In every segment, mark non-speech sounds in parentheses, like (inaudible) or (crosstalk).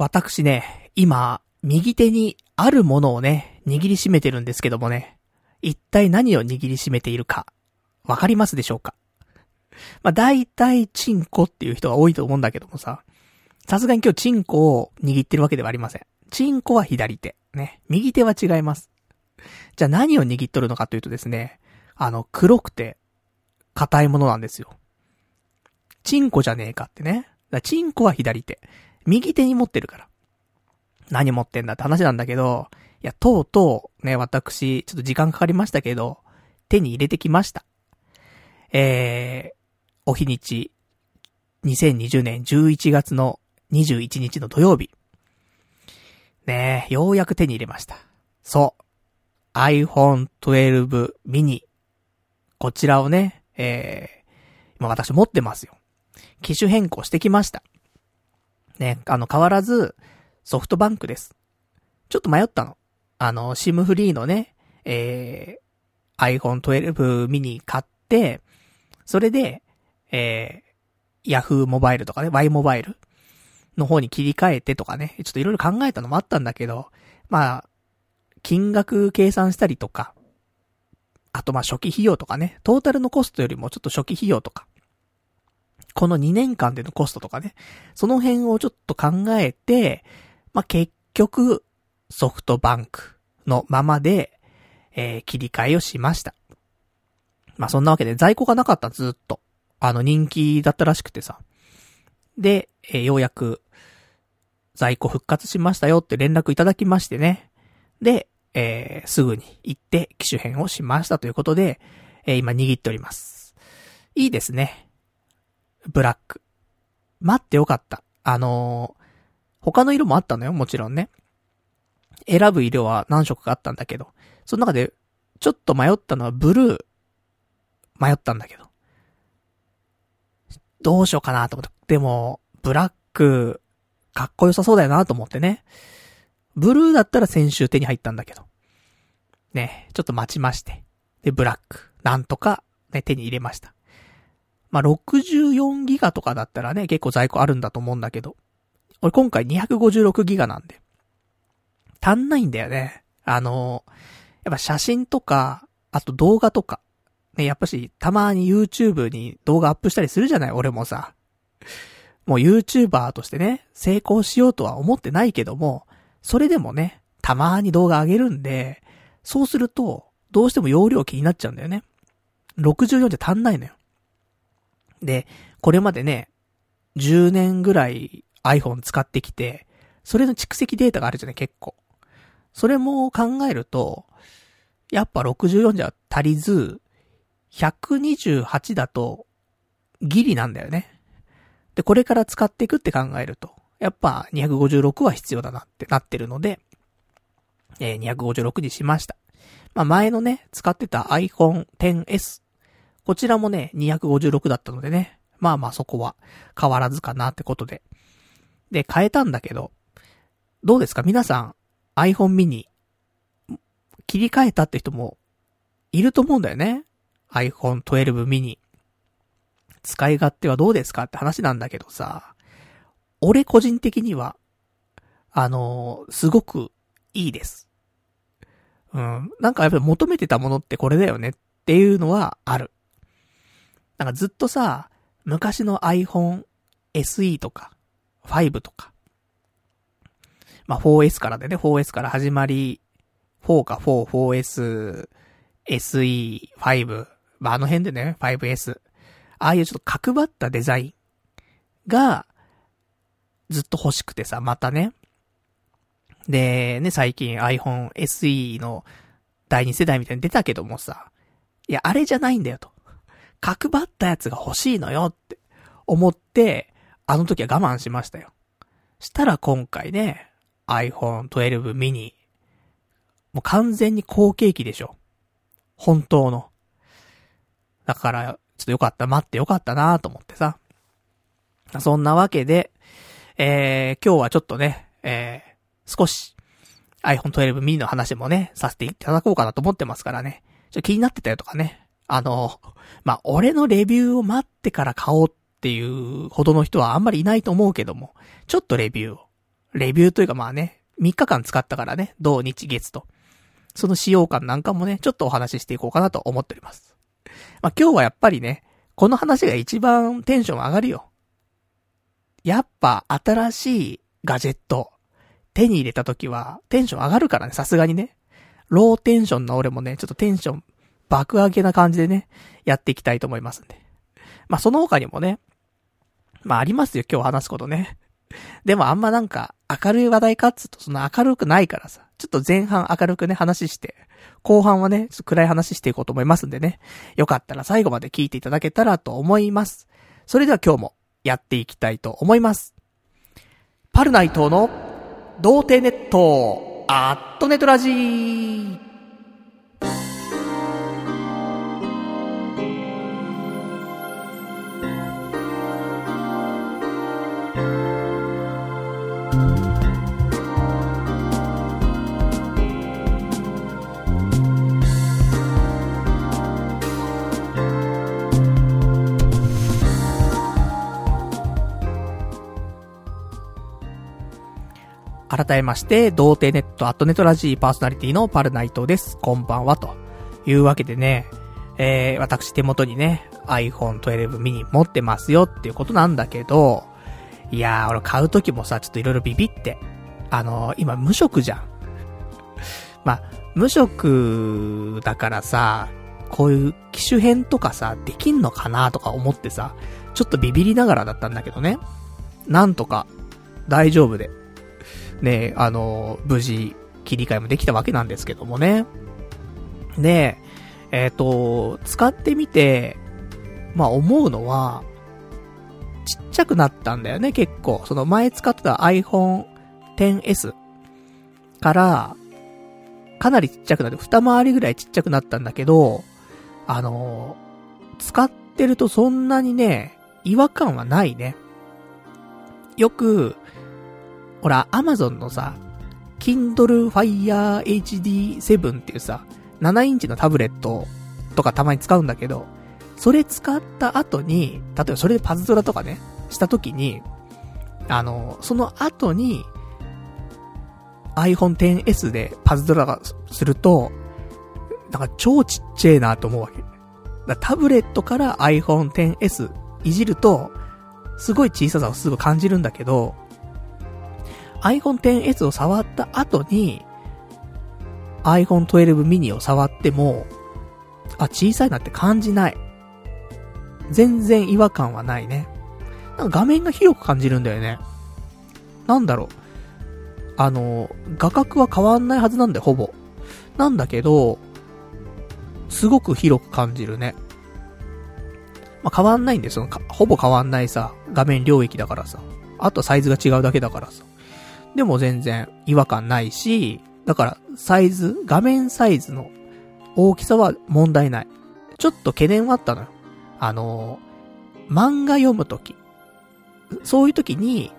私ね、今、右手にあるものをね、握りしめてるんですけどもね、一体何を握りしめているか、わかりますでしょうか？まあ、大体、チンコっていう人が多いと思うんだけどもさ、さすがに今日チンコを握ってるわけではありません。チンコは左手。ね。右手は違います。じゃあ何を握っとるのかというとですね、あの、黒くて、硬いものなんですよ。チンコじゃねえかってね。だチンコは左手。右手に持ってるから。何持ってんだって話なんだけど、いや、とうとう、ね、私、ちょっと時間かかりましたけど、手に入れてきました。えー、お日にち、2020年11月の21日の土曜日。ねえ、ようやく手に入れました。そう。iPhone 12 mini。こちらをね、えー、今私持ってますよ。機種変更してきました。ね、あの、変わらず、ソフトバンクです。ちょっと迷ったの。あの、シムフリーのね、えー、iPhone 12 mini 買って、それで、えー、Yahoo モバイルとかね、Y モバイルの方に切り替えてとかね、ちょっといろいろ考えたのもあったんだけど、まあ、金額計算したりとか、あとまあ初期費用とかね、トータルのコストよりもちょっと初期費用とか、この2年間でのコストとかね、その辺をちょっと考えて、まあ、結局、ソフトバンクのままで、えー、切り替えをしました。まあ、そんなわけで在庫がなかったずっと。あの人気だったらしくてさ。で、えー、ようやく、在庫復活しましたよって連絡いただきましてね。で、えー、すぐに行って機種変をしましたということで、えー、今握っております。いいですね。ブラック。待ってよかった。あのー、他の色もあったのよ、もちろんね。選ぶ色は何色かあったんだけど、その中で、ちょっと迷ったのはブルー。迷ったんだけど。どうしようかなと思って。でも、ブラック、かっこよさそうだよなと思ってね。ブルーだったら先週手に入ったんだけど。ね、ちょっと待ちまして。で、ブラック、なんとか、ね、手に入れました。まあ、64ギガとかだったらね、結構在庫あるんだと思うんだけど。俺今回256ギガなんで。足んないんだよね。あの、やっぱ写真とか、あと動画とか。ね、やっぱし、たまに YouTube に動画アップしたりするじゃない？俺もさ。もう YouTuber としてね、成功しようとは思ってないけども、それでもね、たまに動画上げるんで、そうすると、どうしても容量気になっちゃうんだよね。64じゃ足んないのよ。で、これまでね、10年ぐらい iPhone 使ってきて、それの蓄積データがあるじゃない、結構。それも考えると、やっぱ64じゃ足りず、128だと、ギリなんだよね。で、これから使っていくって考えると、やっぱ256は必要だなってなってるので、えー、256にしました。まあ前のね、使ってた iPhone XS。こちらもね、256だったのでね。まあまあそこは変わらずかなってことで。で、変えたんだけど、どうですか？皆さん、iPhone mini、切り替えたって人も、いると思うんだよね。iPhone 12 mini。使い勝手はどうですかって話なんだけどさ、俺個人的には、あのー、すごくいいです。うん。なんかやっぱり求めてたものってこれだよねっていうのはある。なんかずっとさ、昔の iPhone SE とか、5とか。まあ 4S からでね、4S から始まり、4か4、4S、SE、5、まああの辺でね、5S。ああいうちょっと角張ったデザインが、ずっと欲しくてさ、またね。で、ね、最近 iPhone SE の第2世代みたいに出たけどもさ、いや、あれじゃないんだよと。角張ったやつが欲しいのよって思って、あの時は我慢しましたよ。したら今回ね、iPhone 12 mini。もう完全に後継機でしょ。本当の。だから、ちょっとよかった、待ってよかったなと思ってさ。そんなわけで、えー、今日はちょっとね、えー、少し iPhone 12 mini の話もね、させていただこうかなと思ってますからね。ちょっと気になってたよとかね。あの、まあ、俺のレビューを待ってから買おうっていうほどの人はあんまりいないと思うけども、ちょっとレビューをレビューというかまあね、3日間使ったからね、土日月と。その使用感なんかもね、ちょっとお話ししていこうかなと思っております。まあ今日はやっぱりね、この話が一番テンション上がるよ。やっぱ新しいガジェット、手に入れた時はテンション上がるからね、さすがにね。ローテンションの俺もね、ちょっとテンション爆上げな感じでね、やっていきたいと思いますんで。まあその他にもね、まあありますよ、今日話すことね。でもあんまなんか明るい話題かっつうとその明るくないからさ、ちょっと前半明るくね話して、後半はね、ちょっと暗い話していこうと思いますんでね。よかったら最後まで聞いていただけたらと思います。それでは今日もやっていきたいと思います。パルナイトの童貞ネット、アットネトラジー。改めまして、童貞ネットアットネトラジーパーソナリティのパルナイトです。こんばんは、というわけでね、えー、私手元にね、iPhone 12 mini 持ってますよっていうことなんだけど、いやー、俺買う時もさ、ちょっといろいろビビって、あのー、今無職じゃん。まあ、無職だからさ、こういう機種編とかさ、できんのかなとか思ってさ、ちょっとビビりながらだったんだけどね。なんとか、大丈夫で、ね、あの、無事、切り替えもできたわけなんですけどもね。で、えっ、ー、と、使ってみて、まあ思うのは、ちっちゃくなったんだよね、結構。その前使ってた iPhone XS から、かなりちっちゃくなって、二回りぐらいちっちゃくなったんだけど、あの、使ってるとそんなにね、違和感はないね。よく、ほら、アマゾンのさ、Kindle Fire HD7 っていうさ、7インチのタブレットとかたまに使うんだけど、それ使った後に、例えばそれでパズドラとかね、した時に、あの、その後に、iPhone XS でパズドラがすると、なんか超ちっちゃいなと思うわけ。だタブレットから iPhone XS いじると、すごい小ささをすぐ感じるんだけど、iPhone XS を触った後に、iPhone 12 mini を触っても、あ、小さいなって感じない。全然違和感はないね。なんか画面が広く感じるんだよね。なんだろう。あの、画角は変わんないはずなんだよ、ほぼ。なんだけど、すごく広く感じるね。まあ、変わんないんで、その、ほぼ変わんないさ、画面領域だからさ。あとサイズが違うだけだからさ。でも全然違和感ないし、だからサイズ、画面サイズの大きさは問題ない。ちょっと懸念はあったのよ。あの漫画読むとき。そういうときに、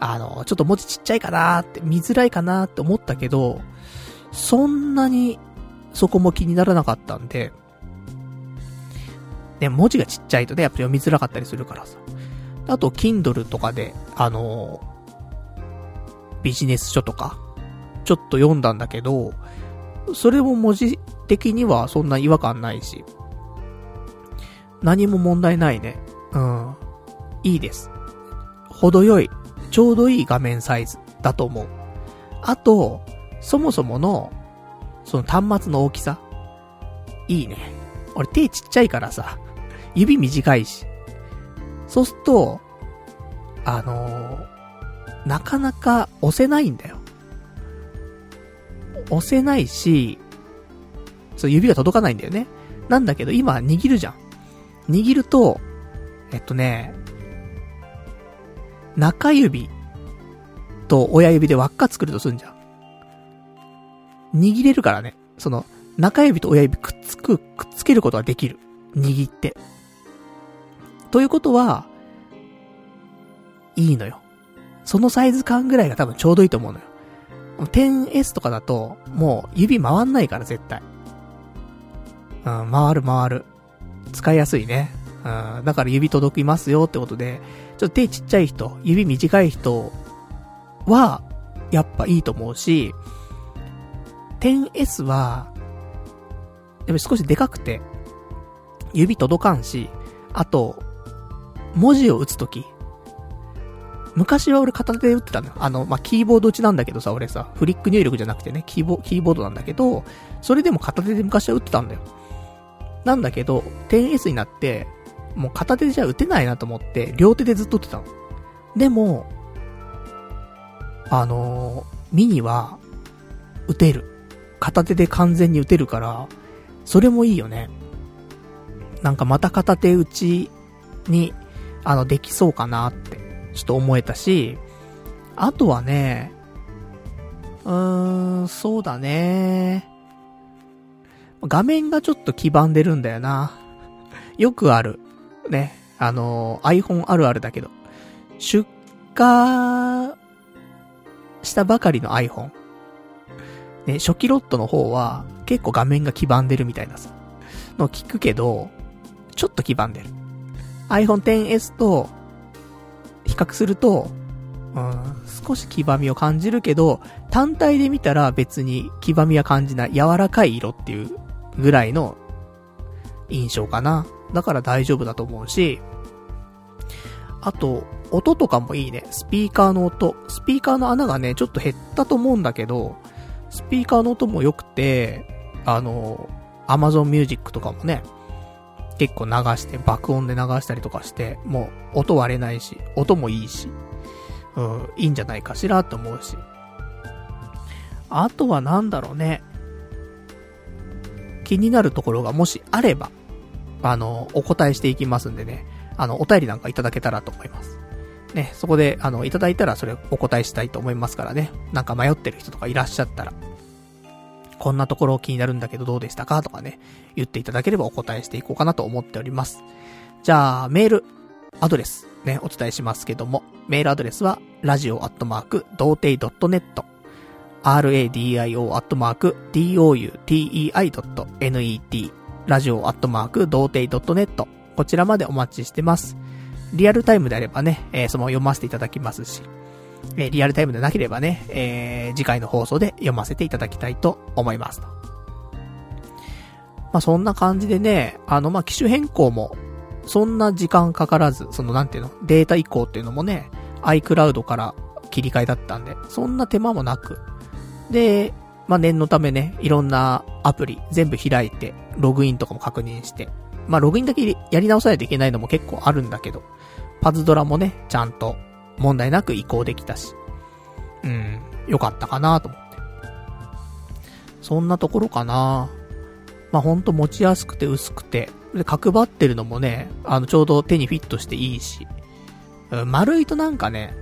あのちょっと文字ちっちゃいかなーって、見づらいかなーって思ったけど、そんなにそこも気にならなかったんで、ね、文字がちっちゃいとね、やっぱり読みづらかったりするからさ。あと、Kindle とかで、あのビジネス書とか、ちょっと読んだんだけど、それも文字的にはそんな違和感ないし、何も問題ないね。うん。いいです。程よい、ちょうどいい画面サイズだと思う。あと、そもそもの、その端末の大きさ。いいね。俺手ちっちゃいからさ、指短いし。そうすると、あのー、なかなか押せないんだよ。押せないし、そう、指が届かないんだよね。なんだけど、今、握るじゃん。握ると、えっとね、中指と親指で輪っか作るとすんじゃん。握れるからね。その、中指と親指くっつく、くっつけることができる。握って。ということは、いいのよ。そのサイズ感ぐらいが多分ちょうどいいと思うのよ。10S とかだと、もう指回んないから絶対。うん、回る回る。使いやすいね。うん、だから指届きますよってことで、ちょっと手ちっちゃい人、指短い人は、やっぱいいと思うし、10S は、やっぱり少しでかくて、指届かんし、あと、文字を打つとき、昔は俺片手で打ってたのよ。あの、まあ、キーボード打ちなんだけどさ、俺さ、フリック入力じゃなくてね、キーボ、キーボードなんだけど、それでも片手で昔は打ってたんだよ。なんだけど、10S になって、もう片手じゃ打てないなと思って、両手でずっと打ってたの。でも、あのー、ミニは、打てる。片手で完全に打てるから、それもいいよね。なんかまた片手打ちに、あの、できそうかなって、ちょっと思えたし、あとはね、うーん、そうだね。画面がちょっと黄ばんでるんだよな。よくある。ね。あの、iPhone あるあるだけど。出荷したばかりの iPhone。ね、初期ロットの方は結構画面が黄ばんでるみたいなさ、の聞くけど、ちょっと黄ばんでる。iPhone XS と比較すると、うん、少し黄ばみを感じるけど、単体で見たら別に黄ばみは感じない柔らかい色っていうぐらいの印象かな。だから大丈夫だと思うし、あと、音とかもいいね。スピーカーの音。スピーカーの穴がね、ちょっと減ったと思うんだけど、スピーカーの音も良くて、あの、Amazon Music とかもね、結構流して、爆音で流したりとかして、もう音割れないし、音もいいし、うん、いいんじゃないかしらと思うし。あとはなんだろうね。気になるところがもしあれば、あの、お答えしていきますんでね、あの、お便りなんかいただけたらと思います。ね、そこで、あの、いただいたらそれお答えしたいと思いますからね。なんか迷ってる人とかいらっしゃったら、こんなところ気になるんだけどどうでしたかとかね、言っていただければお答えしていこうかなと思っております。じゃあ、メール、アドレス、ね、お伝えしますけども、メールアドレスは、radio アットマーク、童貞 .net、radio アットマーク、doutei.net、ラジオアットマーク、童貞 .net、こちらまでお待ちしてます。リアルタイムであればね、えー、その読ませていただきますし、え、リアルタイムでなければね、えー、次回の放送で読ませていただきたいと思います。まあ、そんな感じでね、あの、まあ、機種変更も、そんな時間かからず、その、なんていうの、データ移行っていうのもね、iCloud から切り替えだったんで、そんな手間もなく。で、まあ、念のためね、いろんなアプリ全部開いて、ログインとかも確認して。まあ、ログインだけやり直さないといけないのも結構あるんだけど、パズドラもね、ちゃんと問題なく移行できたし。うん、よかったかなと思って。そんなところかなまあ、ほんと持ちやすくて薄くて、で、角張ってるのもね、あの、ちょうど手にフィットしていいし、うん、丸いとなんかね、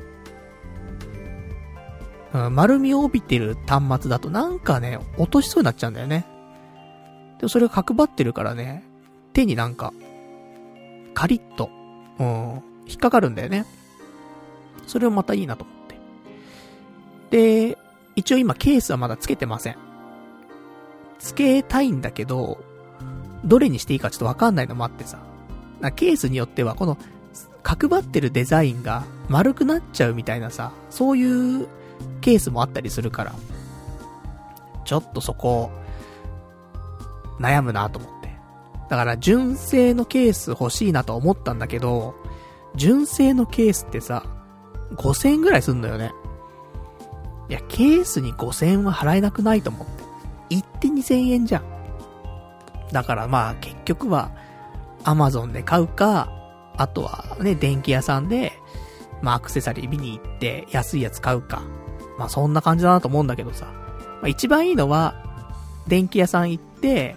うん、丸みを帯びてる端末だとなんかね、落としそうになっちゃうんだよね。でもそれが角張ってるからね、手になんか、カリッと、うん、引っかかるんだよね。それもまたいいなと思って。で、一応今ケースはまだ付けてません。付けたいんだけど、どれにしていいかちょっとわかんないのもあってさ。ケースによってはこの、角張ってるデザインが丸くなっちゃうみたいなさ、そういうケースもあったりするから、ちょっとそこ、悩むなと思って。だから純正のケース欲しいなと思ったんだけど、純正のケースってさ、5000円ぐらいすんのよね。いや、ケースに5000円は払えなくないと思って。行って2000円じゃん。だからまあ結局は、アマゾンで買うか、あとはね、電気屋さんで、まあアクセサリー見に行って安いやつ買うか。まあそんな感じだなと思うんだけどさ。まあ一番いいのは、電気屋さん行って、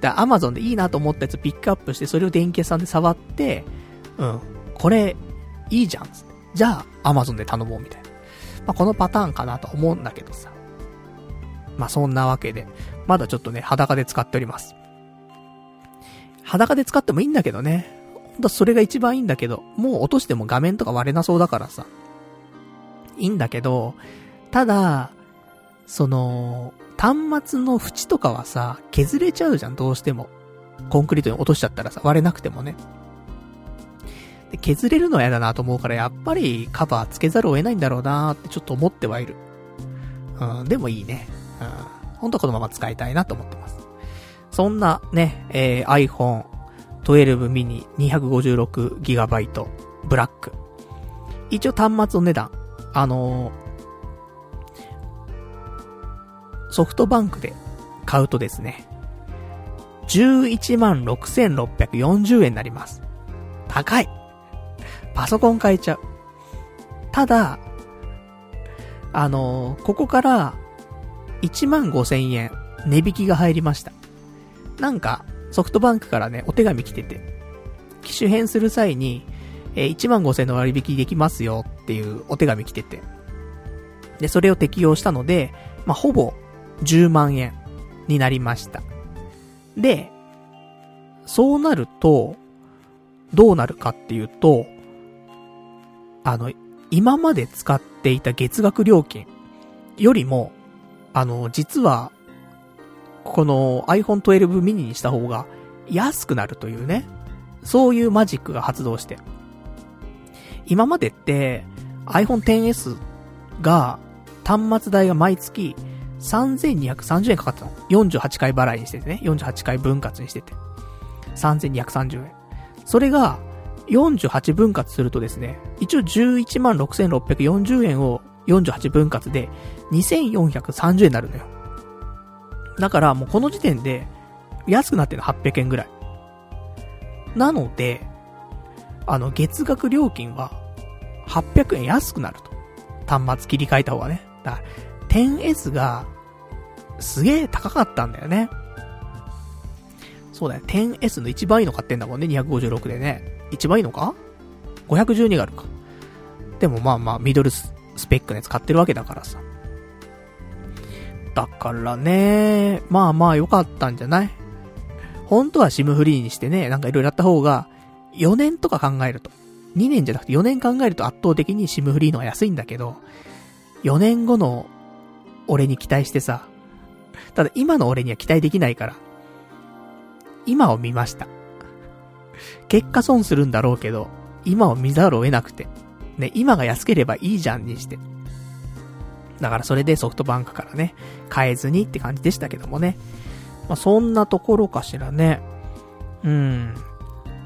だアマゾンでいいなと思ったやつピックアップして、それを電気屋さんで触って、うん、これ、いいじゃん、じゃあ、アマゾンで頼もう、みたいな。まあ、このパターンかなと思うんだけどさ。まあ、そんなわけで、まだちょっとね、裸で使っております。裸で使ってもいいんだけどね。ほんとそれが一番いいんだけど、もう落としても画面とか割れなそうだからさ。いいんだけど、ただ、その、端末の縁とかはさ、削れちゃうじゃん、どうしても。コンクリートに落としちゃったらさ、割れなくてもね。削れるのは嫌だなと思うから、やっぱりカバーつけざるを得ないんだろうなってちょっと思ってはいる。うん、でもいいね。うん。本当はこのまま使いたいなと思ってます。そんなね、えー、iPhone 12 mini 256GB ブラック。一応端末の値段。あのー、ソフトバンクで買うとですね、11万6640円になります。高い。パソコン買えちゃう。ただ、あのー、ここから、1万5千円、値引きが入りました。なんか、ソフトバンクからね、お手紙来てて、機種変する際に、えー、1万5千の割引できますよっていうお手紙来てて。で、それを適用したので、まあ、ほぼ10万円になりました。で、そうなると、どうなるかっていうと、あの、今まで使っていた月額料金よりも、あの、実は、この iPhone 12 mini にした方が安くなるというね、そういうマジックが発動して。今までって iPhone XS が端末代が毎月3230円かかったの。48回払いにしててね。48回分割にしてて。3230円。それが、48分割するとですね、一応11万6640円を48分割で2430円になるのよ。だからもうこの時点で安くなってるの800円ぐらい。なので、あの月額料金は800円安くなると。端末切り替えた方がね。だから 10S がすげえ高かったんだよね。そうだよ。10S の一番いいの買ってんだもんね、256でね。一番いいのか ?512 があるか。でもまあまあ、ミドルスペックのやつ買ってるわけだからさ。だからね、まあまあ良かったんじゃない？本当は SIM フリーにしてね、なんか色々やった方が、4年とか考えると。2年じゃなくて4年考えると圧倒的に SIM フリーのが安いんだけど、4年後の俺に期待してさ、ただ今の俺には期待できないから、今を見ました。結果損するんだろうけど、今を見ざるを得なくて。ね、今が安ければいいじゃんにして。だからそれでソフトバンクからね、変えずにって感じでしたけどもね。まあ、そんなところかしらね。うん。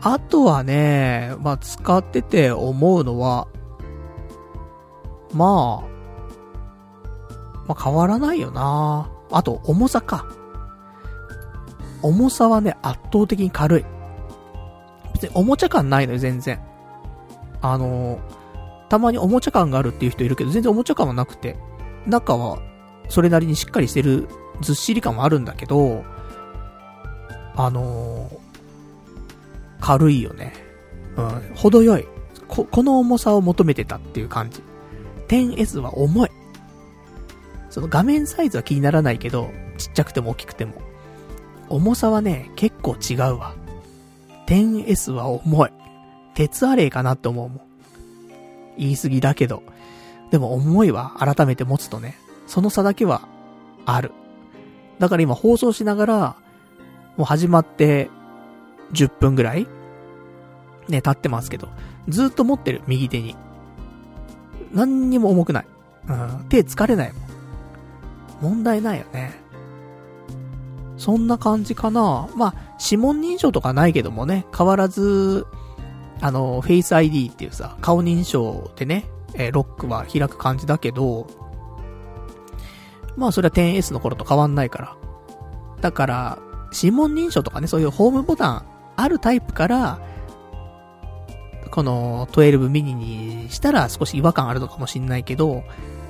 あとはね、まあ、使ってて思うのは、まあ、まあ、変わらないよなあと、重さか。重さはね、圧倒的に軽い。別におもちゃ感ないのよ、全然。あのー、たまにおもちゃ感があるっていう人いるけど、全然おもちゃ感はなくて、中は、それなりにしっかりしてる、ずっしり感もあるんだけど、あのー、軽いよね。うん、程よい。こ、この重さを求めてたっていう感じ。10S は重い。その画面サイズは気にならないけど、ちっちゃくても大きくても。重さはね、結構違うわ。10S は重い。鉄アレイかなって思うもん。言い過ぎだけど。でも重いわ。改めて持つとね。その差だけは、ある。だから今放送しながら、もう始まって、10分ぐらいね、経ってますけど。ずっと持ってる、右手に。何にも重くない。うん、手疲れないもん。問題ないよね。そんな感じかな。まあ、指紋認証とかないけどもね、変わらず、あの、フェイス ID っていうさ、顔認証でね、えー、ロックは開く感じだけど、まあそれは 10S の頃と変わんないから。だから、指紋認証とかね、そういうホームボタンあるタイプから、この12ミニにしたら少し違和感あるのかもしんないけど、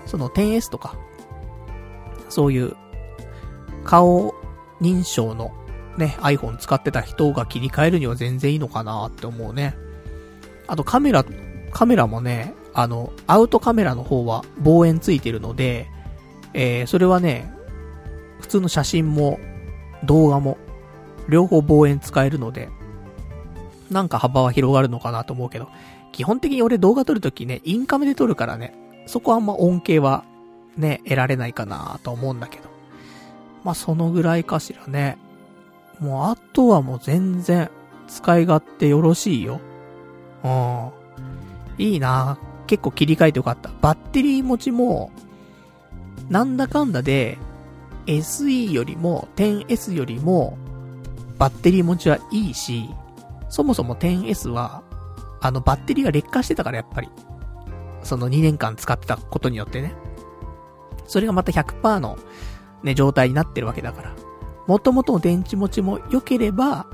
その 10S とか、そういう、顔認証のね、iPhone 使ってた人が切り替えるには全然いいのかなって思うね。あとカメラ、カメラもね、あの、アウトカメラの方は望遠ついてるので、えー、それはね、普通の写真も動画も両方望遠使えるので、なんか幅は広がるのかなと思うけど、基本的に俺動画撮るときね、インカメで撮るからね、そこはあんま恩恵はね、得られないかなと思うんだけど。まあ、そのぐらいかしらね。もう、あとはもう全然、使い勝手よろしいよ。うん。いいな結構切り替えてよかった。バッテリー持ちも、なんだかんだで、SE よりも、10S よりも、バッテリー持ちはいいし、そもそも 10S は、あのバッテリーが劣化してたからやっぱり。その2年間使ってたことによってね。それがまた100%のね、状態になってるわけだから。もともと電池持ちも良ければ、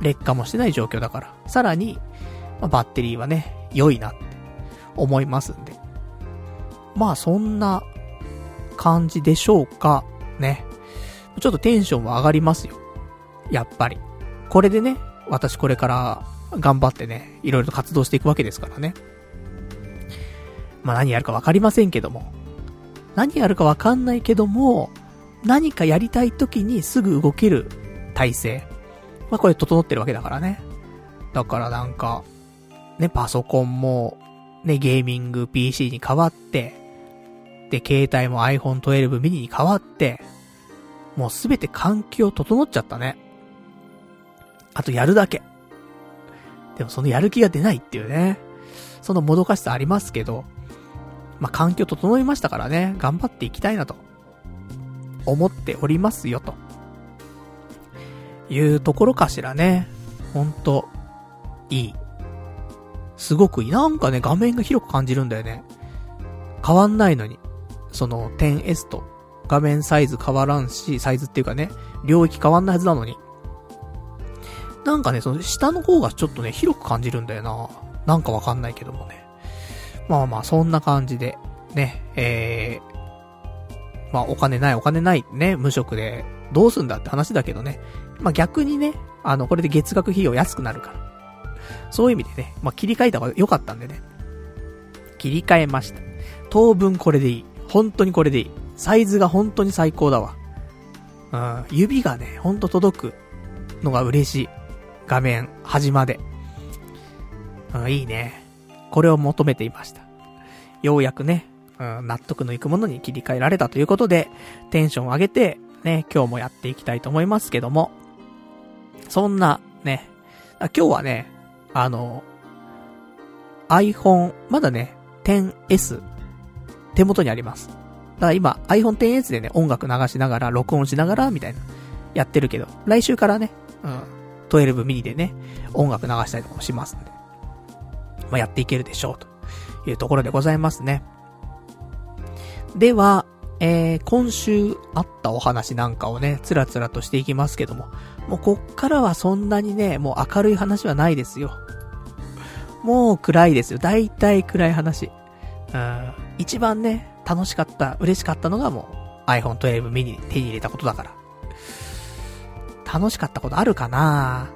劣化もしてない状況だから。さらに、まあ、バッテリーはね、良いなって思いますんで。まあそんな感じでしょうか。ね。ちょっとテンションは上がりますよ。やっぱり。これでね、私これから頑張ってね、いろいろと活動していくわけですからね。まあ何やるかわかりませんけども。何やるかわかんないけども、何かやりたい時にすぐ動ける体制。まあこれ整ってるわけだからね。だからなんか、ね、パソコンも、ね、ゲーミング PC に変わって、で、携帯も iPhone 12 mini に変わって、もうすべて環境整っちゃったね。あとやるだけ。でもそのやる気が出ないっていうね。そのもどかしさありますけど、まあ、環境整いましたからね、頑張っていきたいなと、思っておりますよ、と。いうところかしらね。ほんと、いい。すごくいい。なんかね、画面が広く感じるんだよね。変わんないのに。その 10S と画面サイズ変わらんし、サイズっていうかね、領域変わんないはずなのに。なんかね、その下の方がちょっとね、広く感じるんだよな。なんかわかんないけどもね。まあまあ、そんな感じで、ね、えー、まあお金ないお金ないね、無職で、どうすんだって話だけどね。まあ逆にね、あの、これで月額費用安くなるから。そういう意味でね、まあ切り替えた方が良かったんでね。切り替えました。当分これでいい。本当にこれでいい。サイズが本当に最高だわ。うん、指がね、ほんと届くのが嬉しい。画面、端まで。うん、いいね。これを求めていました。ようやくね、うん、納得のいくものに切り替えられたということで、テンションを上げて、ね、今日もやっていきたいと思いますけども、そんな、ね、今日はね、あの、iPhone、まだね、10S、手元にあります。だから今、iPhone XS でね、音楽流しながら、録音しながら、みたいな、やってるけど、来週からね、うん、12ミニでね、音楽流したりとかもしますんで、まあ、やっていけるでしょう、というところでございますね。では、えー、今週あったお話なんかをね、つらつらとしていきますけども、もうこっからはそんなにね、もう明るい話はないですよ。もう暗いですよ。大体暗い話。うん。一番ね、楽しかった、嬉しかったのがもう iPhone 12 mini 手に入れたことだから。楽しかったことあるかな？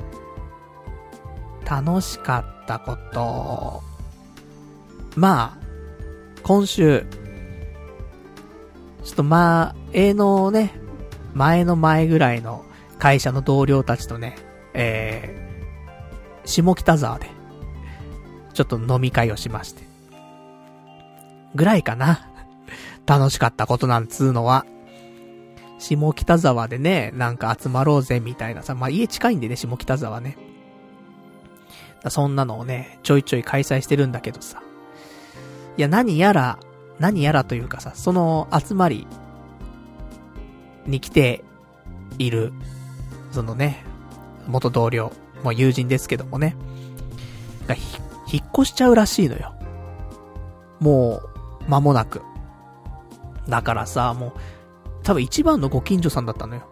楽しかったこと。まあ、今週、ちょっと前のね、前の前ぐらいの会社の同僚たちとね、えー、下北沢で、ちょっと飲み会をしまして。ぐらいかな。楽しかったことなんつうのは。下北沢でね、なんか集まろうぜみたいなさ、まあ家近いんでね、下北沢ね。そんなのをね、ちょいちょい開催してるんだけどさ。いや、何やら、何やらというかさ、その集まりに来ている、そのね、元同僚、もう友人ですけどもね、が引っ越しちゃうらしいのよ。もう、間もなく。だからさ、もう、多分一番のご近所さんだったのよ。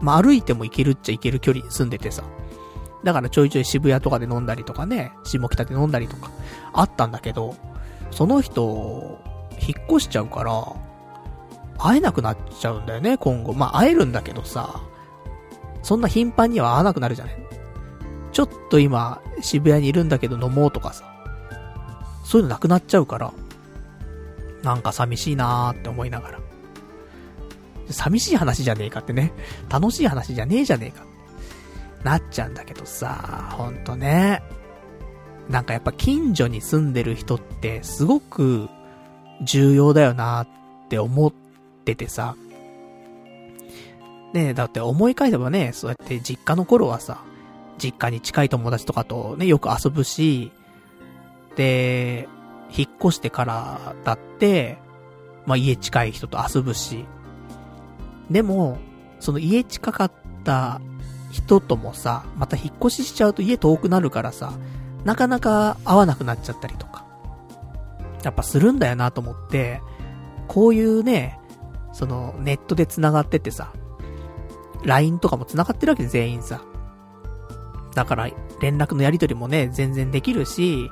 まあ、歩いても行けるっちゃ行ける距離に住んでてさ。だからちょいちょい渋谷とかで飲んだりとかね、下北で飲んだりとか、あったんだけど、その人、引っ越しちゃうから、会えなくなっちゃうんだよね、今後。まあ、会えるんだけどさ、そんな頻繁には会わなくなるじゃない。ちょっと今、渋谷にいるんだけど飲もうとかさ、そういうのなくなっちゃうから、なんか寂しいなーって思いながら。寂しい話じゃねえかってね。楽しい話じゃねえじゃねえか。なっちゃうんだけどさ、ほんとね。なんかやっぱ近所に住んでる人ってすごく重要だよなって思っててさ。ねえ、だって思い返せばね、そうやって実家の頃はさ、実家に近い友達とかとね、よく遊ぶし、で、引っ越してからだって、まあ家近い人と遊ぶし、でも、その家近かった人ともさ、また引っ越ししちゃうと家遠くなるからさ、なかなか会わなくなっちゃったりとか、やっぱするんだよなと思って、こういうね、そのネットで繋がっててさ、LINE とかも繋がってるわけで全員さ。だから連絡のやり取りもね、全然できるし、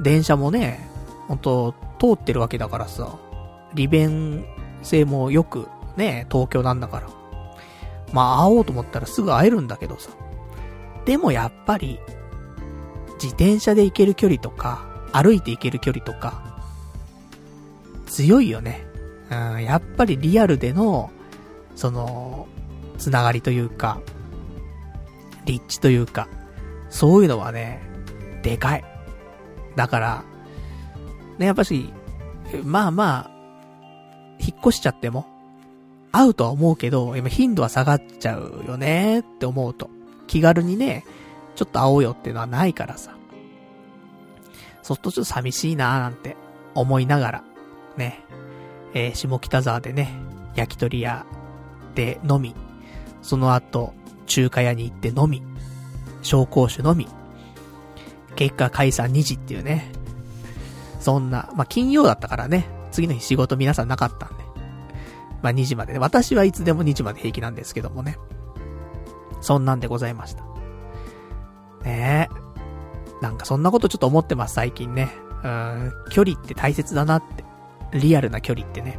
電車もね、ほんと通ってるわけだからさ、利便性もよくね、東京なんだから。まあ会おうと思ったらすぐ会えるんだけどさ。でもやっぱり、自転車で行ける距離とか、歩いて行ける距離とか、強いよね。うん、やっぱりリアルでの、その、つながりというか、立地というか、そういうのはね、でかい。だから、ね、やっぱし、まあまあ、引っ越しちゃっても、会うとは思うけど、今頻度は下がっちゃうよねって思うと、気軽にね、ちょっと会おうよっていうのはないからさ。そうするとちょっと寂しいなーなんて思いながら、ね、えー、下北沢でね、焼き鳥屋で飲み、その後、中華屋に行って飲み、紹興酒飲み、結果解散2時っていうね、そんな、まあ、金曜だったからね、次の日仕事皆さんなかったんで、まあ、2時までね、私はいつでも2時まで平気なんですけどもね、そんなんでございました。ね。え。なんかそんなことちょっと思ってます、最近ね。うん、距離って大切だなって。リアルな距離ってね。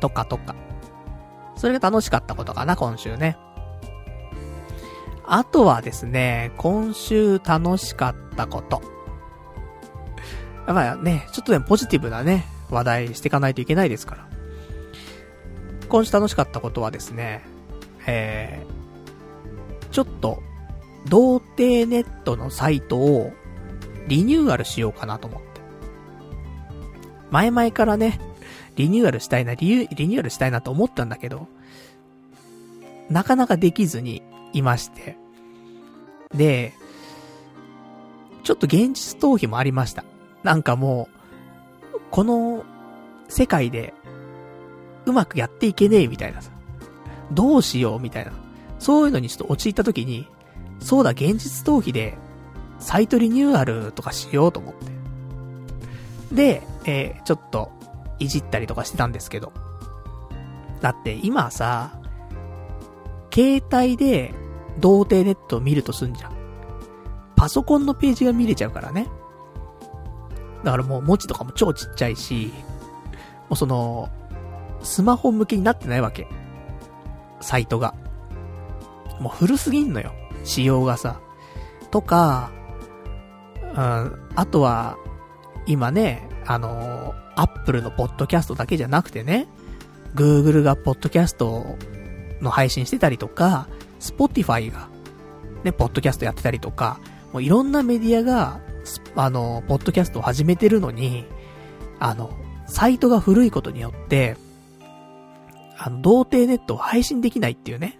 とかとか。それが楽しかったことかな、今週ね。あとはですね、今週楽しかったこと。やっぱね、ちょっとでもポジティブなね、話題していかないといけないですから。今週楽しかったことはですね、えー、ちょっと童貞ネットのサイトをリニューアルしようかなと思って。前々からね、リニューアルしたいな、リリニューアルしたいなと思ったんだけど、なかなかできずにいまして。で、ちょっと現実逃避もありました。なんかもう、この世界でうまくやっていけねえみたいなさ。どうしようみたいな。そういうのにちょっと陥った時に、そうだ、現実逃避で、サイトリニューアルとかしようと思って。で、えー、ちょっと、いじったりとかしてたんですけど。だって今さ、携帯で、童貞ネットを見るとすんじゃん。パソコンのページが見れちゃうからね。だからもう文字とかも超ちっちゃいし、もうその、スマホ向けになってないわけ。サイトが。もう古すぎんのよ。仕様がさ。とか、うん、あとは、今ね、あのアップルのポッドキャストだけじゃなくてね、Google がポッドキャストの配信してたりとか、Spotify が、ね、ポッドキャストやってたりとか、もういろんなメディアが、あの、ポッドキャストを始めてるのに、あの、サイトが古いことによって、あの、童貞ネットを配信できないっていうね。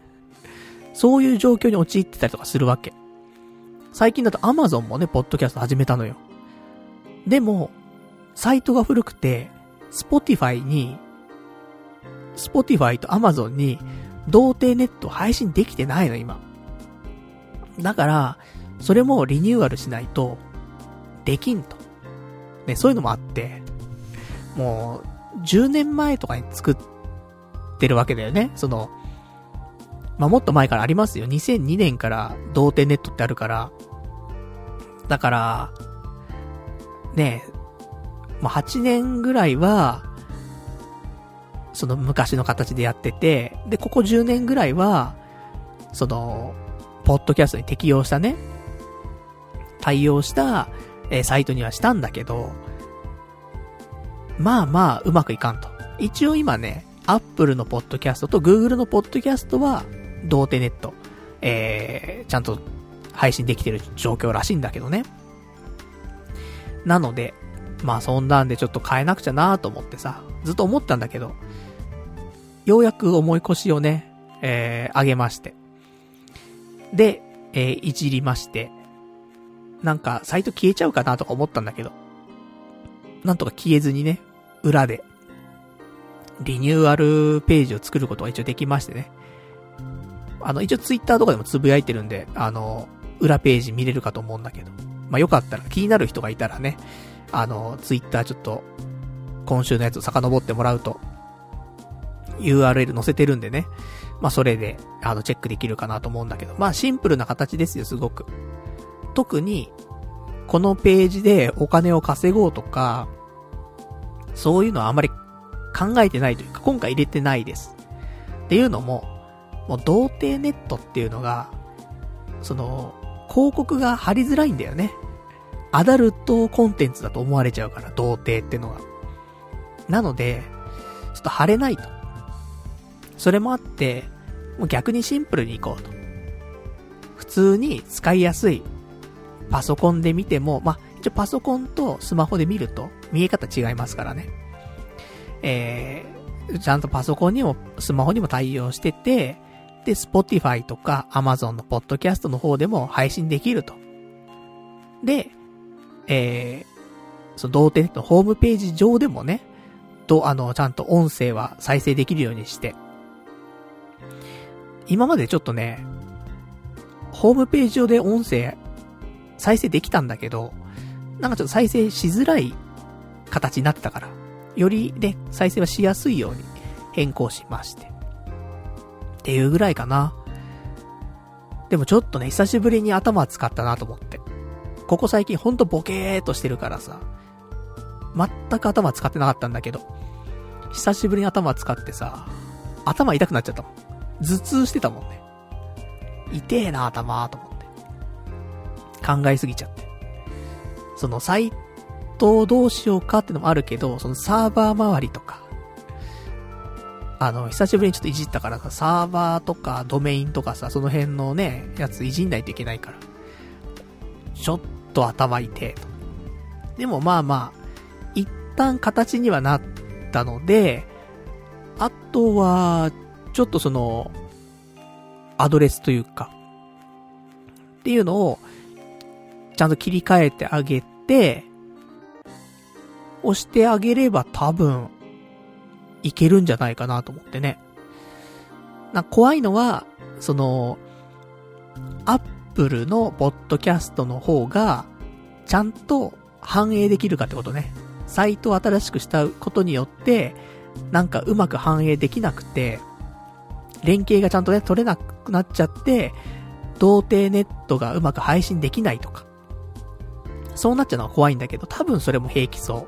そういう状況に陥ってたりとかするわけ。最近だと Amazon もね、ポッドキャスト始めたのよ。でも、サイトが古くて、Spotify に、Spotify と Amazon に、童貞ネット配信できてないの、今。だから、それもリニューアルしないと、できんと。ね、そういうのもあって、もう、10年前とかに作ってるわけだよね。その、まあ、もっと前からありますよ。2002年から童貞ネットってあるから。だから、ね、まあ、8年ぐらいは、その昔の形でやってて、で、ここ10年ぐらいは、その、ポッドキャストに適用したね、対応した、えー、サイトにはしたんだけど、まあまあ、うまくいかんと。一応今ね、アップルのポッドキャストと Google のポッドキャストは、童貞ネット、えー、ちゃんと配信できてる状況らしいんだけどね。なので、まあそんなんでちょっと変えなくちゃなと思ってさ、ずっと思ったんだけど、ようやく思い越しをね、えー、上げまして。で、えー、いじりまして、なんか、サイト消えちゃうかなとか思ったんだけど、なんとか消えずにね、裏で、リニューアルページを作ることが一応できましてね。あの、一応ツイッターとかでもつぶやいてるんで、あの、裏ページ見れるかと思うんだけど。まあ、よかったら気になる人がいたらね、あの、ツイッターちょっと、今週のやつを遡ってもらうと、URL 載せてるんでね。まあ、それで、あの、チェックできるかなと思うんだけど。まあ、シンプルな形ですよ、すごく。特に、このページでお金を稼ごうとか、そういうのはあまり考えてないというか、今回入れてないです。っていうのも、もう童貞ネットっていうのが、その、広告が貼りづらいんだよね。アダルトコンテンツだと思われちゃうから、童貞ってのが。なので、ちょっと貼れないと。それもあって、もう逆にシンプルに行こうと。普通に使いやすい。パソコンで見ても、まあ、一応パソコンとスマホで見ると見え方違いますからね。えー、ちゃんとパソコンにもスマホにも対応してて、で、Spotify とか Amazon のポッドキャストの方でも配信できると。で、えー、その同点のホームページ上でもね、と、あの、ちゃんと音声は再生できるようにして。今までちょっとね、ホームページ上で音声再生できたんだけど、なんかちょっと再生しづらい形になってたから、よりね、再生はしやすいように変更しまして。っていうぐらいかな。でもちょっとね、久しぶりに頭使ったなと思って。ここ最近ほんとボケーっとしてるからさ、全く頭使ってなかったんだけど、久しぶりに頭使ってさ、頭痛くなっちゃったもん。頭痛してたもんね。痛えな、頭、と思って。考えすぎちゃって。その、サイトをどうしようかってのもあるけど、そのサーバー周りとか、あの、久しぶりにちょっといじったからさ、サーバーとかドメインとかさ、その辺のね、やついじんないといけないから。ちょっと頭痛えと。でもまあまあ、一旦形にはなったので、あとは、ちょっとその、アドレスというか、っていうのを、ちゃんと切り替えてあげて、押してあげれば多分、いけるんじゃないかなと思ってね。な、怖いのは、その、アップルのポッドキャストの方が、ちゃんと反映できるかってことね。サイトを新しくしたことによって、なんかうまく反映できなくて、連携がちゃんとね、取れなくなっちゃって、童貞ネットがうまく配信できないとか。そうなっちゃうのは怖いんだけど、多分それも平気そ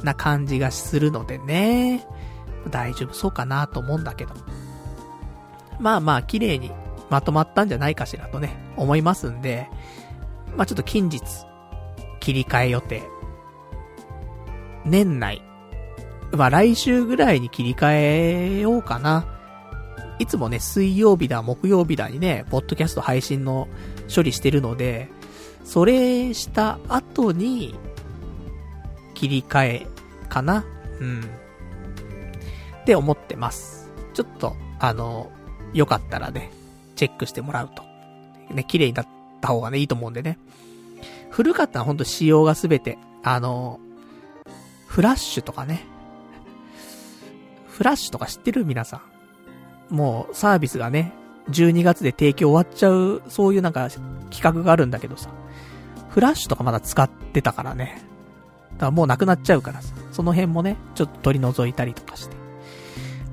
うな感じがするのでね。大丈夫そうかなと思うんだけど。まあまあ、綺麗にまとまったんじゃないかしらとね、思いますんで、まあちょっと近日、切り替え予定。年内。まあ来週ぐらいに切り替えようかな。いつもね、水曜日だ、木曜日だにね、ポッドキャスト配信の処理してるので、それした後に、切り替えかな。うん。って思ってます。ちょっと、あの、よかったらね、チェックしてもらうと。ね、綺麗になった方がね、いいと思うんでね。古かったらほんと仕様がすべて、あの、フラッシュとかね。フラッシュとか知ってる？皆さん。もうサービスがね、12月で提供終わっちゃう、そういうなんか企画があるんだけどさ。フラッシュとかまだ使ってたからね。だからもうなくなっちゃうからさ。その辺もね、ちょっと取り除いたりとかして。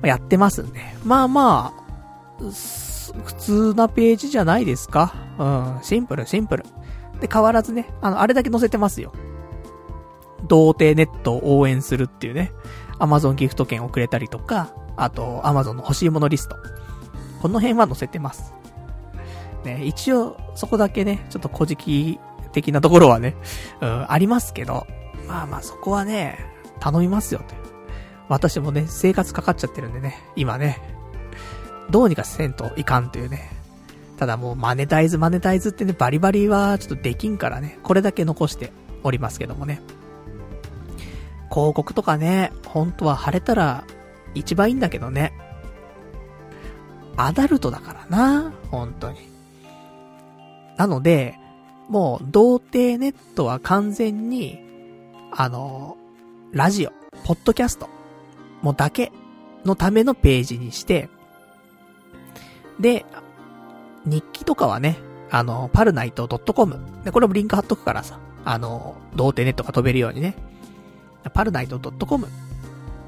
やってますんで。まあまあ、普通なページじゃないですかうん、シンプル、シンプル。で、変わらずね、あの、あれだけ載せてますよ。童貞ネットを応援するっていうね。アマゾンギフト券をくれたりとか、あと、アマゾンの欲しいものリスト。この辺は載せてます。ね、一応、そこだけね、ちょっと古事記的なところはね、うん、ありますけど、まあまあそこはね、頼みますよという。私もね、生活かかっちゃってるんでね、今ね、どうにかせんといかんというね。ただもうマネタイズマネタイズってね、バリバリはちょっとできんからね、これだけ残しておりますけどもね。広告とかね、本当は晴れたら一番いいんだけどね。アダルトだからな、本当に。なので、もう、童貞ネットは完全に、あの、ラジオ、ポッドキャスト、もうだけのためのページにして、で、日記とかはね、あの、パルナイト .com。で、これもリンク貼っとくからさ、あの、童貞ネットが飛べるようにね。パルナイト .com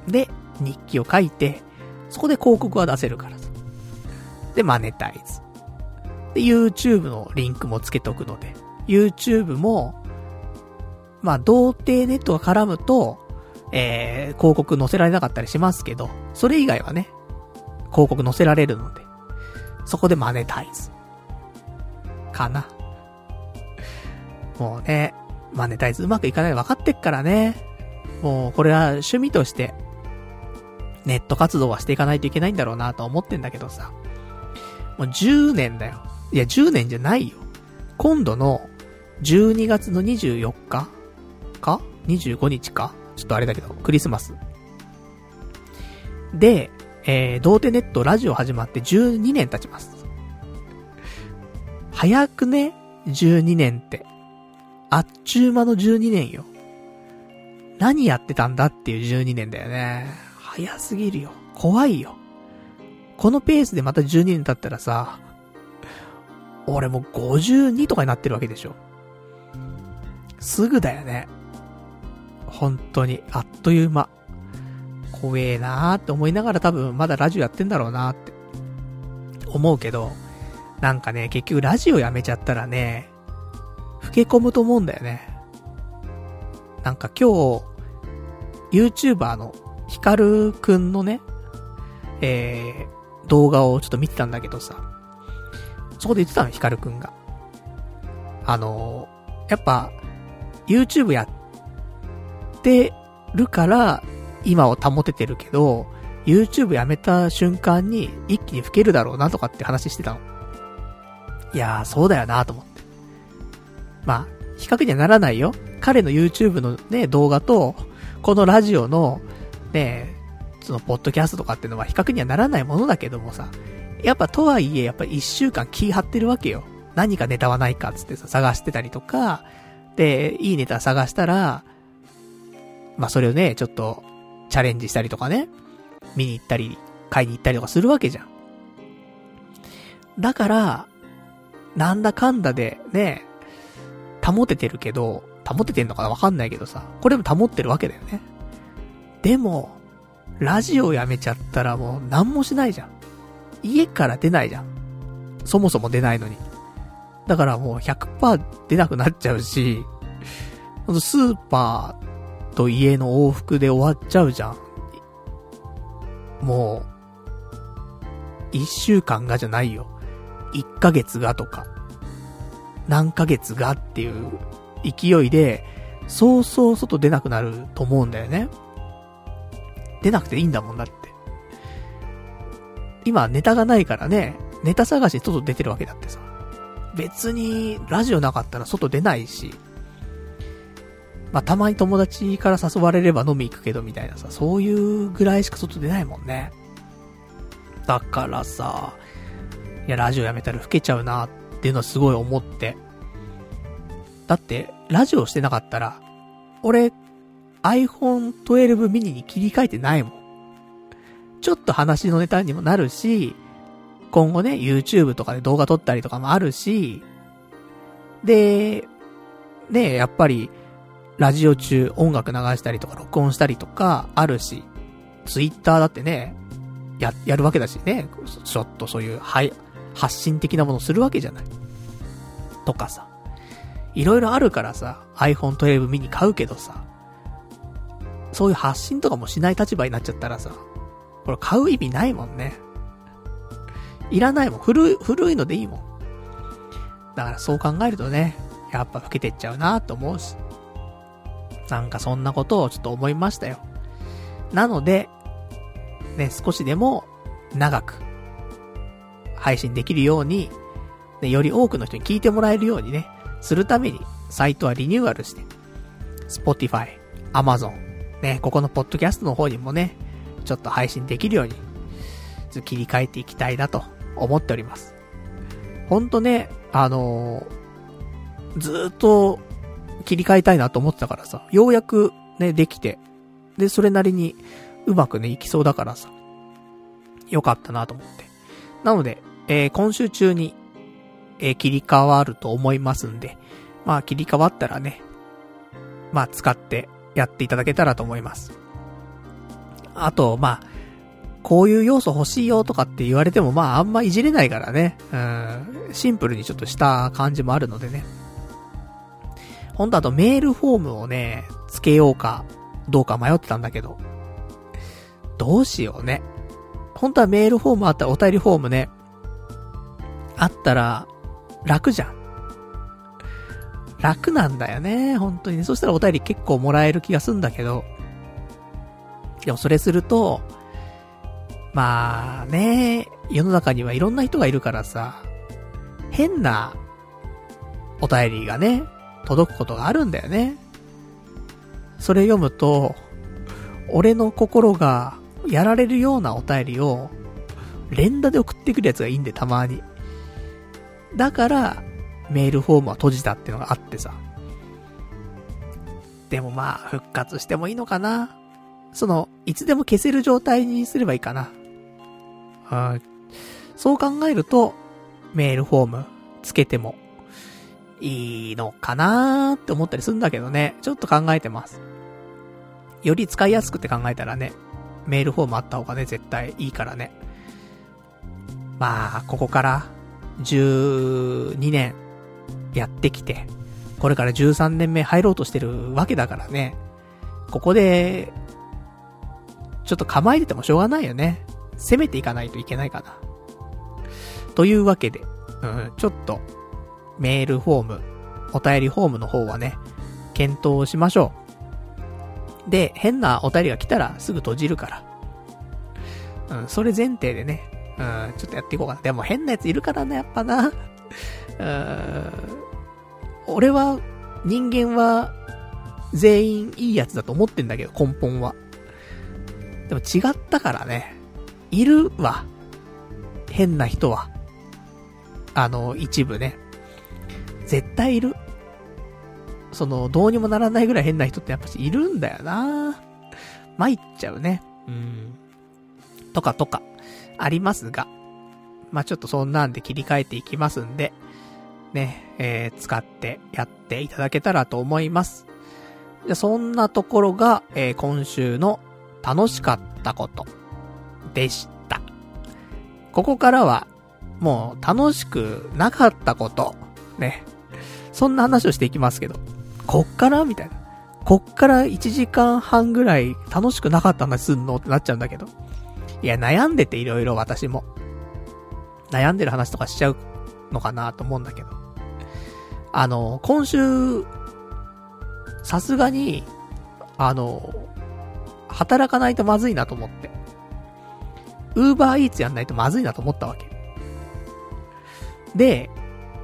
で日記を書いて、そこで広告は出せるからさ。で、マネタイズ。で、YouTube のリンクもつけておくので、YouTube も、まあ、童貞ネットが絡むと、えー、広告載せられなかったりしますけど、それ以外はね、広告載せられるので、そこでマネタイズ。かな。もうね、マネタイズうまくいかない分かってっからね。もう、これは趣味として、ネット活動はしていかないといけないんだろうなと思ってんだけどさ。もう10年だよ。いや、10年じゃないよ。今度の12月の24日？か ?25 日か？ちょっとあれだけど、クリスマス。で、えー、童貞ネットラジオ始まって12年経ちます。早くね ?12 年って。あっちゅう間の12年よ。何やってたんだっていう12年だよね。早すぎるよ。怖いよ。このペースでまた12年経ったらさ、俺もう52とかになってるわけでしょ。すぐだよね。本当に、あっという間。怖えなーって思いながら多分まだラジオやってんだろうなって思うけど、なんかね、結局ラジオやめちゃったらね、老け込むと思うんだよね。なんか今日、YouTuber のヒカルくんのね、えー、動画をちょっと見てたんだけどさ、そこで言ってたの、ヒカルくんが。あのー、やっぱ、YouTube やってるから、今を保ててるけど、YouTube やめた瞬間に一気に老けるだろうなとかって話してたの。いやー、そうだよなと思って。まあ、比較にはならないよ。彼の YouTube のね、動画と、このラジオの、ね、その、ポッドキャストとかっていうのは比較にはならないものだけどもさ、やっぱとはいえ、やっぱ一週間気張ってるわけよ。何かネタはないかっつってさ、探してたりとか、で、いいネタ探したら、まあそれをね、ちょっと、チャレンジしたりとかね、見に行ったり、買いに行ったりとかするわけじゃん。だから、なんだかんだで、ね、保ててるけど、保ててんのかなわかんないけどさ、これも保ってるわけだよね。でも、ラジオやめちゃったらもう何もしないじゃん。家から出ないじゃん。そもそも出ないのに。だからもう100%出なくなっちゃうし、スーパーと家の往復で終わっちゃうじゃん。もう、一週間がじゃないよ。一ヶ月がとか、何ヶ月がっていう勢いで、そうそう外出なくなると思うんだよね。出なくていいんだもんだって。今ネタがないからね、ネタ探し外出てるわけだってさ。別に、ラジオなかったら外出ないし、まあ、たまに友達から誘われれば飲み行くけどみたいなさ、そういうぐらいしか外出ないもんね。だからさ、いや、ラジオやめたら老けちゃうなっていうのはすごい思って。だって、ラジオしてなかったら、俺、iPhone 12 mini に切り替えてないもん。ちょっと話のネタにもなるし、今後ね、YouTube とかで動画撮ったりとかもあるし、で、ね、やっぱり、ラジオ中音楽流したりとか録音したりとかあるし、Twitter だってね、や、やるわけだしね、ちょっとそういう、はい、発信的なものするわけじゃない。とかさ。いろいろあるからさ、iPhone 12 mini 買うけどさ、そういう発信とかもしない立場になっちゃったらさ、これ買う意味ないもんね。いらないもん。古い、古いのでいいもん。だからそう考えるとね、やっぱ老けてっちゃうなと思うし。なんかそんなことをちょっと思いましたよ。なので、ね、少しでも長く配信できるように、ね、より多くの人に聞いてもらえるようにね、するために、サイトはリニューアルして、Spotify、Amazon、ね、ここのポッドキャストの方にもね、ちょっと配信できるように、切り替えていきたいなと思っております。ほんとね、あのずっと切り替えたいなと思ってたからさ、ようやくね、できて、で、それなりにうまくね、いきそうだからさ、よかったなと思って。なので、えー、今週中に、えー、切り替わると思いますんで、まあ切り替わったらね、まあ使ってやっていただけたらと思います。あと、まあ、こういう要素欲しいよとかって言われても、まああんまいじれないからね。うん。シンプルにちょっとした感じもあるのでね。ほんとあとメールフォームをね、つけようか、どうか迷ってたんだけど。どうしようね。本当はメールフォームあったら、お便りフォームね、あったら、楽じゃん。楽なんだよね、本当にね。そしたらお便り結構もらえる気がすんだけど。でもそれすると、まあね、世の中にはいろんな人がいるからさ、変なお便りがね、届くことがあるんだよね。それ読むと、俺の心がやられるようなお便りを、連打で送ってくるやつがいいんで、たまに。だから、メールフォームは閉じたっていうのがあってさ。でもまあ、復活してもいいのかな。その、いつでも消せる状態にすればいいかな。はい。そう考えると、メールフォームつけてもいいのかなーって思ったりするんだけどね。ちょっと考えてます。より使いやすくって考えたらね、メールフォームあった方がね、絶対いいからね。まあ、ここから12年やってきて、これから13年目入ろうとしてるわけだからね。ここで、ちょっと構えててもしょうがないよね。攻めていかないといけないかな。というわけで、うん、ちょっと、メールフォーム、お便りフォームの方はね、検討しましょう。で、変なお便りが来たらすぐ閉じるから。うん、それ前提でね、うん、ちょっとやっていこうかな。でも変なやついるからね、やっぱな。(laughs) うん、俺は、人間は、全員いいやつだと思ってんだけど、根本は。でも違ったからね。いるわ。変な人は。あの、一部ね。絶対いる。その、どうにもならないぐらい変な人ってやっぱしいるんだよな参っちゃうね。うん。とかとか、ありますが。まあ、ちょっとそんなんで切り替えていきますんで、ね、えー、使ってやっていただけたらと思います。じゃ、そんなところが、えー、今週の楽しかったことでした。ここからは、もう楽しくなかったこと、ね。そんな話をしていきますけど、こっから？みたいな。こっから1時間半ぐらい楽しくなかった話すんのってなっちゃうんだけど。いや、悩んでていろいろ私も。悩んでる話とかしちゃうのかなと思うんだけど。あの、今週、さすがに、あの、働かないとまずいなと思って。ウーバーイーツやんないとまずいなと思ったわけ。で、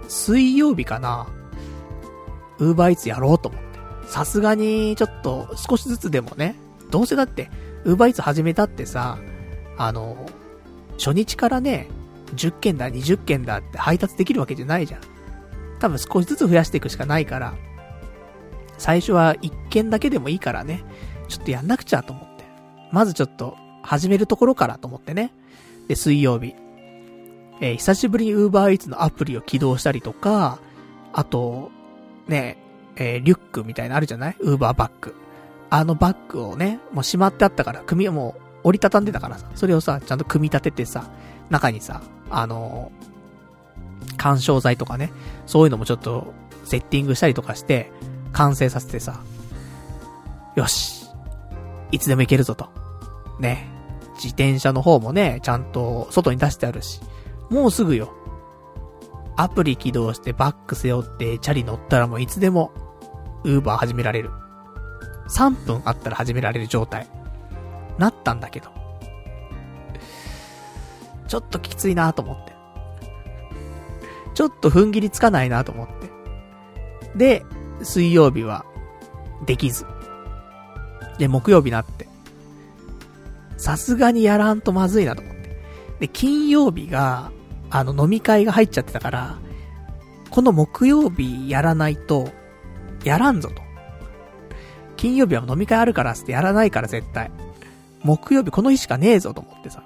水曜日かな、ウーバーイーツやろうと思って。さすがに、ちょっと、少しずつでもね、どうせだって、ウーバーイーツ始めたってさ、あの、初日からね、10件だ、20件だって配達できるわけじゃないじゃん。多分少しずつ増やしていくしかないから、最初は1件だけでもいいからね、ちょっとやんなくちゃと思って。まずちょっと、始めるところからと思ってね。で、水曜日。えー、久しぶりに Uber Eats のアプリを起動したりとか、あと、ね、えー、リュックみたいなあるじゃない ?Uber バッグ。あのバッグをね、もうしまってあったから、組をもう折りたたんでたからさ、それをさ、ちゃんと組み立ててさ、中にさ、あのー、干渉剤とかね、そういうのもちょっと、セッティングしたりとかして、完成させてさ、よし、いつでも行けるぞと。ね。自転車の方もね、ちゃんと外に出してあるし、もうすぐよ。アプリ起動してバック背負ってチャリ乗ったらもういつでも、ウーバー始められる。3分あったら始められる状態。なったんだけど。ちょっときついなと思って。ちょっと踏ん切りつかないなと思って。で、水曜日は、できず。で、木曜日なって。さすがにやらんとまずいなと思って。で、金曜日が、あの、飲み会が入っちゃってたから、この木曜日やらないと、やらんぞと。金曜日は飲み会あるからってやらないから絶対。木曜日この日しかねえぞと思ってさ。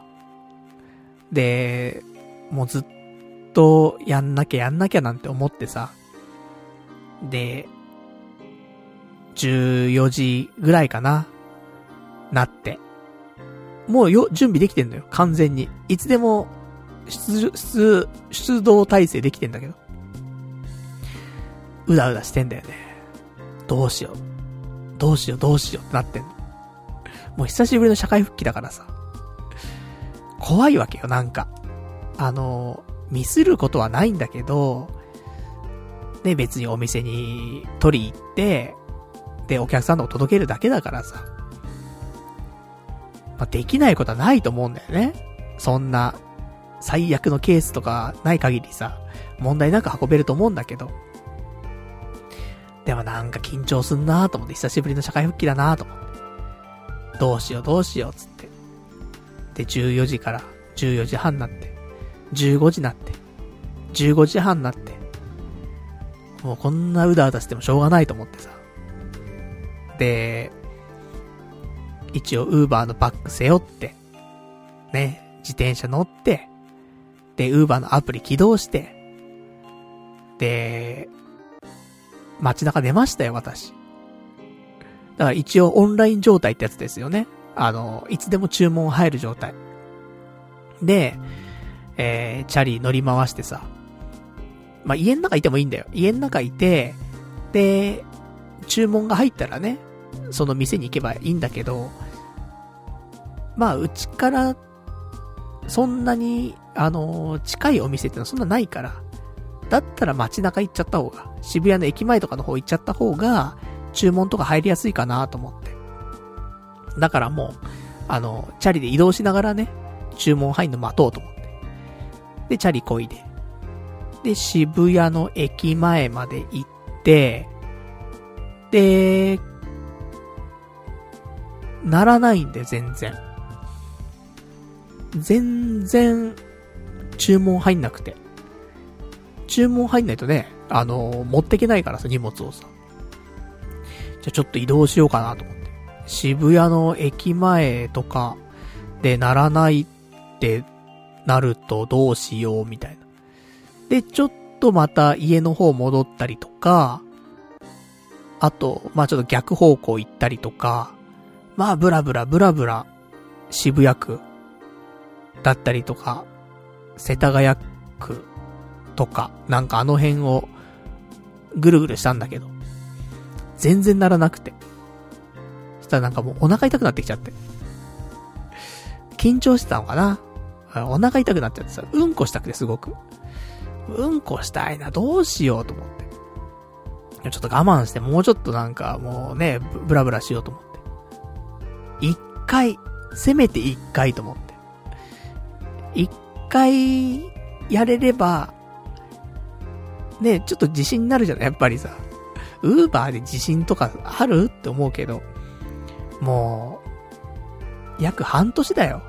で、もうずっとやんなきゃやんなきゃなんて思ってさ。で、14時ぐらいかな。なって。もうよ、準備できてんのよ。完全に。いつでも、出、出、出動体制できてんだけど。うだうだしてんだよね。どうしよう。どうしよう、どうしようってなってんの。もう久しぶりの社会復帰だからさ。怖いわけよ、なんか。あの、ミスることはないんだけど、ね、別にお店に取り行って、で、お客さんのを届けるだけだからさ。まあ、できないことはないと思うんだよね。そんな、最悪のケースとかない限りさ、問題なく運べると思うんだけど。でもなんか緊張すんなーと思って、久しぶりの社会復帰だなーと思って。どうしようどうしようつって。で、14時から14時半になって、15時になって、15時半になって、もうこんなうだうだしてもしょうがないと思ってさ。で、一応ウーバーのバッグ背負って、ね、自転車乗って、で、ウーバーのアプリ起動して、で、街中出ましたよ、私。だから一応オンライン状態ってやつですよね。あの、いつでも注文入る状態。で、えー、チャリ乗り回してさ。まあ、家の中いてもいいんだよ。家の中いて、で、注文が入ったらね、その店に行けばいいんだけど、まあ、うちから、そんなに、あのー、近いお店ってのはそんなないから、だったら街中行っちゃった方が、渋谷の駅前とかの方行っちゃった方が、注文とか入りやすいかなと思って。だからもう、あの、チャリで移動しながらね、注文入んの待とうと思って。で、チャリこいで。で、渋谷の駅前まで行って、で、ならないんで、全然。全然、注文入んなくて。注文入んないとね、あの、持ってけないからさ、荷物をさ。じゃちょっと移動しようかなと思って。渋谷の駅前とかでならないってなるとどうしようみたいな。で、ちょっとまた家の方戻ったりとか、あと、まあちょっと逆方向行ったりとか、まあブラブラブラブラ渋谷区だったりとか、世田谷区とか、なんかあの辺をぐるぐるしたんだけど、全然ならなくて。したらなんかもうお腹痛くなってきちゃって。緊張してたのかな？お腹痛くなっちゃってさ、うんこしたくてすごく。うんこしたいな、どうしようと思って。ちょっと我慢して、もうちょっとなんかもうね、ブラブラしようと思って。一回、せめて一回と思って。一回、やれれば、ね、ちょっと自信になるじゃない？やっぱりさ。ウーバーで自信とかある？って思うけど、もう、約半年だよ。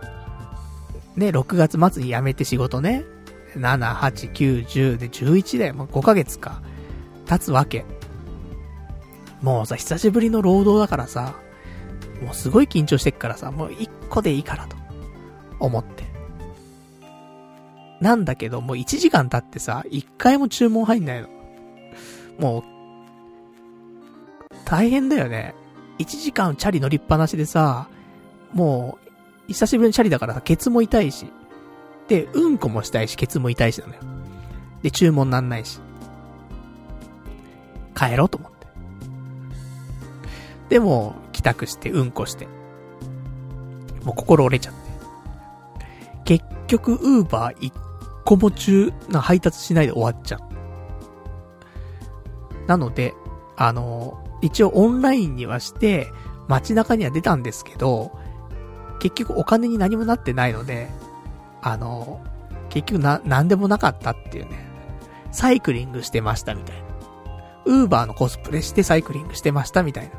ね、6月末に辞めて仕事ね。7、8、9、10で11だよ。もう5ヶ月か。経つわけ。もうさ、久しぶりの労働だからさ、もうすごい緊張してっからさ、もう1個でいいからと、思って。なんだけど、もう1時間経ってさ、1回も注文入んないの。もう大変だよね。1時間チャリ乗りっぱなしでさ、もう、久しぶりのチャリだからさ、ケツも痛いし。で、うんこもしたいし、ケツも痛いしなのよ。で、注文なんないし。帰ろうと思って。でも、帰宅して、うんこして。もう心折れちゃって。結局、ウーバー一個も中、な配達しないで終わっちゃう。なので、あの一応オンラインにはして、街中には出たんですけど、結局お金に何もなってないので、あの、結局な、なんでもなかったっていうね。サイクリングしてましたみたいな。ウーバーのコスプレしてサイクリングしてましたみたいな。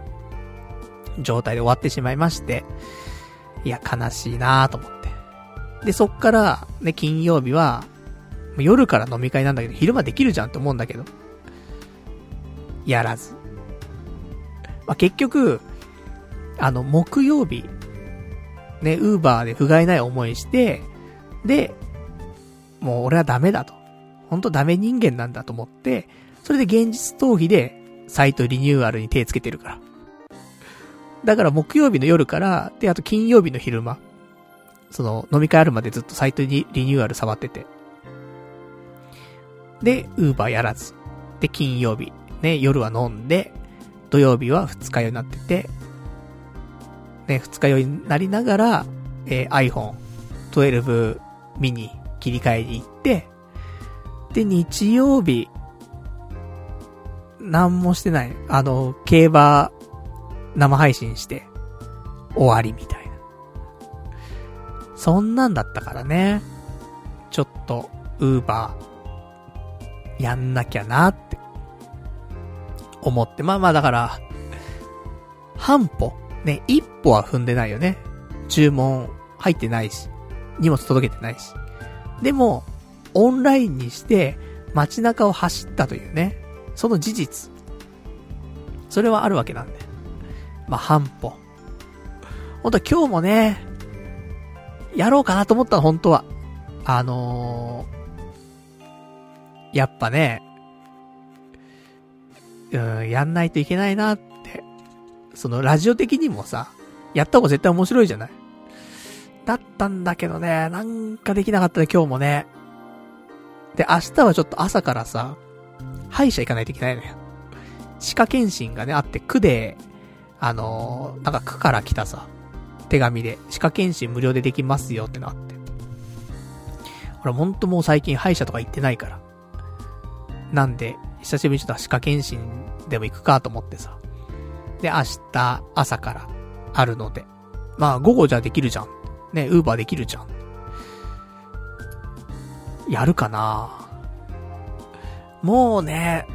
状態で終わってしまいまして、いや、悲しいなぁと思って。で、そっから、ね、金曜日は、夜から飲み会なんだけど、昼間できるじゃんって思うんだけど。やらず。まあ、結局、あの、木曜日、ね、ウーバーで不甲斐ない思いして、で、もう俺はダメだと。ほんとダメ人間なんだと思って、それで現実逃避で、サイトリニューアルに手つけてるから。だから木曜日の夜から、で、あと金曜日の昼間、その、飲み会あるまでずっとサイトにリニューアル触ってて。で、ウーバーやらず。で、金曜日、ね、夜は飲んで、土曜日は二日酔いになってて、ね、二日酔いになりながら、えー、iPhone 12 mini 切り替えに行って、で、日曜日、なんもしてない。あの、競馬、生配信して、終わりみたいな。そんなんだったからね。ちょっと、ウーバー、やんなきゃなって、思って。まあまあだから、半歩、ね、一歩は踏んでないよね。注文入ってないし、荷物届けてないし。でも、オンラインにして街中を走ったというね、その事実。それはあるわけなんで。まあ、半歩。ほんと今日もね、やろうかなと思ったの、本当は。あのー、やっぱね、うん、やんないといけないなって。その、ラジオ的にもさ、やった方が絶対面白いじゃない？だったんだけどね、なんかできなかったね、今日もね。で、明日はちょっと朝からさ、歯医者行かないといけないのよ。歯科検診がね、あって、区で、あのー、なんか区から来たさ、手紙で、歯科検診無料でできますよってなって。俺ほんともう最近歯医者とか行ってないから。なんで、久しぶりにちょっと歯科検診でも行くかと思ってさ。で、明日、朝からあるので。まあ、午後じゃできるじゃん。ね、ウーバーできるじゃん。やるかなもうね、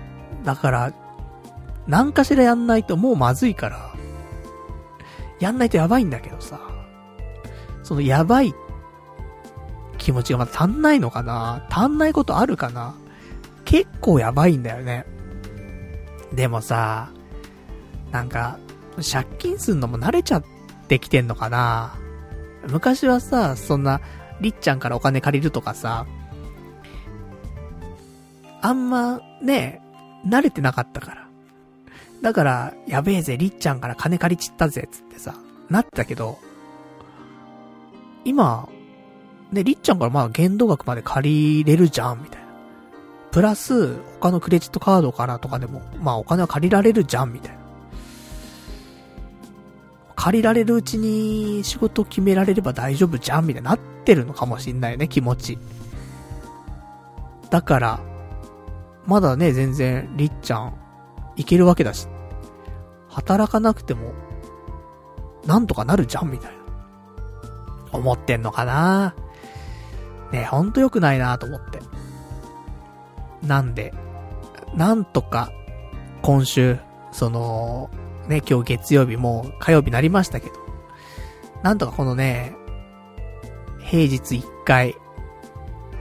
だから、何かしらやんないともうまずいから、やんないとやばいんだけどさ、そのやばい気持ちがまだ足んないのかな足んないことあるかな結構やばいんだよね。でもさ、なんか、借金すんのも慣れちゃってきてんのかな昔はさ、そんな、りっちゃんからお金借りるとかさ、あんま、ね、慣れてなかったから。だから、やべえぜ、りっちゃんから金借りちったぜ、つってさ、なってたけど、今、ね、りっちゃんからまあ限度額まで借りれるじゃん、みたいな。プラス、他のクレジットカードからとかでも、まあお金は借りられるじゃん、みたいな。借りられるうちに仕事決められれば大丈夫じゃん、みたいになってるのかもしんないよね、気持ち。だから、まだね、全然、りっちゃん、いけるわけだし、働かなくても、なんとかなるじゃん、みたいな。思ってんのかなねほんと良くないなと思って。なんで、なんとか、今週、その、ね、今日月曜日もう火曜日になりましたけど、なんとかこのね、平日一回、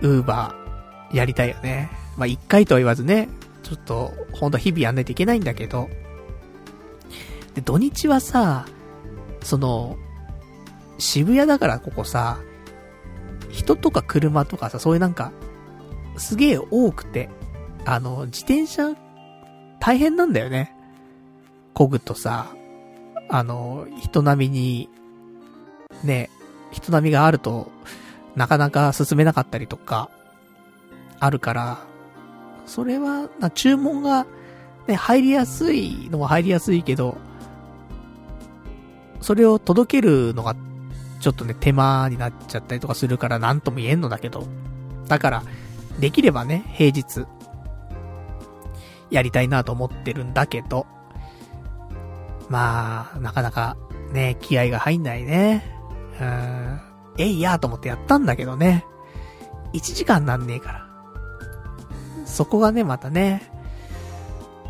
ウーバー、やりたいよね。まあ、一回とは言わずね、ちょっと、ほんと日々やんないといけないんだけど、で、土日はさ、その、渋谷だからここさ、人とか車とかさ、そういうなんか、すげえ多くて、あの、自転車、大変なんだよね。漕ぐとさ、あの、人並みに、ね、人並みがあると、なかなか進めなかったりとか、あるから、それは、な、注文が、ね、入りやすいのは入りやすいけど、それを届けるのが、ちょっとね、手間になっちゃったりとかするからなんとも言えんのだけど。だから、できればね、平日、やりたいなと思ってるんだけど、まあ、なかなか、ね、気合が入んないね。うん、えいやと思ってやったんだけどね。1時間なんねえから。そこがね、またね、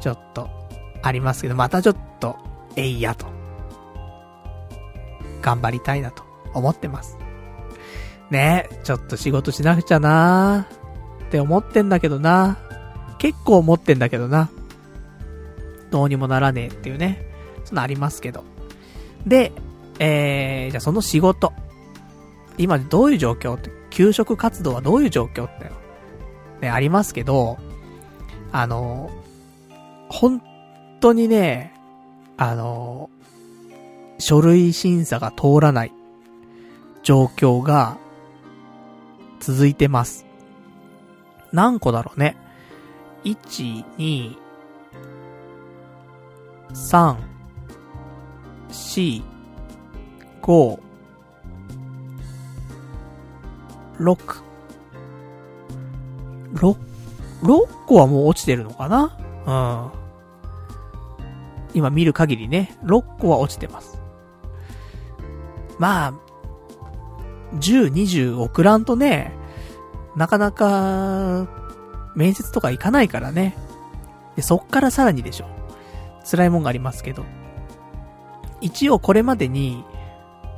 ちょっと、ありますけど、またちょっと、えいやと。頑張りたいなと思ってます。ねちょっと仕事しなくちゃなって思ってんだけどな。結構思ってんだけどな。どうにもならねえっていうね。そんなありますけど。で、えー、じゃあその仕事。今どういう状況って、給食活動はどういう状況って、ね、ありますけど、あの、本当にね、あの、書類審査が通らない状況が続いてます。何個だろうね。1、2、3、4、5、6、6、6個はもう落ちてるのかな？うん。今見る限りね、6個は落ちてます。まあ、10、20送らんとね、なかなか、面接とか行かないからね。で、そっからさらにでしょ。辛いもんがありますけど。一応これまでに、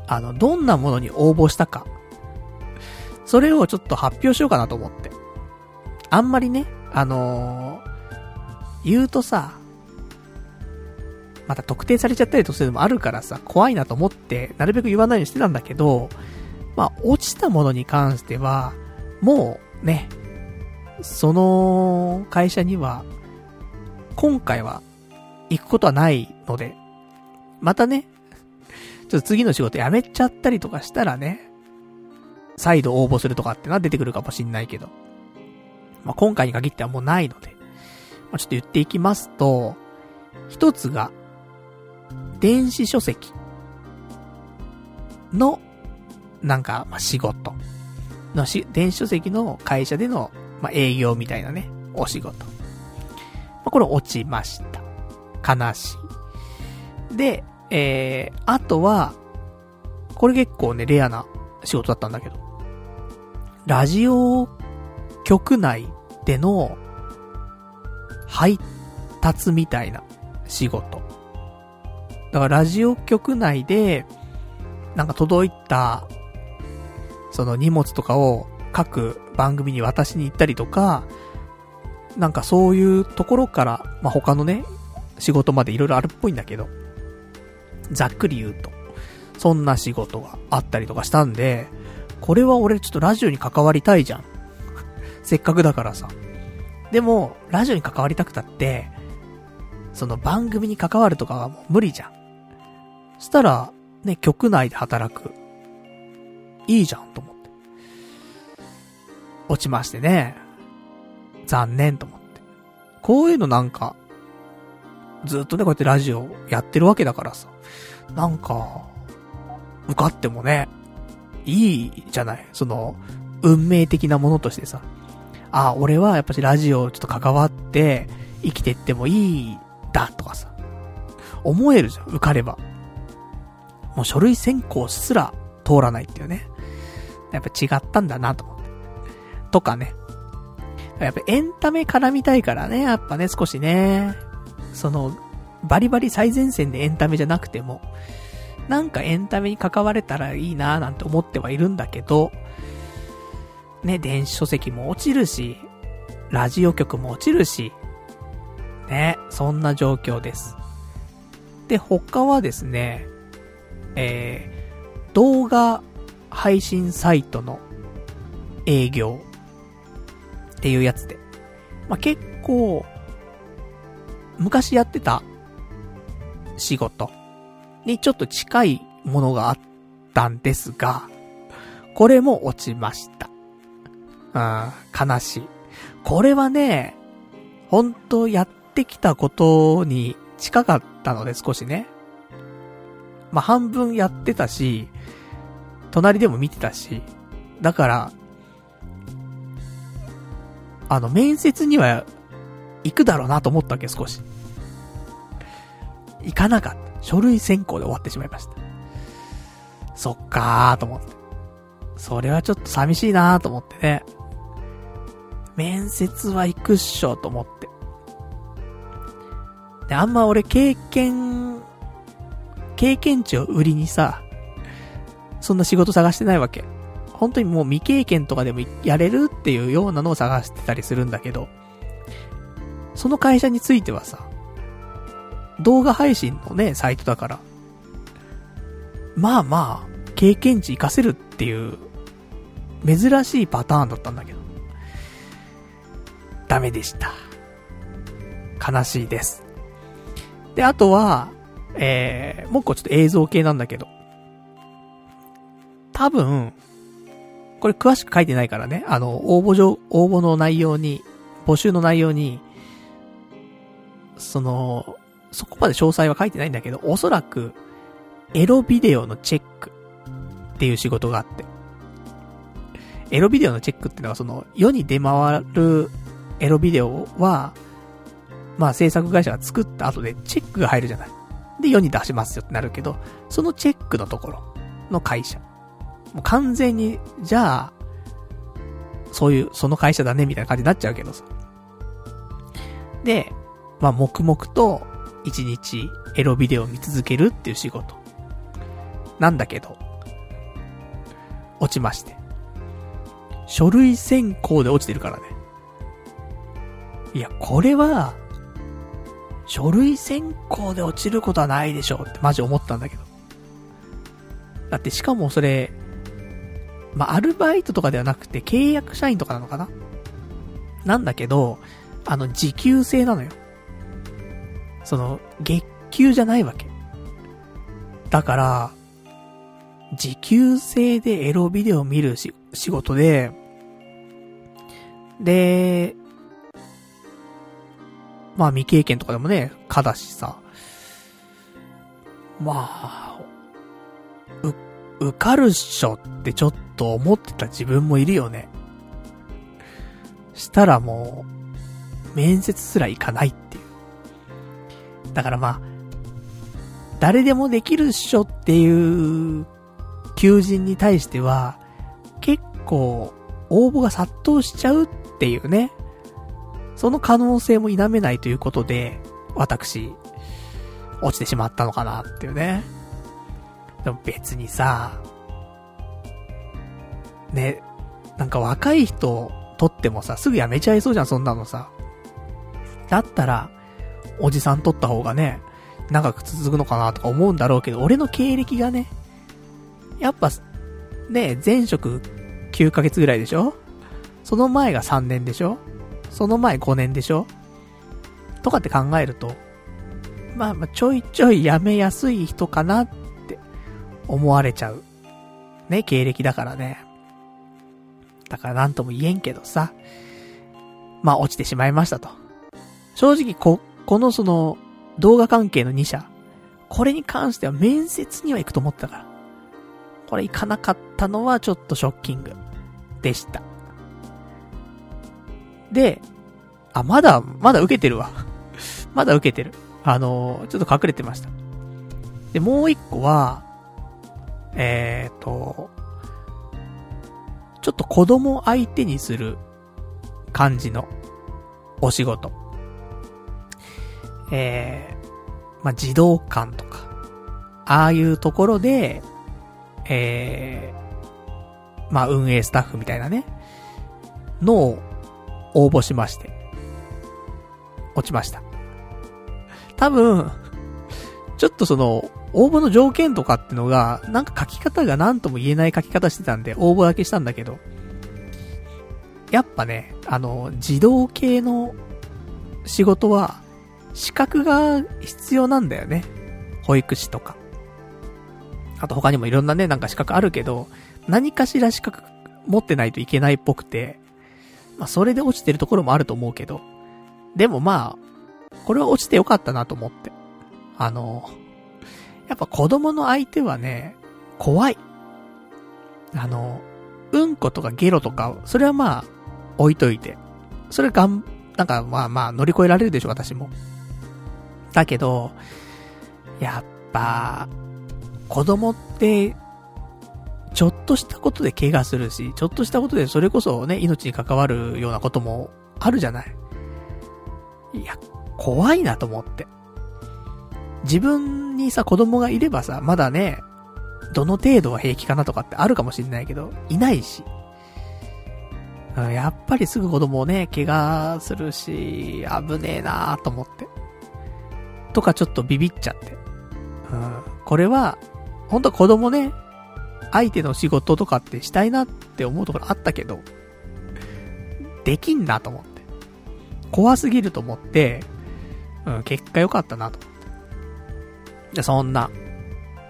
あの、どんなものに応募したか。それをちょっと発表しようかなと思って。あんまりね、あのー、言うとさ、また特定されちゃったりとするのもあるからさ、怖いなと思って、なるべく言わないようにしてたんだけど、まあ、落ちたものに関しては、もうね、その会社には、今回は行くことはないので、またね、ちょっと次の仕事辞めちゃったりとかしたらね、再度応募するとかってのは出てくるかもしんないけど、まあ、今回に限ってはもうないので、まあ、ちょっと言っていきますと、一つが、電子書籍の、なんか、まあ、仕事。のし、電子書籍の会社での、まあ、営業みたいなね、お仕事。まあ、これ落ちました。悲しい。で、えー、あとは、これ結構ね、レアな仕事だったんだけど、ラジオ局内での配達みたいな仕事。だからラジオ局内で、なんか届いた、その荷物とかを各番組に渡しに行ったりとか、なんかそういうところから、まあ、他のね、仕事まで色々あるっぽいんだけど、ざっくり言うと、そんな仕事があったりとかしたんで、これは俺ちょっとラジオに関わりたいじゃん。(laughs) せっかくだからさ。でも、ラジオに関わりたくたって、その番組に関わるとかはもう無理じゃん。そしたら、ね、局内で働く。いいじゃん、と思って。落ちましてね。残念と思って。こういうのなんか、ずっとね、こうやってラジオやってるわけだからさ。なんか、受かってもね、いいじゃない。その、運命的なものとしてさ。あ、俺はやっぱしラジオちょっと関わって生きてってもいいだとかさ。思えるじゃん、受かれば。もう書類選考すら通らないっていうね。やっぱ違ったんだなと思って。とかね。やっぱエンタメ絡みたいからね、やっぱね、少しね。その、バリバリ最前線でエンタメじゃなくても、なんかエンタメに関われたらいいなーなんて思ってはいるんだけど、ね、電子書籍も落ちるし、ラジオ局も落ちるし、ね、そんな状況です。で、他はですね、えー、動画配信サイトの営業っていうやつで。まあ、結構、昔やってた仕事にちょっと近いものがあったんですが、これも落ちました。うん、悲しい。これはね、本当やってきたことに近かったので少しね。まあ、半分やってたし、隣でも見てたし、だから、あの、面接には行くだろうなと思ったわけ、少し。行かなかった。書類選考で終わってしまいました。そっかーと思って。それはちょっと寂しいなーと思ってね。面接は行くっしょと思って。で、あんま俺経験経験値を売りにさ、そんな仕事探してないわけ。本当にもう未経験とかでもやれるっていうようなのを探してたりするんだけど、その会社についてはさ、動画配信のね、サイトだから、まあまあ、経験値活かせるっていう、珍しいパターンだったんだけど、ダメでした。悲しいです。で、あとは、えー、もう一個ちょっと映像系なんだけど、多分、これ詳しく書いてないからね、あの、応募上、応募の内容に、募集の内容に、その、そこまで詳細は書いてないんだけど、おそらく、エロビデオのチェックっていう仕事があって。エロビデオのチェックってのはその、世に出回るエロビデオは、まあ制作会社が作った後でチェックが入るじゃない。で、世に出しますよってなるけど、そのチェックのところの会社。もう完全に、じゃあ、そういう、その会社だね、みたいな感じになっちゃうけどさ。で、まあ、黙々と、一日、エロビデオを見続けるっていう仕事。なんだけど、落ちまして。書類選考で落ちてるからね。いや、これは、書類選考で落ちることはないでしょうってマジ思ったんだけど。だってしかもそれ、まあ、アルバイトとかではなくて契約社員とかなのかな？なんだけど、あの、時給制なのよ。その、月給じゃないわけ。だから、時給制でエロビデオを見るし、仕事で、で、まあ未経験とかでもね、かだしさ、まあ、受かるっしょってちょっと思ってた自分もいるよね。したらもう、面接すら行かないっていう。だからまあ、誰でもできるっしょっていう求人に対しては、結構応募が殺到しちゃうっていうね。その可能性も否めないということで、私、落ちてしまったのかなっていうね。でも別にさ、ね、なんか若い人とってもさ、すぐ辞めちゃいそうじゃん、そんなのさ。だったら、おじさん取った方がね、長く続くのかなとか思うんだろうけど、俺の経歴がね、やっぱ、ね、前職9ヶ月ぐらいでしょ？その前が3年でしょ？その前5年でしょ？とかって考えると、まあまあちょいちょい辞めやすい人かなっ思われちゃう。ね、経歴だからね。だからなんとも言えんけどさ。まあ落ちてしまいましたと。正直こ、このその動画関係の2社、これに関しては面接には行くと思ったから。これ行かなかったのはちょっとショッキングでした。で、あ、まだ、まだ受けてるわ。(laughs) まだ受けてる。あのー、ちょっと隠れてました。で、もう一個は、えーと、ちょっと子供相手にする感じのお仕事。えー、まあ、児童館とか、ああいうところで、えー、まあ、運営スタッフみたいなね、のを応募しまして、落ちました。多分、ちょっとその、応募の条件とかってのが、なんか書き方が何とも言えない書き方してたんで、応募だけしたんだけど、やっぱね、あの、児童系の仕事は、資格が必要なんだよね。保育士とか。あと他にもいろんなね、なんか資格あるけど、何かしら資格持ってないといけないっぽくて、まあそれで落ちてるところもあると思うけど、でもまあ、これは落ちてよかったなと思って。あの、やっぱ子供の相手はね、怖い。あの、うんことかゲロとか、それはまあ、置いといて。それがん、なんかまあまあ乗り越えられるでしょ、私も。だけど、やっぱ、子供って、ちょっとしたことで怪我するし、ちょっとしたことでそれこそね、命に関わるようなこともあるじゃない。いや、怖いなと思って。自分にさ、子供がいればさ、まだね、どの程度は平気かなとかってあるかもしれないけど、いないし。やっぱりすぐ子供をね、怪我するし、危ねえなーと思って。とかちょっとビビっちゃって。うん。これは、ほんと子供ね、相手の仕事とかってしたいなって思うところあったけど、できんなと思って。怖すぎると思って、うん、結果良かったなと思って。そんな、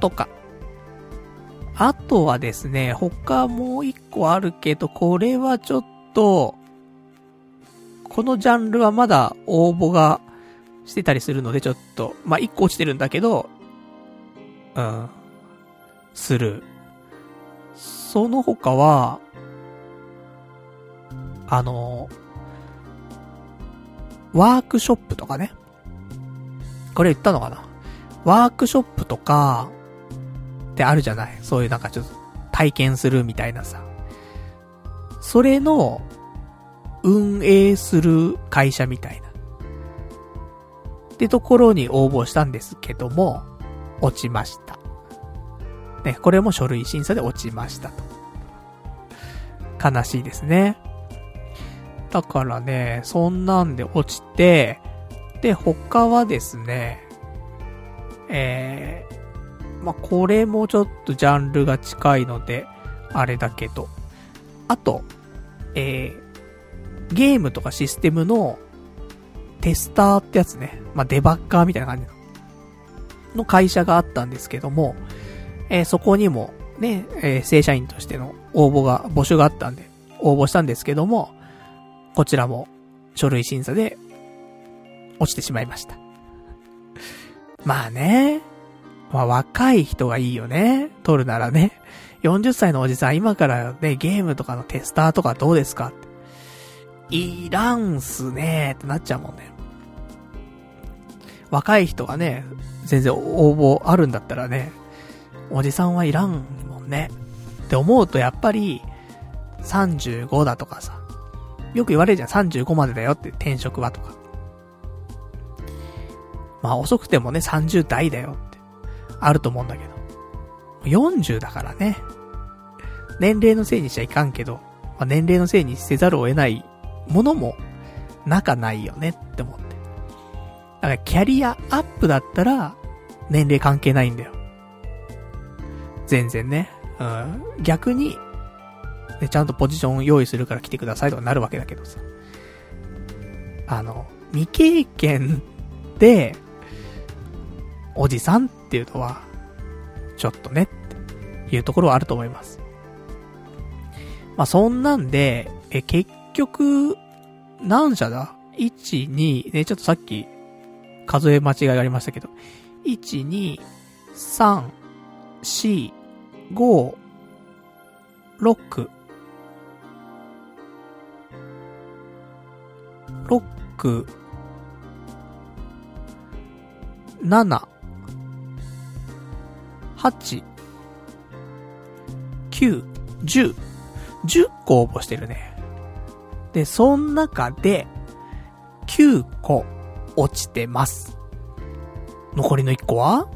とか。あとはですね、他もう一個あるけど、これはちょっと、このジャンルはまだ応募がしてたりするので、ちょっと、まあ、一個落ちてるんだけど、うん、する。その他は、あの、ワークショップとかね。これ言ったのかな？ワークショップとか、ってあるじゃない？そういうなんかちょっと体験するみたいなさ。それの、運営する会社みたいな。ってところに応募したんですけども、落ちました。ね、これも書類審査で落ちましたと。悲しいですね。だからね、そんなんで落ちて、で、他はですね、えー、まあ、これもちょっとジャンルが近いので、あれだけど。あと、えー、ゲームとかシステムのテスターってやつね。まあ、デバッカーみたいな感じの会社があったんですけども、えー、そこにもね、えー、正社員としての応募が、募集があったんで、応募したんですけども、こちらも書類審査で落ちてしまいました。まあね。まあ若い人がいいよね。撮るならね。40歳のおじさん今からね、ゲームとかのテスターとかどうですか？いらんすねーってなっちゃうもんね。若い人がね、全然応募あるんだったらね、おじさんはいらんもんね。って思うとやっぱり、35だとかさ。よく言われるじゃん、35までだよって転職はとか。まあ遅くてもね、30代だよって、あると思うんだけど。40だからね。年齢のせいにしちゃいかんけど、まあ、年齢のせいにせざるを得ないものも、仲ないよねって思って。だからキャリアアップだったら、年齢関係ないんだよ。全然ね。うん。逆に、ね、ちゃんとポジション用意するから来てくださいとかなるわけだけどさ。あの、未経験で、おじさんっていうのは、ちょっとね、っていうところはあると思います。まあ、そんなんで、え、結局、何社だ ?1、2、ね、ちょっとさっき、数え間違いがありましたけど、1、2、3、4、5、6、6、7、8、9、10、10個応募してるね。で、その中で、9個落ちてます。残りの1個は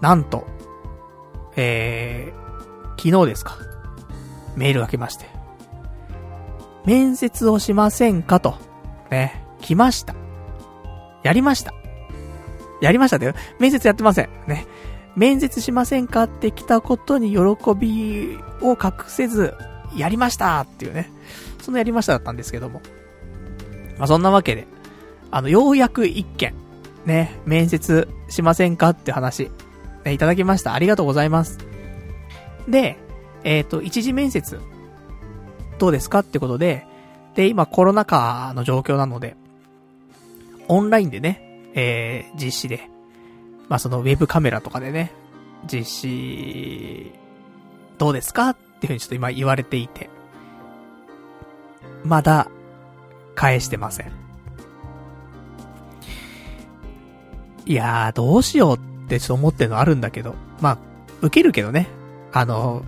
なんと、えー、昨日ですか。メールが来まして。面接をしませんかと。ね、来ました。やりました。やりましたよ。面接やってません。ね。面接しませんかって来たことに喜びを隠せず、やりましたっていうね。そのやりましただったんですけども。まあ、そんなわけで、あの、ようやく一件、ね、面接しませんかって話、ね、いただきました。ありがとうございます。で、えっ、ー、と、一次面接、どうですかってことで、で、今コロナ禍の状況なので、オンラインでね、えー、実施で、まあ、そのウェブカメラとかでね、実施、どうですかっていうふうにちょっと今言われていて、まだ、返してません。いやー、どうしようってちょっと思ってるのあるんだけど、まあ、受けるけどね。あの、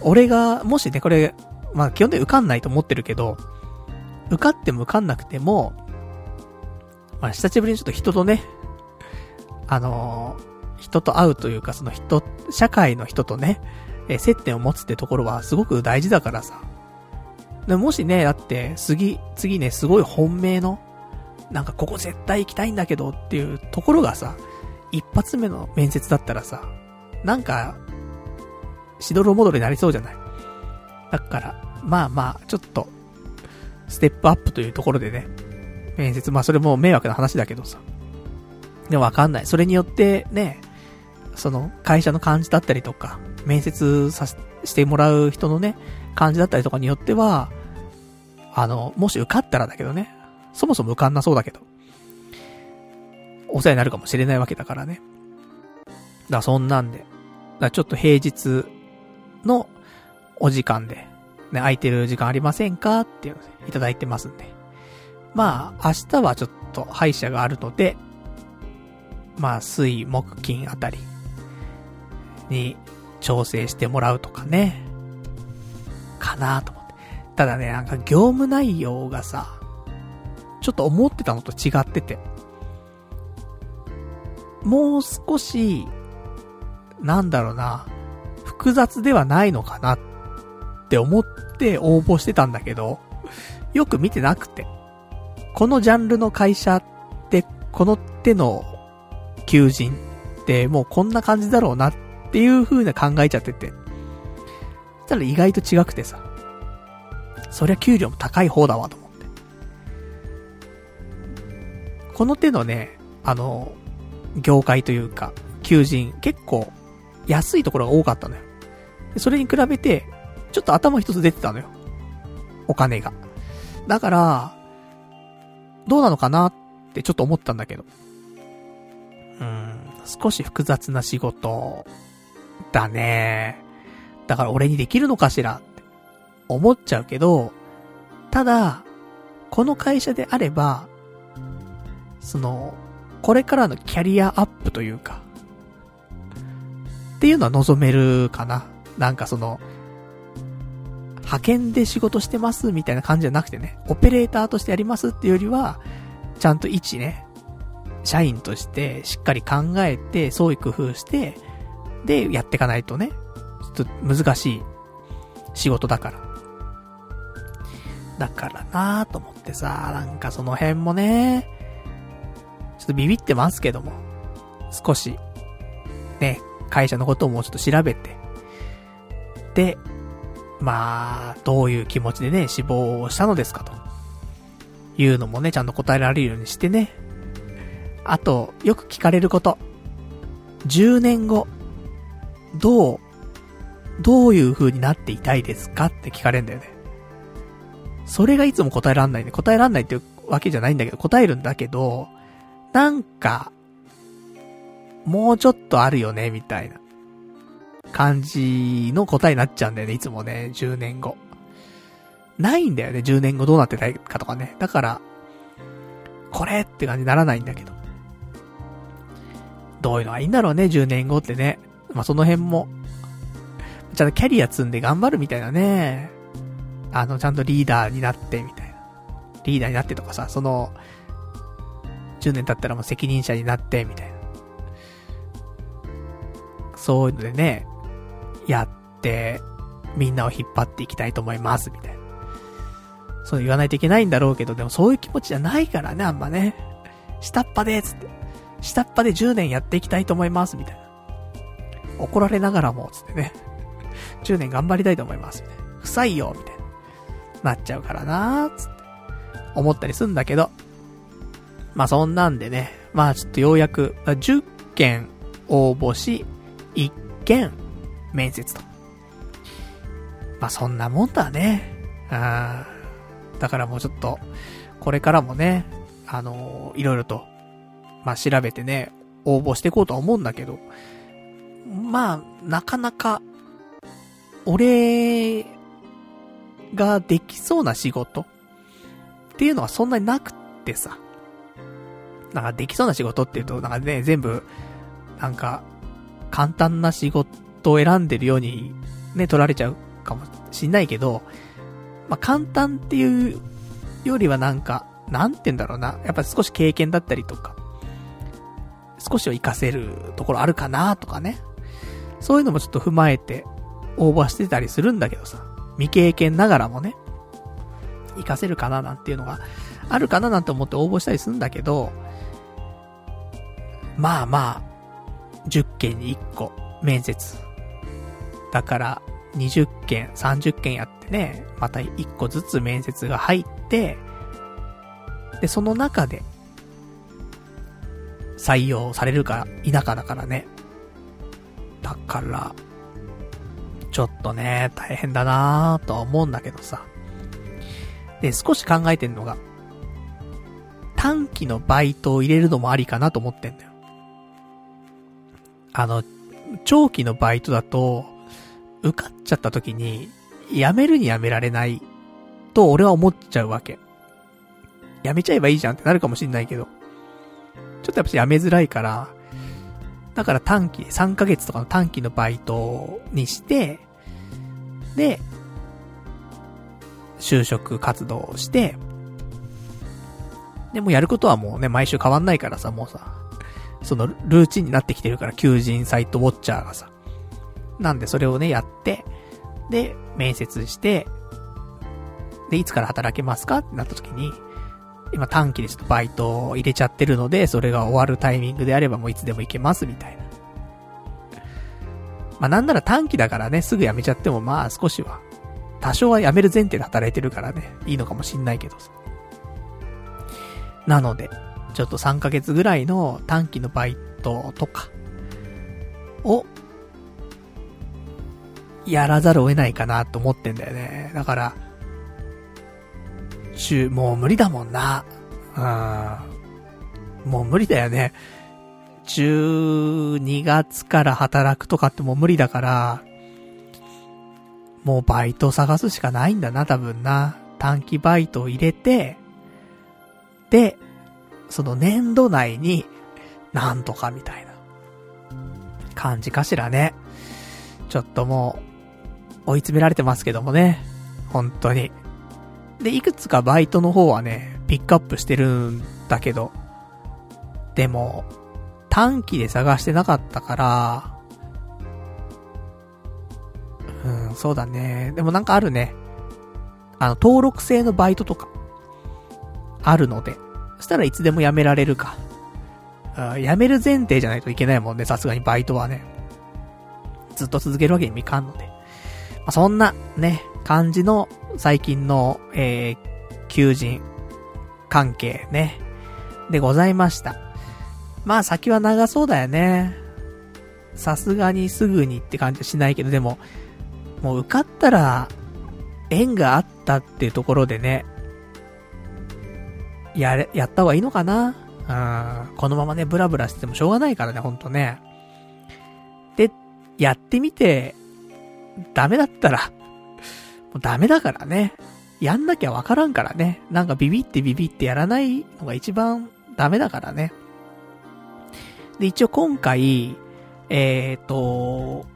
俺が、もしね、これ、まあ基本的に受かんないと思ってるけど、受かっても受かんなくても、まあ、久しぶりにちょっと人とね、あのー、人と会うというか、その人、社会の人とね、え接点を持つってところはすごく大事だからさ。でもしね、だって、次、次ね、すごい本命の、なんかここ絶対行きたいんだけどっていうところがさ、一発目の面接だったらさ、なんか、しどろもどろになりそうじゃない？だから、まあまあ、ちょっと、ステップアップというところでね、面接、まあそれも迷惑な話だけどさ。でわかんない。それによってね、その会社の感じだったりとか、面接さしてもらう人のね、感じだったりとかによっては、あの、もし受かったらだけどね、そもそも受かんなそうだけど、お世話になるかもしれないわけだからね。だからそんなんで、だからちょっと平日のお時間で、ね、空いてる時間ありませんか？っていうのいただいてますんで。まあ、明日はちょっと歯医者があるので、まあ、水、木、金あたりに調整してもらうとかね。かなと思って。ただね、なんか業務内容がさ、ちょっと思ってたのと違ってて。もう少し、なんだろうな、複雑ではないのかなって思って応募してたんだけど、よく見てなくて。このジャンルの会社って、この手の求人ってもうこんな感じだろうなっていう風な考えちゃってて。そしたら意外と違くてさ。そりゃ給料も高い方だわと思って。この手のね、あの、業界というか、求人、結構安いところが多かったのよ。それに比べて、ちょっと頭一つ出てたのよ。お金が。だから、どうなのかなってちょっと思ったんだけど。うん、少し複雑な仕事、だね。だから俺にできるのかしらって思っちゃうけど、ただ、この会社であれば、その、これからのキャリアアップというか、っていうのは望めるかな。なんかその、派遣で仕事してますみたいな感じじゃなくてね、オペレーターとしてやりますっていうよりは、ちゃんと一ね、社員としてしっかり考えて、創意工夫して、で、やっていかないとね、ちょっと難しい仕事だから。だからなぁと思ってさ、なんかその辺もね、ちょっとビビってますけども、少し、ね、会社のことをもうちょっと調べて、で、まあ、どういう気持ちでね、死亡をしたのですかと。いうのもね、ちゃんと答えられるようにしてね。あと、よく聞かれること。10年後、どう、どういう風になっていたいですか？って聞かれるんだよね。それがいつも答えらんないね。答えらんないっていうわけじゃないんだけど、答えるんだけど、なんか、もうちょっとあるよね、みたいな。感じの答えになっちゃうんだよね、いつもね、10年後。ないんだよね、10年後どうなってたいかとかね。だから、これって感じにならないんだけど。どういうのがいいんだろうね、10年後ってね。まあ、その辺も、ちゃんとキャリア積んで頑張るみたいなね。あの、ちゃんとリーダーになって、みたいな。リーダーになってとかさ、その、10年経ったらもう責任者になって、みたいな。そういうのでね、みんなを引っ張っていきたいと思います、みたいな。そう言わないといけないんだろうけど、でもそういう気持ちじゃないからね、あんまね。下っ端で、つって。下っ端で10年やっていきたいと思います、みたいな。怒られながらも、つってね。10年頑張りたいと思います、みたいな。不採用、みたいな。なっちゃうからなー、つって。思ったりすんだけど。まあそんなんでね。まあちょっとようやく、10件応募し、1件面接と。まあそんなもんだね。あだからもうちょっと、これからもね、あのー、いろいろと、まあ調べてね、応募していこうとは思うんだけど、まあ、なかなか、俺ができそうな仕事っていうのはそんなになくってさ。なんかできそうな仕事っていうと、なんかね、全部、なんか、簡単な仕事を選んでるように、ね、取られちゃうかもしんないけど、まあ、簡単っていうよりはなんか、なんて言うんだろうな。やっぱ少し経験だったりとか、少しは活かせるところあるかなとかね。そういうのもちょっと踏まえて応募してたりするんだけどさ。未経験ながらもね、活かせるかななんていうのがあるかななんて思って応募したりするんだけど、まあまあ、10件に1個面接。だから、20件、30件やってね、また1個ずつ面接が入って、で、その中で、採用されるか否かだからね。だから、ちょっとね、大変だなぁとは思うんだけどさ。で、少し考えてんのが、短期のバイトを入れるのもありかなと思ってんだよ。あの、長期のバイトだと、受かっちゃった時に、辞めるに辞められない、と俺は思っちゃうわけ。辞めちゃえばいいじゃんってなるかもしんないけど、ちょっとやっぱ辞めづらいから、だから短期、3ヶ月とかの短期のバイトにして、で、就職活動をして、でもやることはもうね、毎週変わんないからさ、もうさ、そのルーチンになってきてるから、求人サイトウォッチャーがさ。なんでそれをね、やって、で、面接して、で、いつから働けますかってなった時に、今短期でちょっとバイトを入れちゃってるので、それが終わるタイミングであればもういつでも行けますみたいな。まあなんなら短期だからね、すぐ辞めちゃってもまあ少しは、多少は辞める前提で働いてるからね、いいのかもしんないけどさ。なので、ちょっと3ヶ月ぐらいの短期のバイトとか、を、やらざるを得ないかなと思ってんだよね。だから、中、もう無理だもんな。うん。もう無理だよね。12月から働くとかってもう無理だから、もうバイト探すしかないんだな、多分な。短期バイトを入れて、で、その年度内に、なんとかみたいな、感じかしらね。ちょっともう、追い詰められてますけどもね。本当に。で、いくつかバイトの方はね、ピックアップしてるんだけど、でも、短期で探してなかったから、うん、そうだね。でもなんかあるね。あの、登録制のバイトとか、あるので、そしたらいつでも辞められるか。辞める前提じゃないといけないもんね、さすがにバイトはね。ずっと続けるわけにもいかんので。まあ、そんな、ね、感じの最近の、えー、求人関係ね、でございました。まあ先は長そうだよね。さすがにすぐにって感じはしないけど、でも、もう受かったら、縁があったっていうところでね、やれ、やった方がいいのかなうん、このままね、ブラブラしててもしょうがないからね、ほんとね。で、やってみて、ダメだったら、もうダメだからね。やんなきゃわからんからね。なんかビビってビビってやらないのが一番ダメだからね。で、一応今回、えっ、ー、と、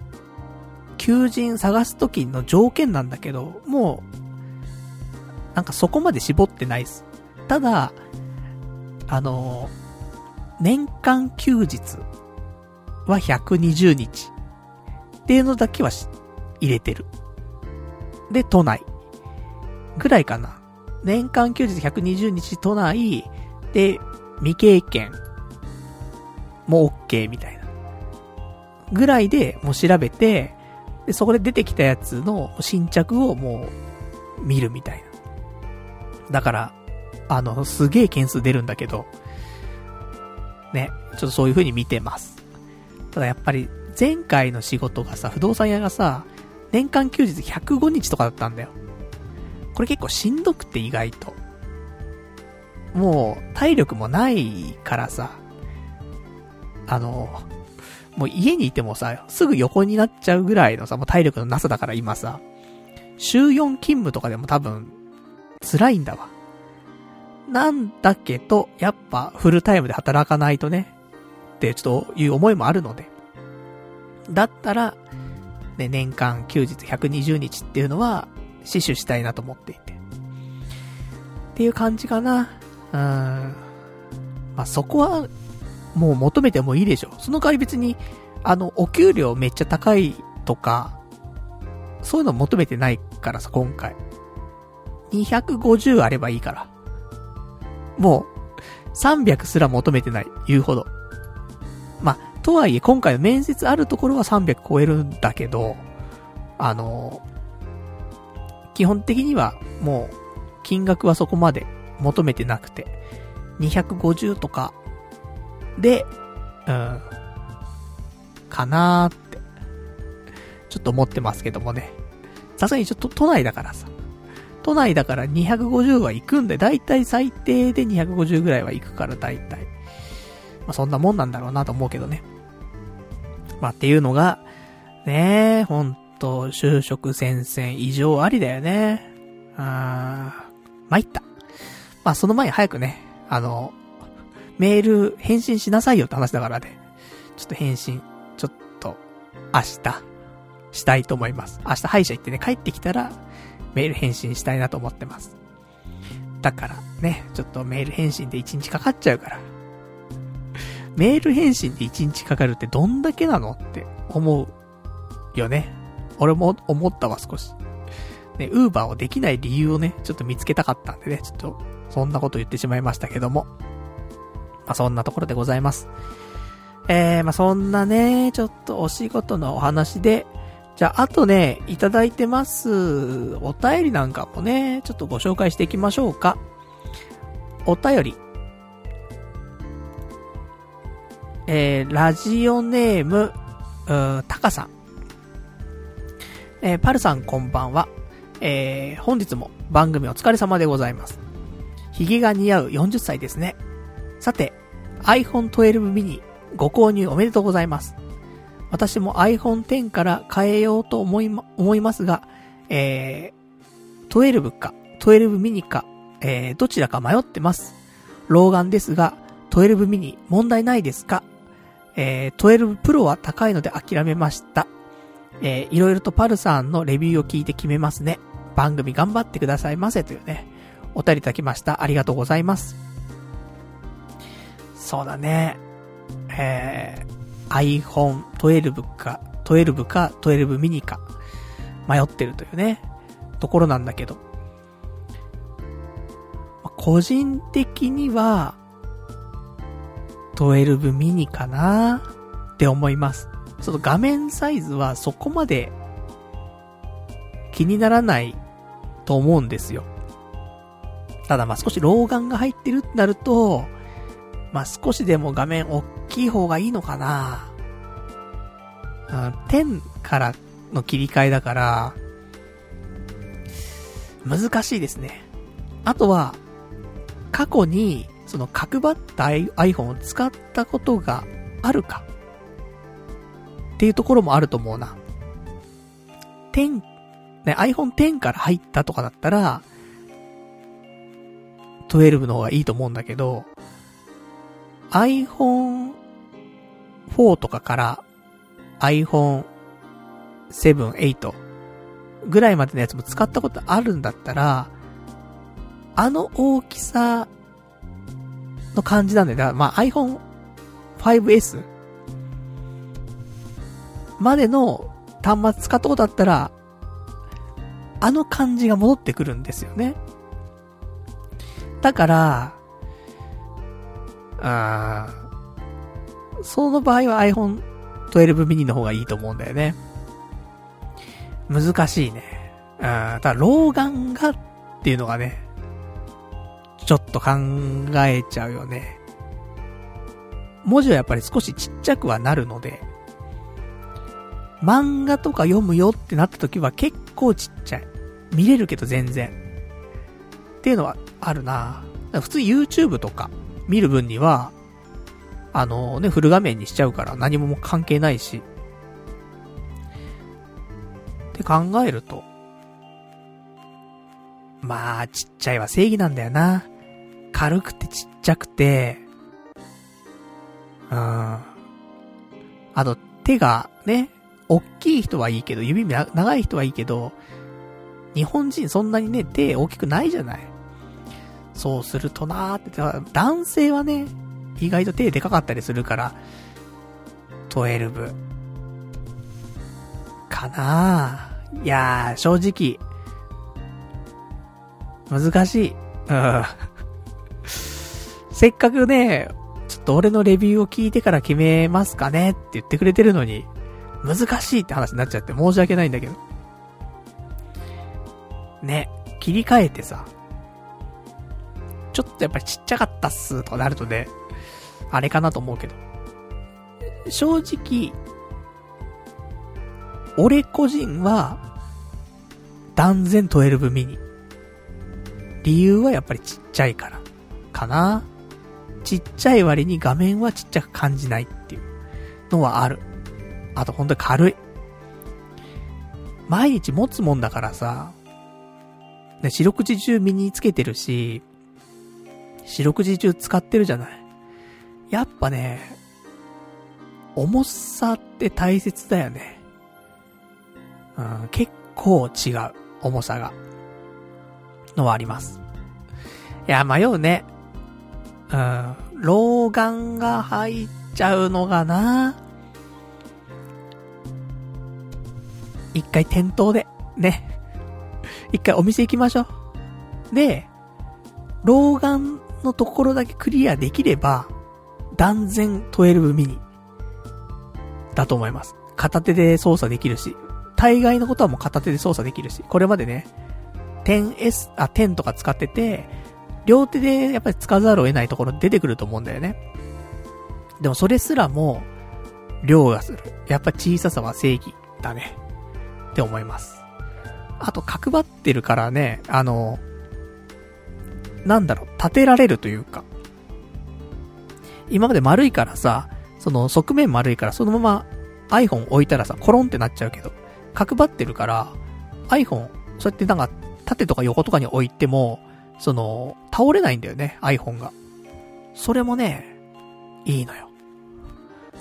求人探すときの条件なんだけど、もう、なんかそこまで絞ってないです。ただ、あの、年間休日は120日っていうのだけは入れてる。で、都内。ぐらいかな。年間休日120日都内で未経験も OK みたいな。ぐらいでもう調べて、で、そこで出てきたやつの新着をもう見るみたいな。だから、あの、すげえ件数出るんだけど、ね、ちょっとそういう風に見てます。ただやっぱり、前回の仕事がさ、不動産屋がさ、年間休日105日とかだったんだよ。これ結構しんどくて意外と。もう、体力もないからさ、あの、もう家にいてもさ、すぐ横になっちゃうぐらいのさ、もう体力のなさだから今さ、週4勤務とかでも多分、辛いんだわ。なんだけど、やっぱフルタイムで働かないとね、ってちょっという思いもあるので。だったら、ね、年間休日120日っていうのは、死守したいなと思っていて。っていう感じかな。うん。まあ、そこは、もう求めてもいいでしょ。その代わり別に、あの、お給料めっちゃ高いとか、そういうの求めてないからさ、今回。250あればいいから。もう、300すら求めてない、言うほど。まあ、とはいえ今回の面接あるところは300超えるんだけど、あの、基本的にはもう、金額はそこまで求めてなくて、250とかで、うん、かなーって、ちょっと思ってますけどもね。さすがにちょっと都内だからさ。都内だから250は行くんで、だいたい最低で250ぐらいは行くからだいたい。まあそんなもんなんだろうなと思うけどね。まあっていうのが、ねえ、ほんと、就職戦線異常ありだよね。あー、参った。まあその前に早くね、あの、メール返信しなさいよって話だからね。ちょっと返信、ちょっと、明日、したいと思います。明日歯医者行ってね、帰ってきたら、メール返信したいなと思ってます。だからね、ちょっとメール返信で1日かかっちゃうから。メール返信で1日かかるってどんだけなのって思うよね。俺も思ったわ、少し。ね、ウーバーをできない理由をね、ちょっと見つけたかったんでね、ちょっと、そんなこと言ってしまいましたけども。まあ、そんなところでございます。えー、まあ、そんなね、ちょっとお仕事のお話で、じゃあ、あとね、いただいてます、お便りなんかもね、ちょっとご紹介していきましょうか。お便り。えー、ラジオネーム、うタカさん。えー、パルさんこんばんは。えー、本日も番組お疲れ様でございます。髭が似合う40歳ですね。さて、iPhone 12 mini ご購入おめでとうございます。私も iPhone X から変えようと思いま、思いますが、えー、12か、12 mini か、えー、どちらか迷ってます。老眼ですが、12 mini 問題ないですか？えー、12 Pro は高いので諦めました。えー、いろいろとパルさんのレビューを聞いて決めますね。番組頑張ってくださいませというね、お便りいただきました。ありがとうございます。そうだね。えー、iPhone 12か、12か、12 mini か、迷ってるというね、ところなんだけど。個人的には、12 mini かな？って思います。ちょっと画面サイズはそこまで気にならないと思うんですよ。ただまあ少し老眼が入ってるってなると、まあ、少しでも画面大きい方がいいのかな？うん、10からの切り替えだから、難しいですね。あとは、過去に、その角張った iPhone を使ったことがあるかっていうところもあると思うな。10、ね、iPhone X から入ったとかだったら、12の方がいいと思うんだけど、iPhone 4とかから iPhone 7、8ぐらいまでのやつも使ったことあるんだったら、あの大きさの感じなんだよ。だからまあ iPhone 5S までの端末使ったことあったら、あの感じが戻ってくるんですよね。だから、あその場合は iPhone 12 mini の方がいいと思うんだよね。難しいね。あただ、老眼がっていうのがね、ちょっと考えちゃうよね。文字はやっぱり少しちっちゃくはなるので、漫画とか読むよってなった時は結構ちっちゃい。見れるけど全然。っていうのはあるな普通 YouTube とか見る分には、あのね、フル画面にしちゃうから何も関係ないし。って考えると、まあ、ちっちゃいは正義なんだよな。軽くてちっちゃくて、うん。あと、手がね、大きい人はいいけど、指長い人はいいけど、日本人そんなにね、手大きくないじゃない。そうするとなーって、男性はね、意外と手でかかったりするから、12。かなぁ。いやー、正直、難しい。うん。せっかくね、ちょっと俺のレビューを聞いてから決めますかねって言ってくれてるのに、難しいって話になっちゃって申し訳ないんだけど。ね、切り替えてさ、ちょっとやっぱりちっちゃかったっすとかなるとね、あれかなと思うけど。正直、俺個人は、断然12ミニ。理由はやっぱりちっちゃいから。かな？ちっちゃい割に画面はちっちゃく感じないっていうのはある。あとほんとに軽い。毎日持つもんだからさ、ね、四六時中身につけてるし、四六時中使ってるじゃない。やっぱね、重さって大切だよね。うん、結構違う、重さが。のはあります。いや、迷うね。うん、老眼が入っちゃうのがな？一回店頭で、ね。一回お店行きましょう。で、老眼のところだけクリアできれば、断然12ミニ。だと思います。片手で操作できるし、大概のことはもう片手で操作できるし、これまでね、10S、あ、10とか使ってて、両手でやっぱり使わざるを得ないところ出てくると思うんだよね。でもそれすらも、量がする。やっぱ小ささは正義だね。って思います。あと角張ってるからね、あの、なんだろう、立てられるというか。今まで丸いからさ、その側面丸いからそのまま iPhone 置いたらさ、コロンってなっちゃうけど、角張ってるから、iPhone、そうやってなんか、縦とか横とかに置いても、その、倒れないんだよね、iPhone が。それもね、いいのよ。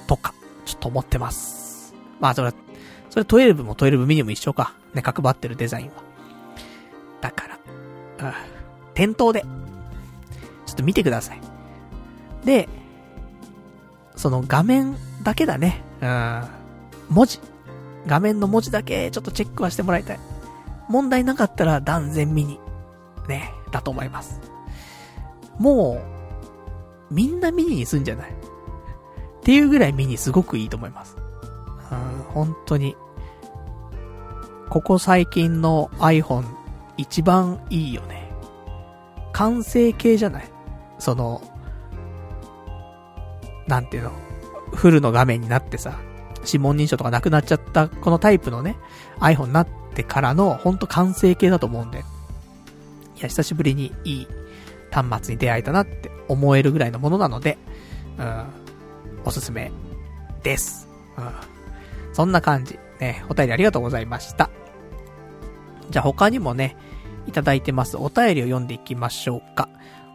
とか、ちょっと思ってます。まあ、それは、それ12も12ミニも一緒か。ね、角張ってるデザインは。だから、うん。店頭で、ちょっと見てください。で、その画面だけだね。うん。文字。画面の文字だけちょっとチェックはしてもらいたい。問題なかったら断然ミニ。ね、だと思います。もう、みんなミニにすんじゃない？っていうぐらいミニすごくいいと思います。うん、本当に。ここ最近の iPhone 一番いいよね。完成形じゃない？その、なんていうの、フルの画面になってさ、指紋認証とかなくなっちゃったこのタイプのね、iPhone になってからのほんと完成形だと思うんで。いや、久しぶりにいい端末に出会えたなって思えるぐらいのものなので、うん、おすすめです。うん。そんな感じ。ね、お便りありがとうございました。じゃあ他にもね、いただいてます。お便りを読んでいきましょうか。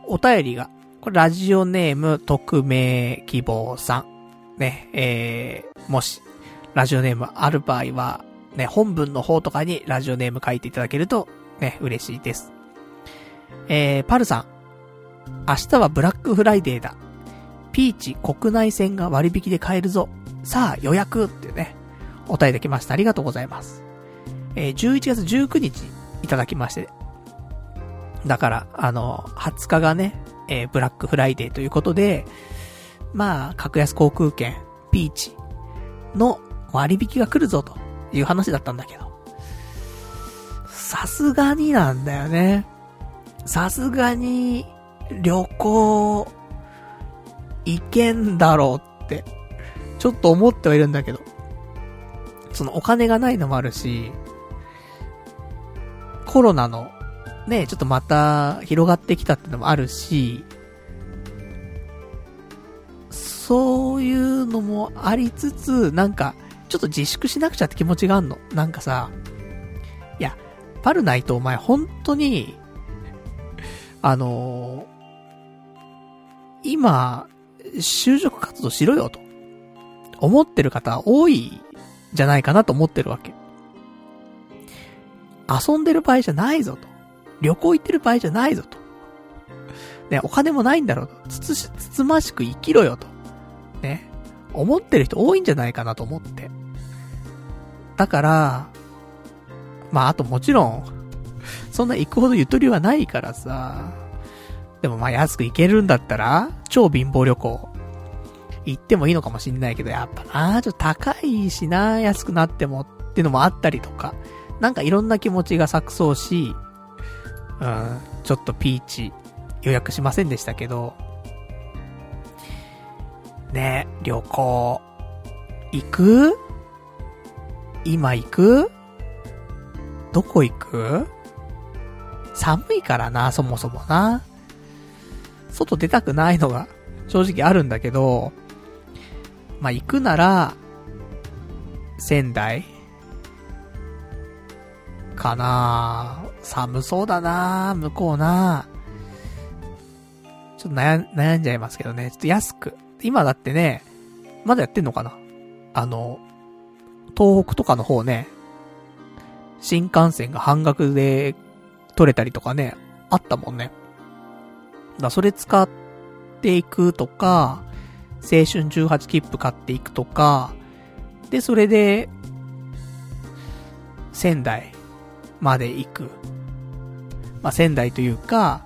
お便りが、これラジオネーム匿名希望さん。ね、えー、もし、ラジオネームある場合は、ね、本文の方とかにラジオネーム書いていただけると、ね、嬉しいです。えー、パルさん。明日はブラックフライデーだ。ピーチ国内線が割引で買えるぞ。さあ予約ってね、お答えできました。ありがとうございます。えー、11月19日いただきまして。だから、あの、20日がね、えー、ブラックフライデーということで、まあ、格安航空券、ピーチの割引が来るぞという話だったんだけど。さすがになんだよね。さすがに、旅行、行けんだろうって、ちょっと思ってはいるんだけど。そのお金がないのもあるし、コロナの、ね、ちょっとまた広がってきたってのもあるし、そういうのもありつつ、なんか、ちょっと自粛しなくちゃって気持ちがあんの。なんかさ、いや、パルナイトお前本当に、あのー、今、就職活動しろよと、思ってる方多いじゃないかなと思ってるわけ。遊んでる場合じゃないぞと。旅行行ってる場合じゃないぞと。ね、お金もないんだろうと。つつし、つつましく生きろよと。ね。思ってる人多いんじゃないかなと思って。だから、まあ、あともちろん、そんな行くほどゆとりはないからさ。でもまあ安く行けるんだったら、超貧乏旅行、行ってもいいのかもしんないけど、やっぱなちょっと高いしな安くなってもっていうのもあったりとか、なんかいろんな気持ちが錯綜し、うん、ちょっとピーチ予約しませんでしたけど、ね旅行、行く？今行く？どこ行く？寒いからな、そもそもな。外出たくないのが正直あるんだけど、まあ、行くなら、仙台かな寒そうだな向こうなちょっと悩悩んじゃいますけどね。ちょっと安く。今だってね、まだやってんのかなあの、東北とかの方ね、新幹線が半額で取れたりとかね、あったもんね。だそれ使っていくとか、青春18切符買っていくとか、で、それで、仙台まで行く。まあ、仙台というか、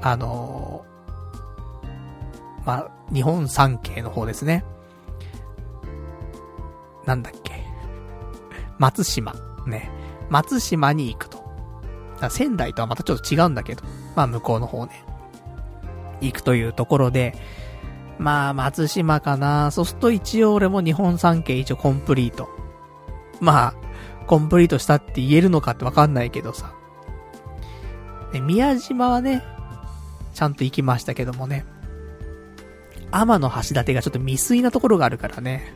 あのー、まあ、日本三景の方ですね。なんだっけ。松島。ね。松島に行くと。仙台とはまたちょっと違うんだけど。まあ、向こうの方ね。行くというところで、まあ、松島かな。そうすると一応俺も日本三景一応コンプリート。まあ、コンプリートしたって言えるのかってわかんないけどさ。で、宮島はね、ちゃんと行きましたけどもね。天の橋立がちょっと未遂なところがあるからね。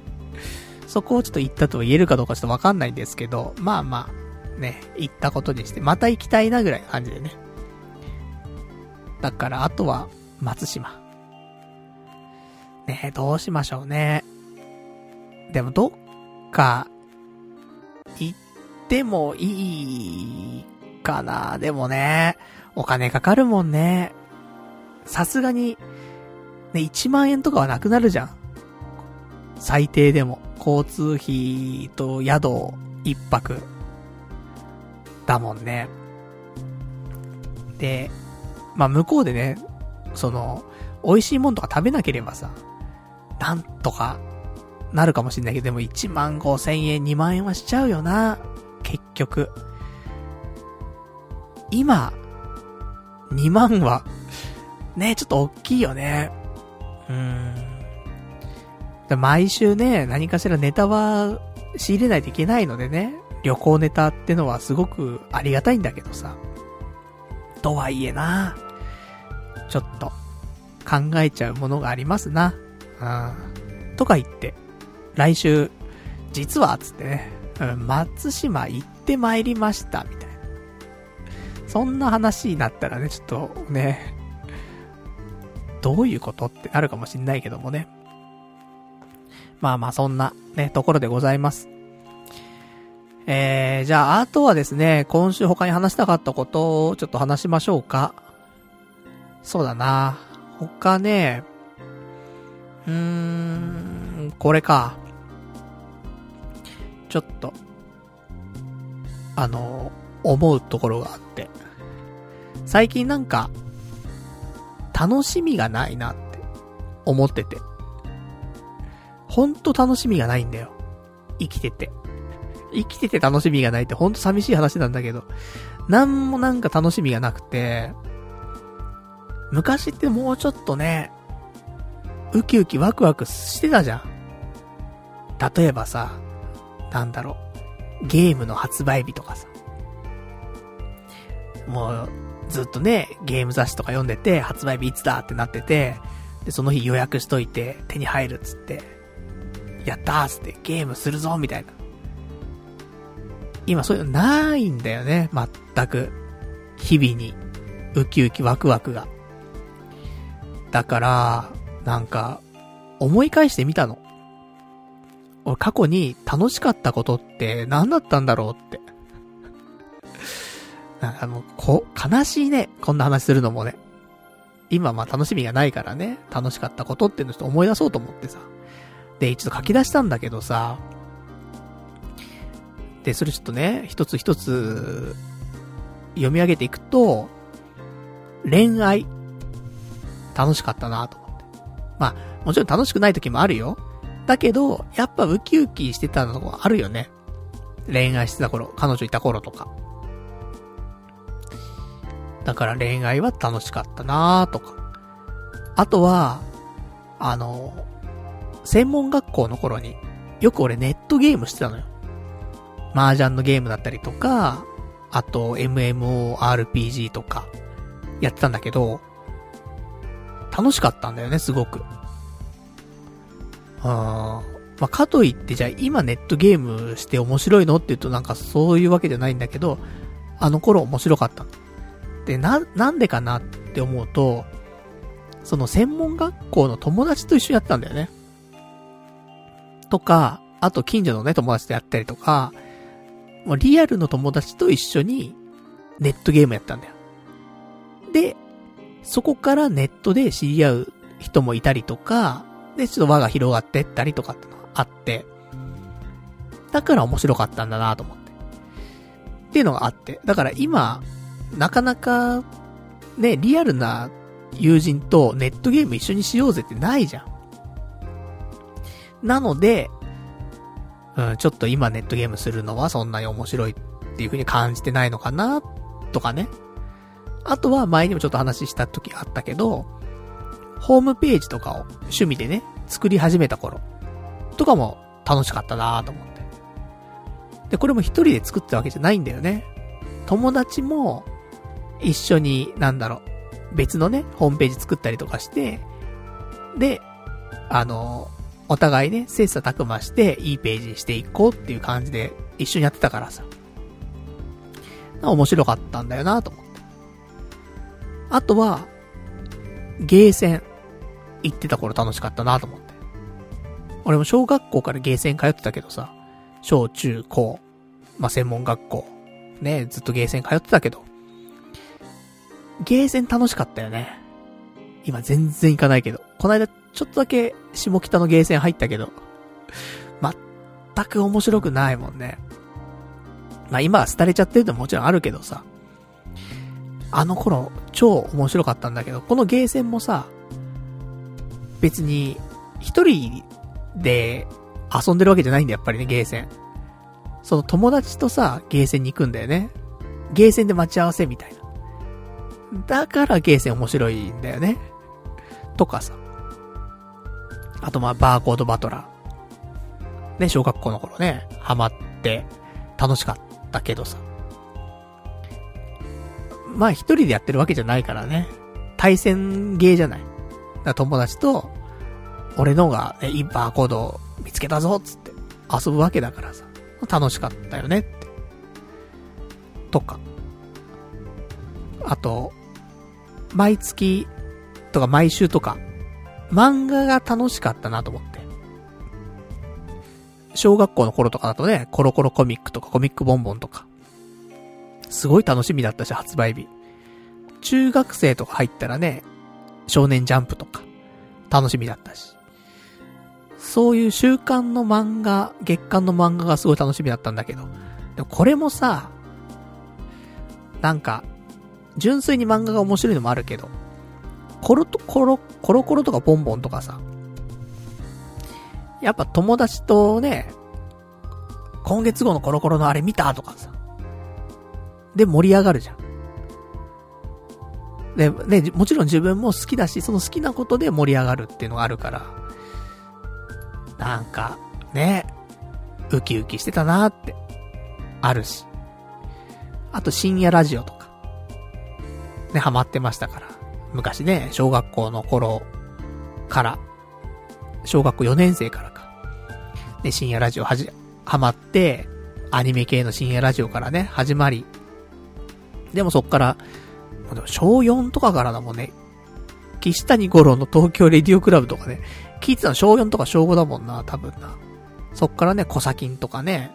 そこをちょっと行ったと言えるかどうかちょっとわかんないんですけど、まあまあ、ね、行ったことにして、また行きたいなぐらいの感じでね。だから、あとは、松島。ねどうしましょうね。でも、どっか、行ってもいいかな。でもね、お金かかるもんね。さすがに、ね、1万円とかはなくなるじゃん。最低でも。交通費と宿一泊。だもんね。で、まあ、向こうでね、その、美味しいもんとか食べなければさ、なんとか、なるかもしんないけど、でも1万5千円、2万円はしちゃうよな。結局。今、2万は、ね、ちょっと大きいよね。うーん。毎週ね、何かしらネタは仕入れないといけないのでね、旅行ネタってのはすごくありがたいんだけどさ。とはいえな、ちょっと考えちゃうものがありますな。うん。とか言って、来週、実は、つってね、うん、松島行って参りました、みたいな。そんな話になったらね、ちょっとね、どういうことってなるかもしんないけどもね。まあまあそんなね、ところでございます。えー、じゃあ、あとはですね、今週他に話したかったことをちょっと話しましょうか。そうだな。他ね、うーん、これか。ちょっと、あの、思うところがあって。最近なんか、楽しみがないなって思ってて。ほんと楽しみがないんだよ。生きてて。生きてて楽しみがないってほんと寂しい話なんだけど、なんもなんか楽しみがなくて、昔ってもうちょっとね、ウキウキワクワクしてたじゃん。例えばさ、なんだろう、ゲームの発売日とかさ。もう、ずっとね、ゲーム雑誌とか読んでて、発売日いつだってなってて、で、その日予約しといて、手に入るっつって、やったーっつってゲームするぞみたいな。今そういうのないんだよね、全く。日々に、ウキウキワクワクが。だから、なんか、思い返してみたの。俺過去に楽しかったことって何だったんだろうって。(laughs) なんかもう、こ、悲しいね。こんな話するのもね。今まあ楽しみがないからね、楽しかったことっていうのをちょっと思い出そうと思ってさ。で、一度書き出したんだけどさ、で、それちょっとね、一つ一つ読み上げていくと、恋愛、楽しかったなと思って。まあ、もちろん楽しくない時もあるよ。だけど、やっぱウキウキしてたのあるよね。恋愛してた頃、彼女いた頃とか。だから恋愛は楽しかったなとか。あとは、あの、専門学校の頃に、よく俺ネットゲームしてたのよ。麻雀のゲームだったりとか、あと MMORPG とか、やってたんだけど、楽しかったんだよね、すごく。あまあ、かといってじゃあ今ネットゲームして面白いのって言うとなんかそういうわけじゃないんだけど、あの頃面白かったで、な、なんでかなって思うと、その専門学校の友達と一緒にやったんだよね。とか、あと近所のね、友達とやったりとか、もうリアルの友達と一緒にネットゲームやったんだよ。で、そこからネットで知り合う人もいたりとか、で、ちょっと輪が広がってったりとかってのがあって、だから面白かったんだなと思って。っていうのがあって。だから今、なかなか、ね、リアルな友人とネットゲーム一緒にしようぜってないじゃん。なので、うん、ちょっと今ネットゲームするのはそんなに面白いっていう風に感じてないのかな、とかね。あとは前にもちょっと話した時あったけど、ホームページとかを趣味でね、作り始めた頃とかも楽しかったなと思って。で、これも一人で作ったわけじゃないんだよね。友達も一緒に、なんだろう、別のね、ホームページ作ったりとかして、で、あの、お互いね、切磋琢磨して、いいページにしていこうっていう感じで、一緒にやってたからさ。面白かったんだよなと思って。あとは、ゲーセン、行ってた頃楽しかったなと思って。俺も小学校からゲーセン通ってたけどさ、小中高、まあ、専門学校、ね、ずっとゲーセン通ってたけど、ゲーセン楽しかったよね。今全然行かないけど。この間ちょっとだけ下北のゲーセン入ったけど、全く面白くないもんね。まあ今は廃れちゃってるのももちろんあるけどさ。あの頃、超面白かったんだけど、このゲーセンもさ、別に、一人で遊んでるわけじゃないんだやっぱりね、ゲーセン。その友達とさ、ゲーセンに行くんだよね。ゲーセンで待ち合わせみたいな。だからゲーセン面白いんだよね。とかさ。あとまあ、バーコードバトラー。ね、小学校の頃ね、ハマって楽しかったけどさ。まあ一人でやってるわけじゃないからね。対戦ゲーじゃない。友達と、俺のが、ね、いいバーコードを見つけたぞっつって遊ぶわけだからさ。楽しかったよねって。とか。あと、毎月とか毎週とか、漫画が楽しかったなと思って。小学校の頃とかだとね、コロコロコミックとかコミックボンボンとか、すごい楽しみだったし、発売日。中学生とか入ったらね、少年ジャンプとか、楽しみだったし。そういう週刊の漫画、月刊の漫画がすごい楽しみだったんだけど。でもこれもさ、なんか、純粋に漫画が面白いのもあるけど、コロと、コロ、コロコロとかボンボンとかさ、やっぱ友達とね、今月号のコロコロのあれ見たとかさ、で盛り上がるじゃん。で、ね、もちろん自分も好きだし、その好きなことで盛り上がるっていうのがあるから、なんか、ね、ウキウキしてたなーって、あるし。あと深夜ラジオとか、ね、ハマってましたから。昔ね、小学校の頃から、小学校4年生からか。で、深夜ラジオはじ、ハマって、アニメ系の深夜ラジオからね、始まり。でもそっから、小4とかからだもんね。岸谷五郎の東京レディオクラブとかね、聞いてたの小4とか小5だもんな、多分な。そっからね、コサキンとかね、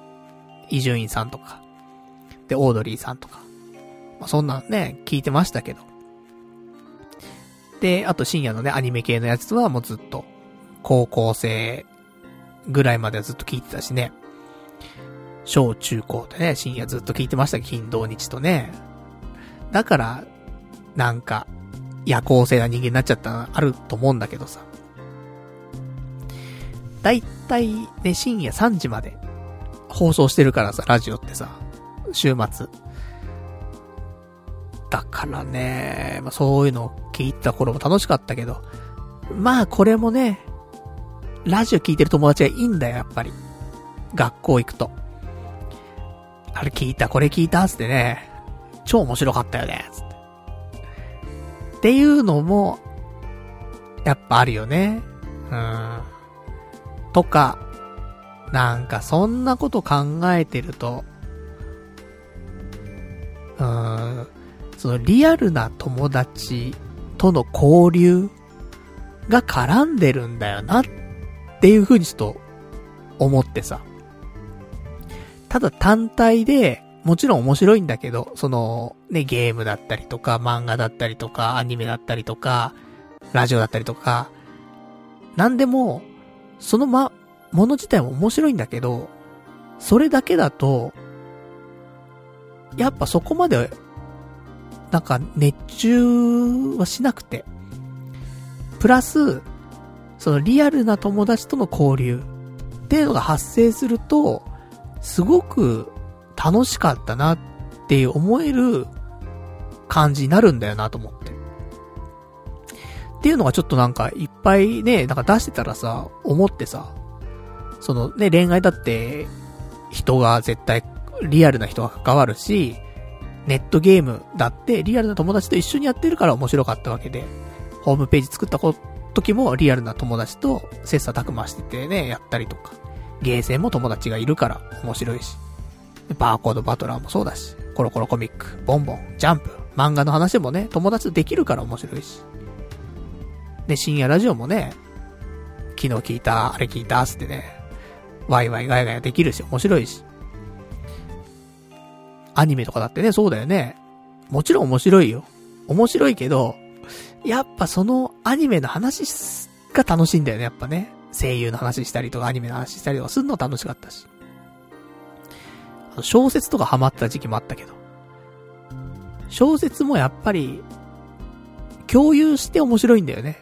伊集院さんとか、で、オードリーさんとか。まあ、そんなんね、聞いてましたけど。で、あと深夜のね、アニメ系のやつはもうずっと、高校生ぐらいまではずっと聞いてたしね。小中高でね、深夜ずっと聞いてました金土日とね。だから、なんか、夜行性な人間になっちゃったのあると思うんだけどさ。だいたいね、深夜3時まで放送してるからさ、ラジオってさ、週末。だからね、まあ、そういうのを聞いた頃も楽しかったけど、まあこれもね、ラジオ聞いてる友達がいいんだよ、やっぱり。学校行くと。あれ聞いた、これ聞いた、つってね、超面白かったよね、つって。っていうのも、やっぱあるよね。うん。とか、なんかそんなこと考えてると、うーん、そのリアルな友達との交流が絡んでるんだよなっていう風にちょっと思ってさ。ただ単体で、もちろん面白いんだけど、その、ね、ゲームだったりとか、漫画だったりとか、アニメだったりとか、ラジオだったりとか、なんでも、そのま、もの自体も面白いんだけど、それだけだと、やっぱそこまで、なんか熱中はしなくて。プラス、そのリアルな友達との交流っていうのが発生すると、すごく楽しかったなって思える感じになるんだよなと思って。っていうのがちょっとなんかいっぱいね、なんか出してたらさ、思ってさ、そのね、恋愛だって、人が絶対、リアルな人が関わるし、ネットゲームだってリアルな友達と一緒にやってるから面白かったわけで、ホームページ作った時もリアルな友達と切磋琢磨しててね、やったりとか、ゲーセンも友達がいるから面白いし、バーコードバトラーもそうだし、コロコロコミック、ボンボン、ジャンプ、漫画の話もね、友達とできるから面白いし。で、深夜ラジオもね、昨日聞いた、あれ聞いた、つってね、ワイワイガヤガヤできるし、面白いし。アニメとかだってね、そうだよね。もちろん面白いよ。面白いけど、やっぱそのアニメの話が楽しいんだよね、やっぱね。声優の話したりとか、アニメの話したりとかするの楽しかったし。小説とかハマった時期もあったけど。小説もやっぱり、共有して面白いんだよね。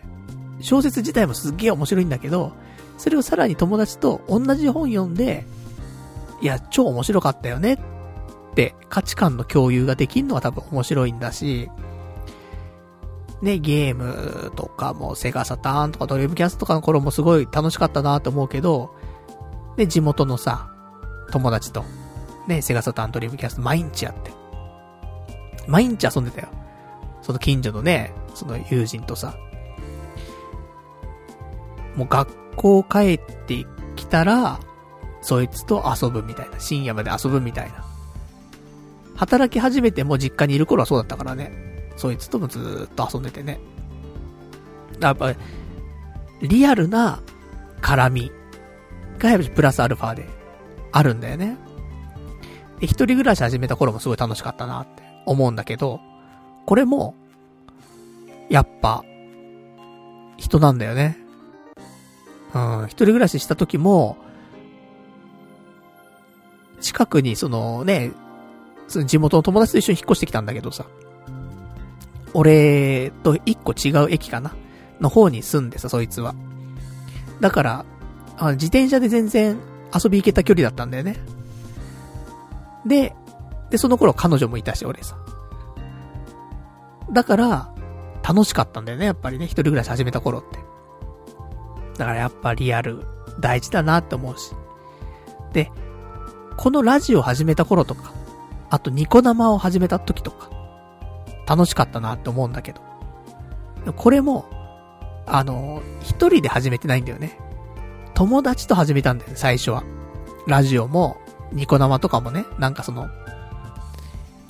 小説自体もすっげえ面白いんだけど、それをさらに友達と同じ本読んで、いや、超面白かったよねって価値観の共有ができるのは多分面白いんだし、ね、ゲームとかもセガサターンとかドリームキャストとかの頃もすごい楽しかったなと思うけど、ね、地元のさ、友達と、ね、セガサターンドリームキャスト毎日やって。毎日遊んでたよ。その近所のね、その友人とさ。もう学校帰ってきたら、そいつと遊ぶみたいな。深夜まで遊ぶみたいな。働き始めても実家にいる頃はそうだったからね。そいつともずーっと遊んでてね。やっぱ、リアルな絡みがやっぱプラスアルファであるんだよね。で、一人暮らし始めた頃もすごい楽しかったなって思うんだけど、これも、やっぱ、人なんだよね。うん、一人暮らしした時も、近くにそのね、その地元の友達と一緒に引っ越してきたんだけどさ、俺と一個違う駅かなの方に住んでさ、そいつは。だから、あ自転車で全然遊び行けた距離だったんだよね。で、で、その頃彼女もいたし、俺さ。だから、楽しかったんだよね、やっぱりね、一人暮らし始めた頃って。だからやっぱリアル大事だなって思うし。で、このラジオ始めた頃とか、あとニコ生を始めた時とか、楽しかったなって思うんだけど。これも、あの、一人で始めてないんだよね。友達と始めたんだよね、最初は。ラジオも、ニコ生とかもね、なんかその、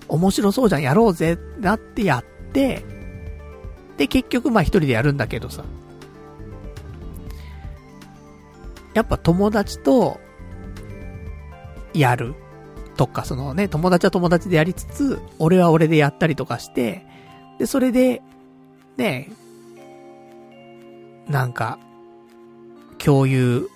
面白そうじゃん、やろうぜ、なってやって、で、結局まあ一人でやるんだけどさ。やっぱ友達と、やる。とか、そのね、友達は友達でやりつつ、俺は俺でやったりとかして、で、それで、ね、なんか、共有、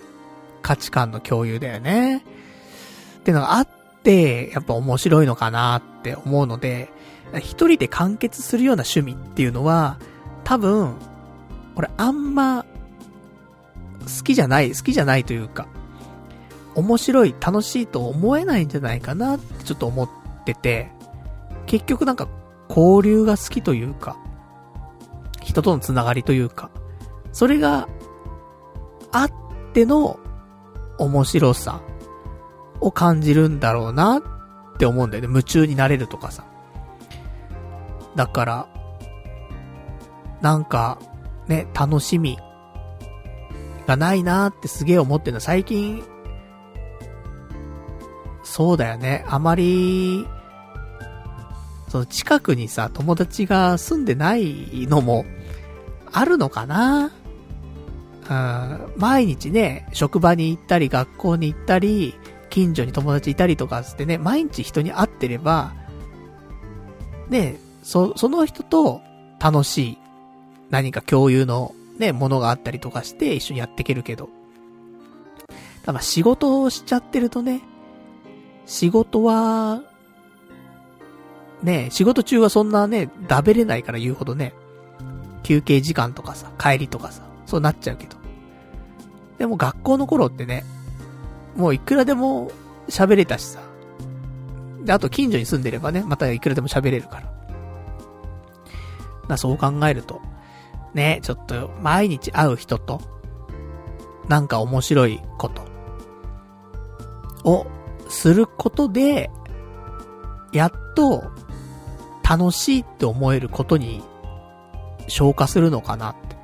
価値観の共有だよね。ってのがあって、やっぱ面白いのかなって思うので、一人で完結するような趣味っていうのは、多分、俺あんま、好きじゃない、好きじゃないというか、面白い、楽しいと思えないんじゃないかなってちょっと思ってて、結局なんか交流が好きというか、人とのつながりというか、それがあっての面白さを感じるんだろうなって思うんだよね。夢中になれるとかさ。だから、なんか、ね、楽しみがないなってすげえ思ってるの。最近、そうだよね。あまり、その近くにさ、友達が住んでないのも、あるのかな？うん、毎日ね、職場に行ったり、学校に行ったり、近所に友達いたりとかつってね、毎日人に会ってれば、ね、そ、その人と楽しい、何か共有のね、ものがあったりとかして一緒にやっていけるけど。ただ仕事をしちゃってるとね、仕事は、ね、仕事中はそんなね、だべれないから言うほどね、休憩時間とかさ、帰りとかさ、そうなっちゃうけど。でも学校の頃ってね、もういくらでも喋れたしさ。で、あと近所に住んでればね、またいくらでも喋れるから。な、そう考えると、ね、ちょっと毎日会う人と、なんか面白いこと、をすることで、やっと楽しいって思えることに消化するのかなって、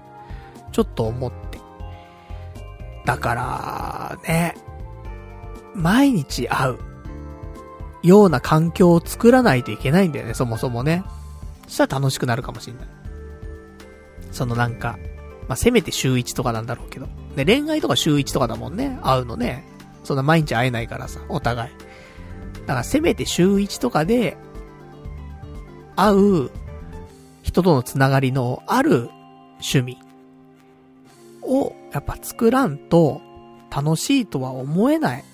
ちょっと思って。だから、ね、毎日会うような環境を作らないといけないんだよね、そもそもね。そしたら楽しくなるかもしんない。そのなんか、まあ、せめて週1とかなんだろうけど。で、恋愛とか週1とかだもんね、会うのね。そんな毎日会えないからさ、お互い。だからせめて週1とかで、会う人とのつながりのある趣味をやっぱ作らんと楽しいとは思えない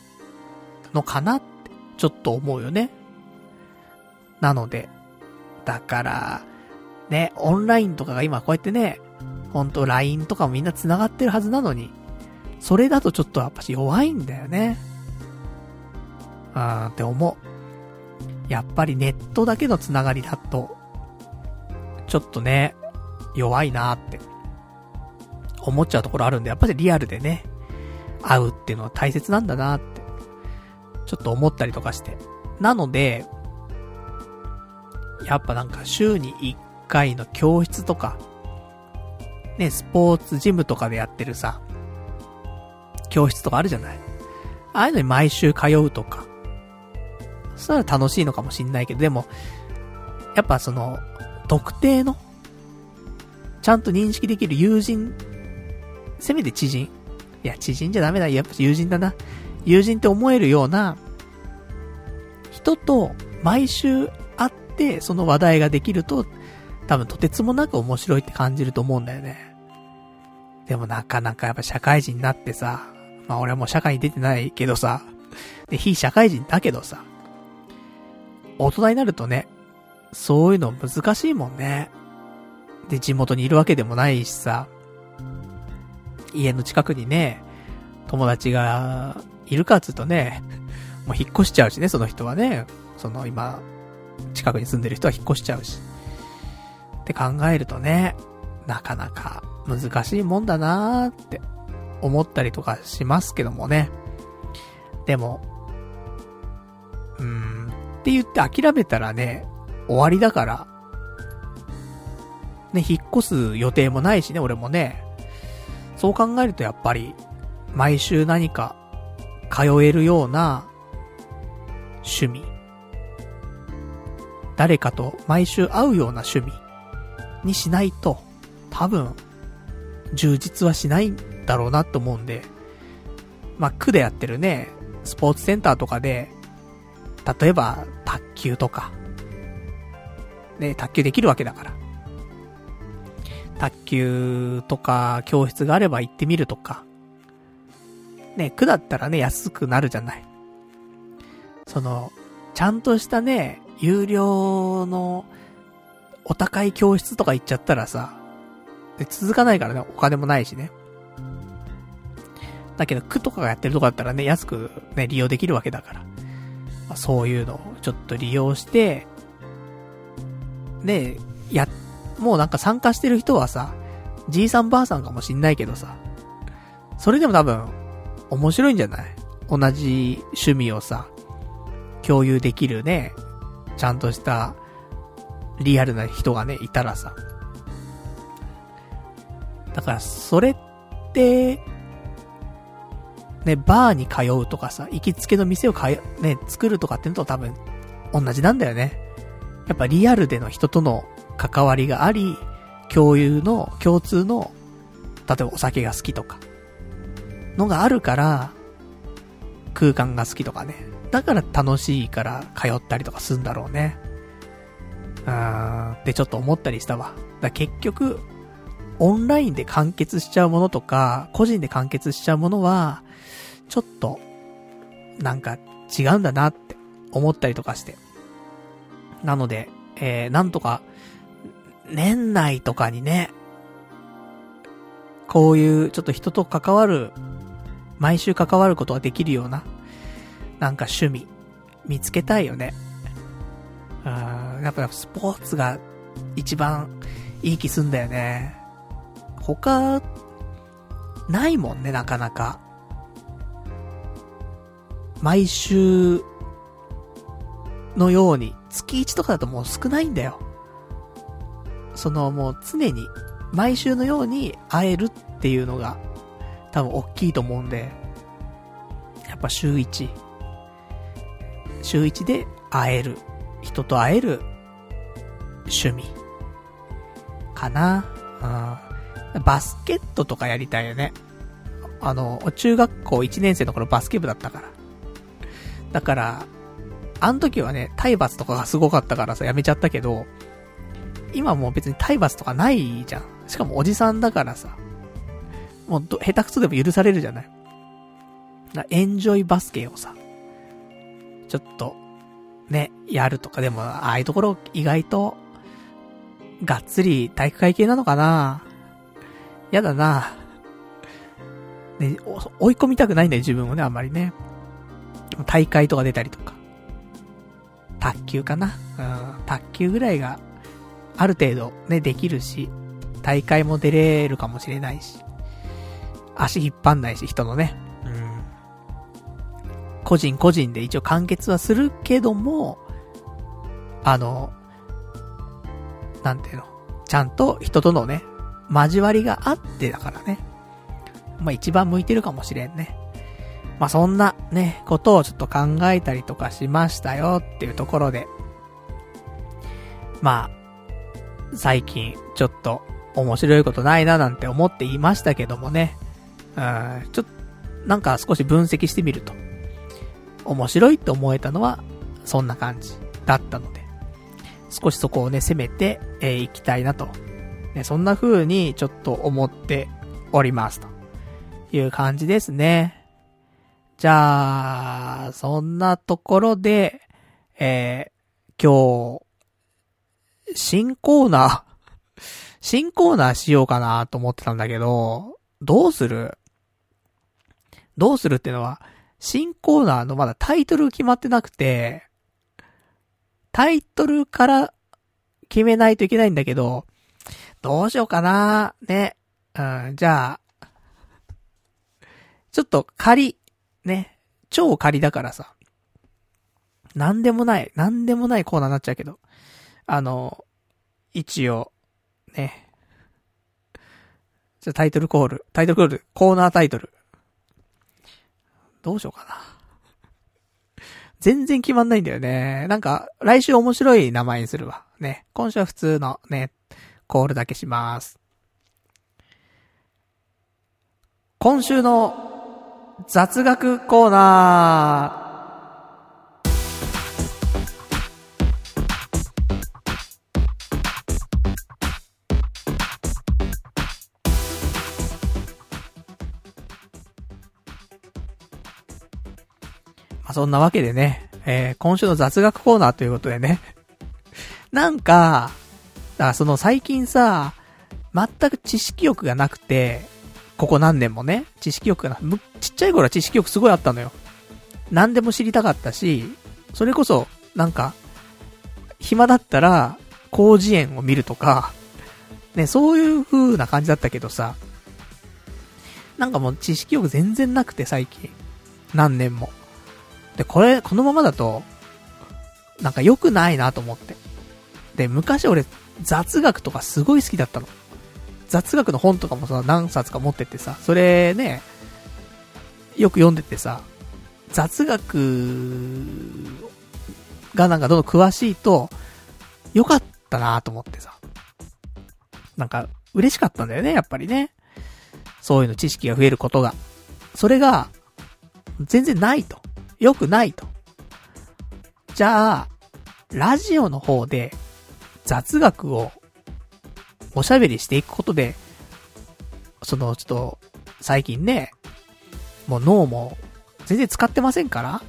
のかなってちょっと思うよね。なので、だから、ね、オンラインとかが今こうやってね、ほんと LINE とかもみんな繋がってるはずなのに、それだとちょっとやっぱし弱いんだよね。あーって思う。やっぱりネットだけのつながりだと、ちょっとね、弱いなーって、思っちゃうところあるんで、やっぱりリアルでね、会うっていうのは大切なんだなーって、ちょっと思ったりとかして。なので、やっぱなんか週に1回の教室とか、ね、スポーツジムとかでやってるさ、教室とかあるじゃない？ああいうのに毎週通うとか、そしたら楽しいのかもしんないけど、でも、やっぱその、特定の、ちゃんと認識できる友人、せめて知人。いや、知人じゃダメだ。やっぱ友人だな。友人って思えるような、人と毎週会って、その話題ができると、多分とてつもなく面白いって感じると思うんだよね。でもなかなかやっぱ社会人になってさ、まあ俺はもう社会に出てないけどさ、で、非社会人だけどさ、大人になるとね、そういうの難しいもんね。で、地元にいるわけでもないしさ、家の近くにね、友達がいるかっつうとね、もう引っ越しちゃうしね、その人はね。その今、近くに住んでる人は引っ越しちゃうし。って考えるとね、なかなか難しいもんだなーって思ったりとかしますけどもね。でも、うーん、って言って諦めたらね、終わりだから、ね、引っ越す予定もないしね、俺もね。そう考えるとやっぱり、毎週何か通えるような趣味。誰かと毎週会うような趣味にしないと、多分、充実はしないんだろうなと思うんで、まあ、区でやってるね、スポーツセンターとかで、例えば、卓球とか、ね、卓球できるわけだから。卓球とか教室があれば行ってみるとか。ね、区だったらね、安くなるじゃない。その、ちゃんとしたね、有料のお高い教室とか行っちゃったらさ、で続かないからね、お金もないしね。だけど、区とかがやってるとこだったらね、安くね、利用できるわけだから。まあ、そういうのをちょっと利用して、ね、や、もうなんか参加してる人はさ、じいさんばあさんかもしんないけどさ、それでも多分、面白いんじゃない？同じ趣味をさ、共有できるね、ちゃんとしたリアルな人がね、いたらさ。だから、それって、ね、バーに通うとかさ、行きつけの店をかえ、ね、作るとかってのと多分、同じなんだよね。やっぱリアルでの人との関わりがあり、共有の、共通の、例えばお酒が好きとか、のがあるから、空間が好きとかね。だから楽しいから通ったりとかするんだろうね。うーん、ってちょっと思ったりしたわ。だ結局、オンラインで完結しちゃうものとか、個人で完結しちゃうものは、ちょっと、なんか違うんだなって思ったりとかして。なので、えー、なんとか、年内とかにね、こういうちょっと人と関わる、毎週関わることができるような、なんか趣味、見つけたいよね。うん、やっぱスポーツが一番いい気すんだよね。他、ないもんね、なかなか。毎週のように、月1とかだともう少ないんだよ。そのもう常に、毎週のように会えるっていうのが、多分大きいと思うんで、やっぱ週1。週1で会える。人と会える趣味。かな。うん。バスケットとかやりたいよね。あの、中学校1年生の頃バスケ部だったから。だから、あの時はね、体罰とかがすごかったからさ、やめちゃったけど、今もう別に体罰とかないじゃん。しかもおじさんだからさ、もう、下手くそでも許されるじゃない。なエンジョイバスケをさ、ちょっと、ね、やるとか、でも、ああいうところ意外と、がっつり体育会系なのかなやだなね、追い込みたくないんだよ、自分をね、あんまりね。大会とか出たりとか。卓球かなうん、卓球ぐらいが、ある程度ね、できるし、大会も出れるかもしれないし、足引っ張んないし、人のね。うん。個人個人で一応完結はするけども、あの、なんていうの、ちゃんと人とのね、交わりがあってだからね。まあ一番向いてるかもしれんね。まあ、そんなね、ことをちょっと考えたりとかしましたよっていうところで。まあ、最近ちょっと面白いことないななんて思っていましたけどもね。うん、ちょっと、なんか少し分析してみると。面白いって思えたのは、そんな感じだったので。少しそこをね、攻めて、えー、きたいなと。ね、そんな風にちょっと思っておりますと。いう感じですね。じゃあ、そんなところで、えー、今日、新コーナー、(laughs) 新コーナーしようかなと思ってたんだけど、どうする？どうするっていうのは、新コーナーのまだタイトル決まってなくて、タイトルから決めないといけないんだけど、どうしようかな？ね。うん、じゃあ、ちょっと仮、ね、超仮だからさ、なんでもない、なんでもないコーナーになっちゃうけど、あの、一応、ね、じゃタイトルコール、タイトルコール、コーナータイトル。どうしようかな。全然決まんないんだよね。なんか、来週面白い名前にするわ。ね。今週は普通のね、コールだけします。今週の雑学コーナー。そんなわけでね、えー、今週の雑学コーナーということでね。(laughs) なんか、あその最近さ、全く知識欲がなくて、ここ何年もね、知識欲がな、ちっちゃい頃は知識欲すごいあったのよ。何でも知りたかったし、それこそ、なんか、暇だったら、広辞苑を見るとか、ね、そういう風な感じだったけどさ、なんかもう知識欲全然なくて最近。何年も。で、これ、このままだと、なんか良くないなと思って。で、昔俺、雑学とかすごい好きだったの。雑学の本とかもさ、何冊か持ってってさ、それね、よく読んでてさ、雑学がなんかどんどん詳しいと、よかったなと思ってさ。なんか、嬉しかったんだよね、やっぱりね。そういうの知識が増えることが。それが、全然ないと。よくないと。じゃあ、ラジオの方で、雑学を、おしゃべりしていくことで、その、ちょっと、最近ね、もう脳も、全然使ってませんから、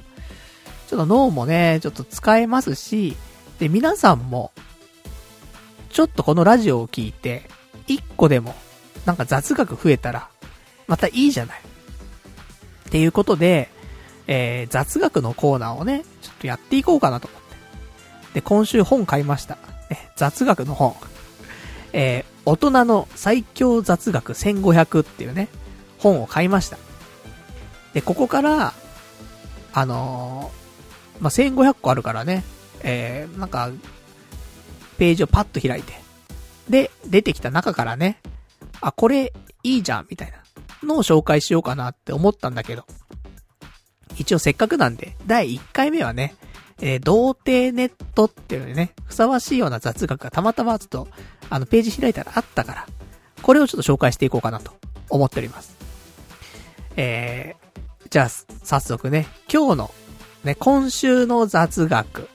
ちょっと脳もね、ちょっと使えますし、で、皆さんも、ちょっとこのラジオを聞いて、一個でも、なんか雑学増えたら、またいいじゃない。っていうことで、えー、雑学のコーナーをね、ちょっとやっていこうかなと思って。で、今週本買いました。え、雑学の本。えー、大人の最強雑学1500っていうね、本を買いました。で、ここから、あのー、まあ、1500個あるからね、えー、なんか、ページをパッと開いて、で、出てきた中からね、あ、これ、いいじゃん、みたいなのを紹介しようかなって思ったんだけど、一応せっかくなんで、第1回目はね、えー、童貞ネットっていうのにね、ふさわしいような雑学がたまたまちょっと、あの、ページ開いたらあったから、これをちょっと紹介していこうかなと思っております。えー、じゃあ、早速ね、今日の、ね、今週の雑学。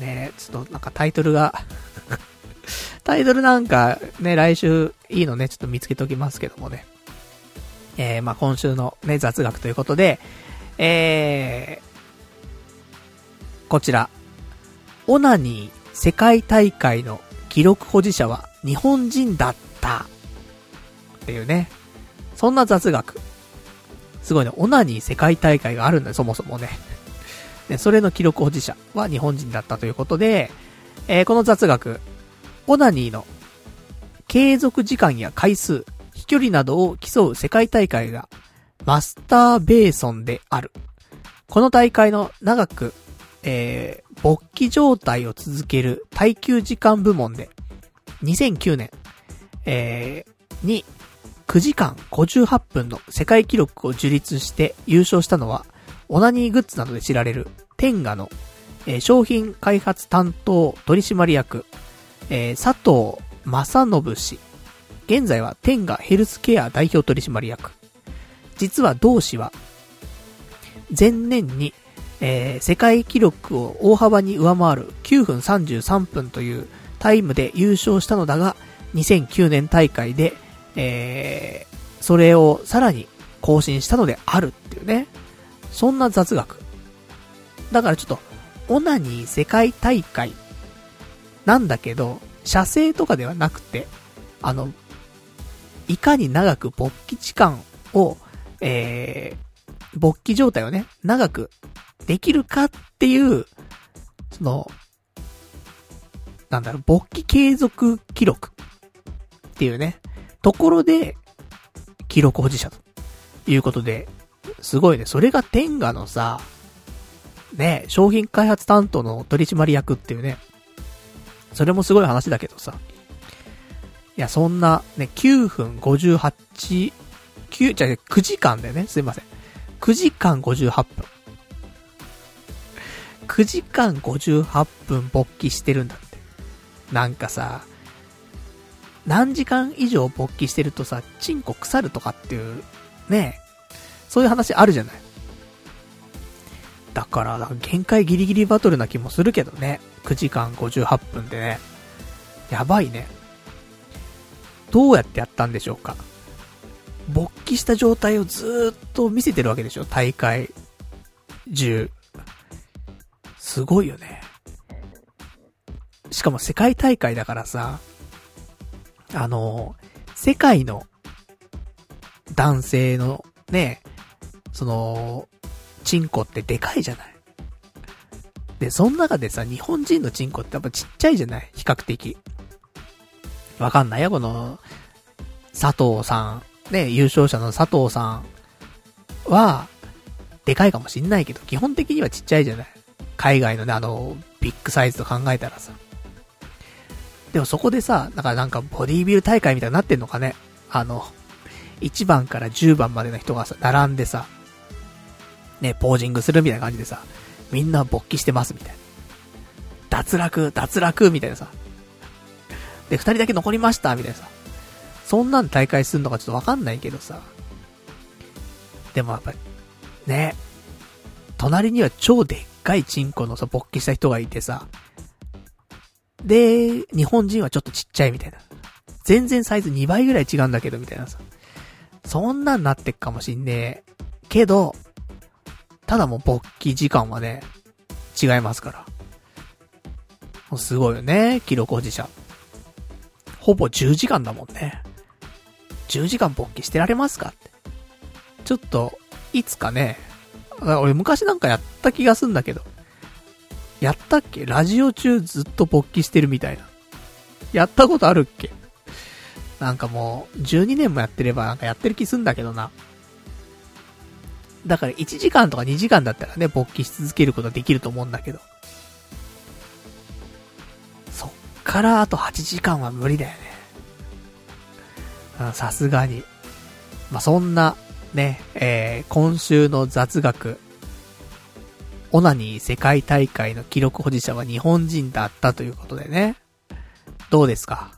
ね、ちょっとなんかタイトルが (laughs) タイトルなんかね、来週いいのね、ちょっと見つけておきますけどもね。えー、まあ今週のね、雑学ということで、えー、こちら、オナニー世界大会の記録保持者は日本人だった。っていうね。そんな雑学。すごいね、オナニー世界大会があるんだよ、そもそもね。(laughs) ね、それの記録保持者は日本人だったということで、えー、この雑学、オナニーの継続時間や回数、飛距離などを競う世界大会がマスターベーソンである。この大会の長く、えー、勃起状態を続ける耐久時間部門で、2009年、えー、に9時間58分の世界記録を樹立して優勝したのは、オナニーグッズなどで知られるテンガの、えー、商品開発担当取締役、えー、佐藤正信氏。現在は天下ヘルスケア代表取締役。実は同氏は、前年に、えー、世界記録を大幅に上回る9分33分というタイムで優勝したのだが、2009年大会で、えー、それをさらに更新したのであるっていうね。そんな雑学。だからちょっと、オナニー世界大会なんだけど、射精とかではなくて、あの、いかに長く勃起時間を、えー、勃起状態をね、長くできるかっていう、その、なんだろう、勃起継続記録っていうね、ところで、記録保持者ということで、すごいね、それが天下のさ、ね、商品開発担当の取締役っていうね、それもすごい話だけどさ。いや、そんな、ね、9分58、9、じゃ9時間だよね。すいません。9時間58分。9時間58分勃起してるんだって。なんかさ、何時間以上勃起してるとさ、チンコ腐るとかっていう、ねそういう話あるじゃない。だから、限界ギリギリバトルな気もするけどね。9時間58分でね。やばいね。どうやってやったんでしょうか。勃起した状態をずーっと見せてるわけでしょ、大会10。すごいよね。しかも世界大会だからさ、あの、世界の男性のね、その、チンコってでかいじゃない？で、その中でさ、日本人のチンコってやっぱちっちゃいじゃない？比較的。わかんないよ、この、佐藤さん、ね、優勝者の佐藤さんは、でかいかもしんないけど、基本的にはちっちゃいじゃない？海外のね、あの、ビッグサイズと考えたらさ。でもそこでさ、だかなんかボディービル大会みたいになってんのかね。あの、1番から10番までの人がさ、並んでさ、ね、ポージングするみたいな感じでさ、みんな勃起してますみたいな。脱落、脱落みたいなさ。で、二人だけ残りましたみたいなさ。そんなん大会するのかちょっとわかんないけどさ。でもやっぱり、ね、隣には超でっかいチンコのさ、勃起した人がいてさ。で、日本人はちょっとちっちゃいみたいな。全然サイズ2倍ぐらい違うんだけど、みたいなさ。そんなんなってっかもしんねえ。けど、ただもう勃起時間はね、違いますから。すごいよね、記録保持者。ほぼ10時間だもんね。10時間勃起してられますかって。ちょっと、いつかね、俺昔なんかやった気がすんだけど。やったっけ？ラジオ中ずっと勃起してるみたいな。やったことあるっけ？なんかもう、12年もやってればなんかやってる気すんだけどな。だから1時間とか2時間だったらね、勃起し続けることはできると思うんだけど。そっからあと8時間は無理だよね。さすがに。まあ、そんな、ね、えー、今週の雑学。オナニー世界大会の記録保持者は日本人だったということでね。どうですか？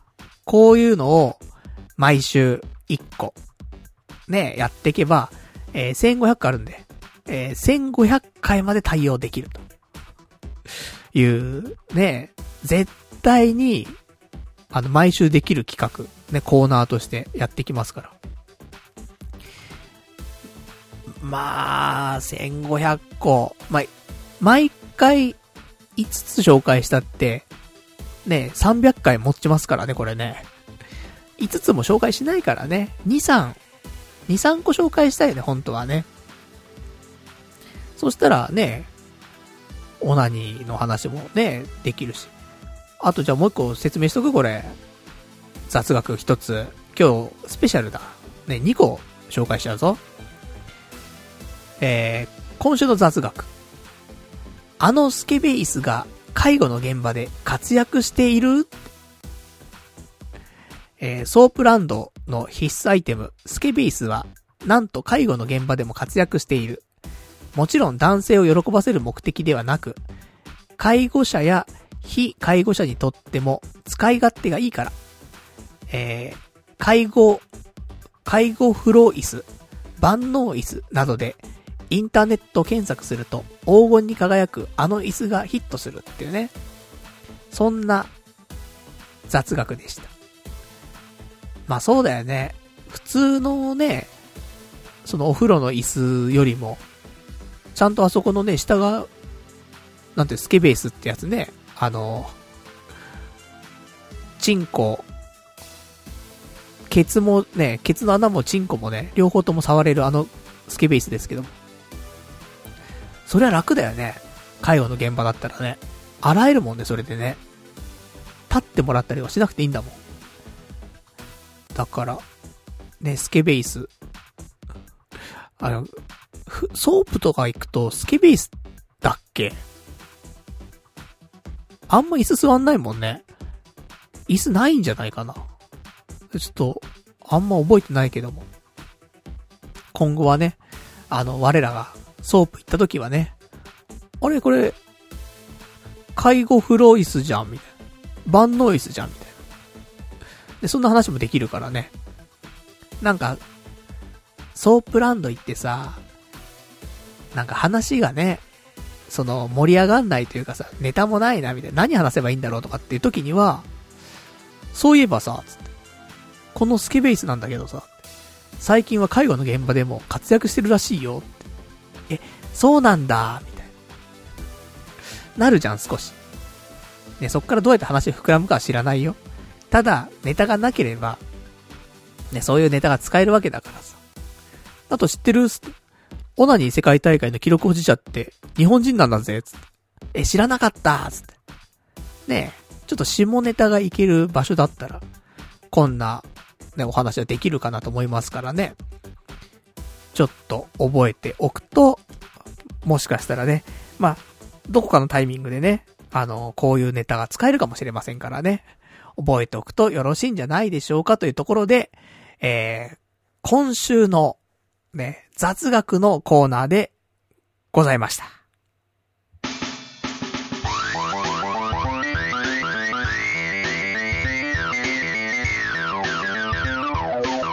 こういうのを、毎週1個、ね、やっていけば、えー、1500あるんで、えー、1500回まで対応できると。いう、ね、絶対に、あの、毎週できる企画、ね、コーナーとしてやってきますから。まあ、1500個、まあ、毎回5つ紹介したって、ね、300回持ちますからね、これね。5つも紹介しないからね。2、3、2、3個紹介したいね、本当はね。そしたらね、オナニーの話もね、できるし。あとじゃあもう一個説明しとくこれ。雑学一つ。今日、スペシャルだ。ね、2個紹介しちゃうぞ。えー、今週の雑学。あのスケベ椅子が介護の現場で活躍している？えー、ソープランドの必須アイテム、スケベ椅子は、なんと介護の現場でも活躍している。もちろん男性を喜ばせる目的ではなく、介護者や非介護者にとっても使い勝手がいいから。えー、介護、介護フロー椅子、万能椅子などでインターネット検索すると黄金に輝くあの椅子がヒットするっていうね。そんな雑学でした。まあそうだよね。普通のね、そのお風呂の椅子よりも、ちゃんとあそこのね、下が、なんてスケベースってやつね、あの、チンコ、ケツもね、ケツの穴もチンコもね、両方とも触れるあのスケベースですけども。それは楽だよね。介護の現場だったらね。洗えるもんね、それでね。立ってもらったりはしなくていいんだもん。だから、ね、スケベ椅子。あの、ソープとか行くと、スケベ椅子だっけ？あんま椅子座んないもんね。椅子ないんじゃないかな。ちょっと、あんま覚えてないけども。今後はね、あの、我らが、ソープ行った時はね、あれこれ、介護風呂椅子じゃん、みたいな。万能椅子じゃん、みたいな。で、そんな話もできるからね。なんか、ソープランド行ってさ、なんか話がね、その盛り上がんないというかさ、ネタもないな、みたいな。何話せばいいんだろうとかっていう時には、そういえばさ、つって。このスケベ椅子なんだけどさ、最近は介護の現場でも活躍してるらしいよ。え、そうなんだ、みたいな。なるじゃん、少し。ね、そっからどうやって話膨らむかは知らないよ。ただ、ネタがなければ、ね、そういうネタが使えるわけだからさ。あと知ってるオナニー世界大会の記録保持者って、日本人なんだぜ、つって。え、知らなかったつって。ねえ、ちょっと下ネタがいける場所だったら、こんな、ね、お話はできるかなと思いますからね。ちょっと覚えておくと、もしかしたらね、まあ、どこかのタイミングでね、あの、こういうネタが使えるかもしれませんからね。覚えておくとよろしいんじゃないでしょうかというところで、えー、今週の、ね、雑学のコーナーでございました。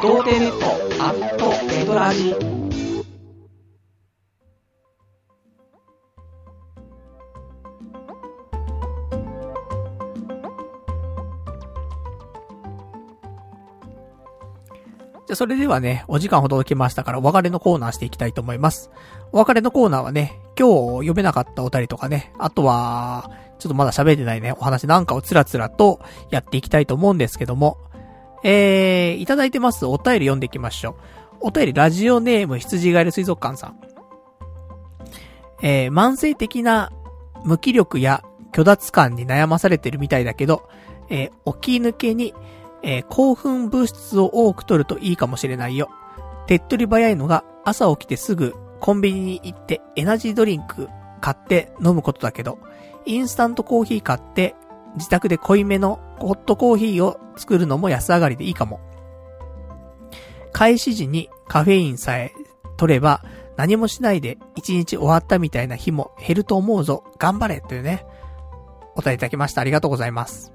童貞ネットアットエドラジじゃ、それではね、お時間ほどきましたから、お別れのコーナーしていきたいと思います。お別れのコーナーはね、今日読めなかったお便りとかね、あとは、ちょっとまだ喋ってないね、お話なんかをつらつらとやっていきたいと思うんですけども、えー、いただいてますお便り読んでいきましょう。お便り、ラジオネーム、羊ガエル水族館さん。えー、慢性的な無気力や虚脱感に悩まされてるみたいだけど、えー、起き抜けにえー、興奮物質を多く取るといいかもしれないよ。手っ取り早いのが朝起きてすぐコンビニに行ってエナジードリンク買って飲むことだけど、インスタントコーヒー買って自宅で濃いめのホットコーヒーを作るのも安上がりでいいかも。開始時にカフェインさえ取れば何もしないで一日終わったみたいな日も減ると思うぞ。頑張れというね。お便りいただきました。ありがとうございます。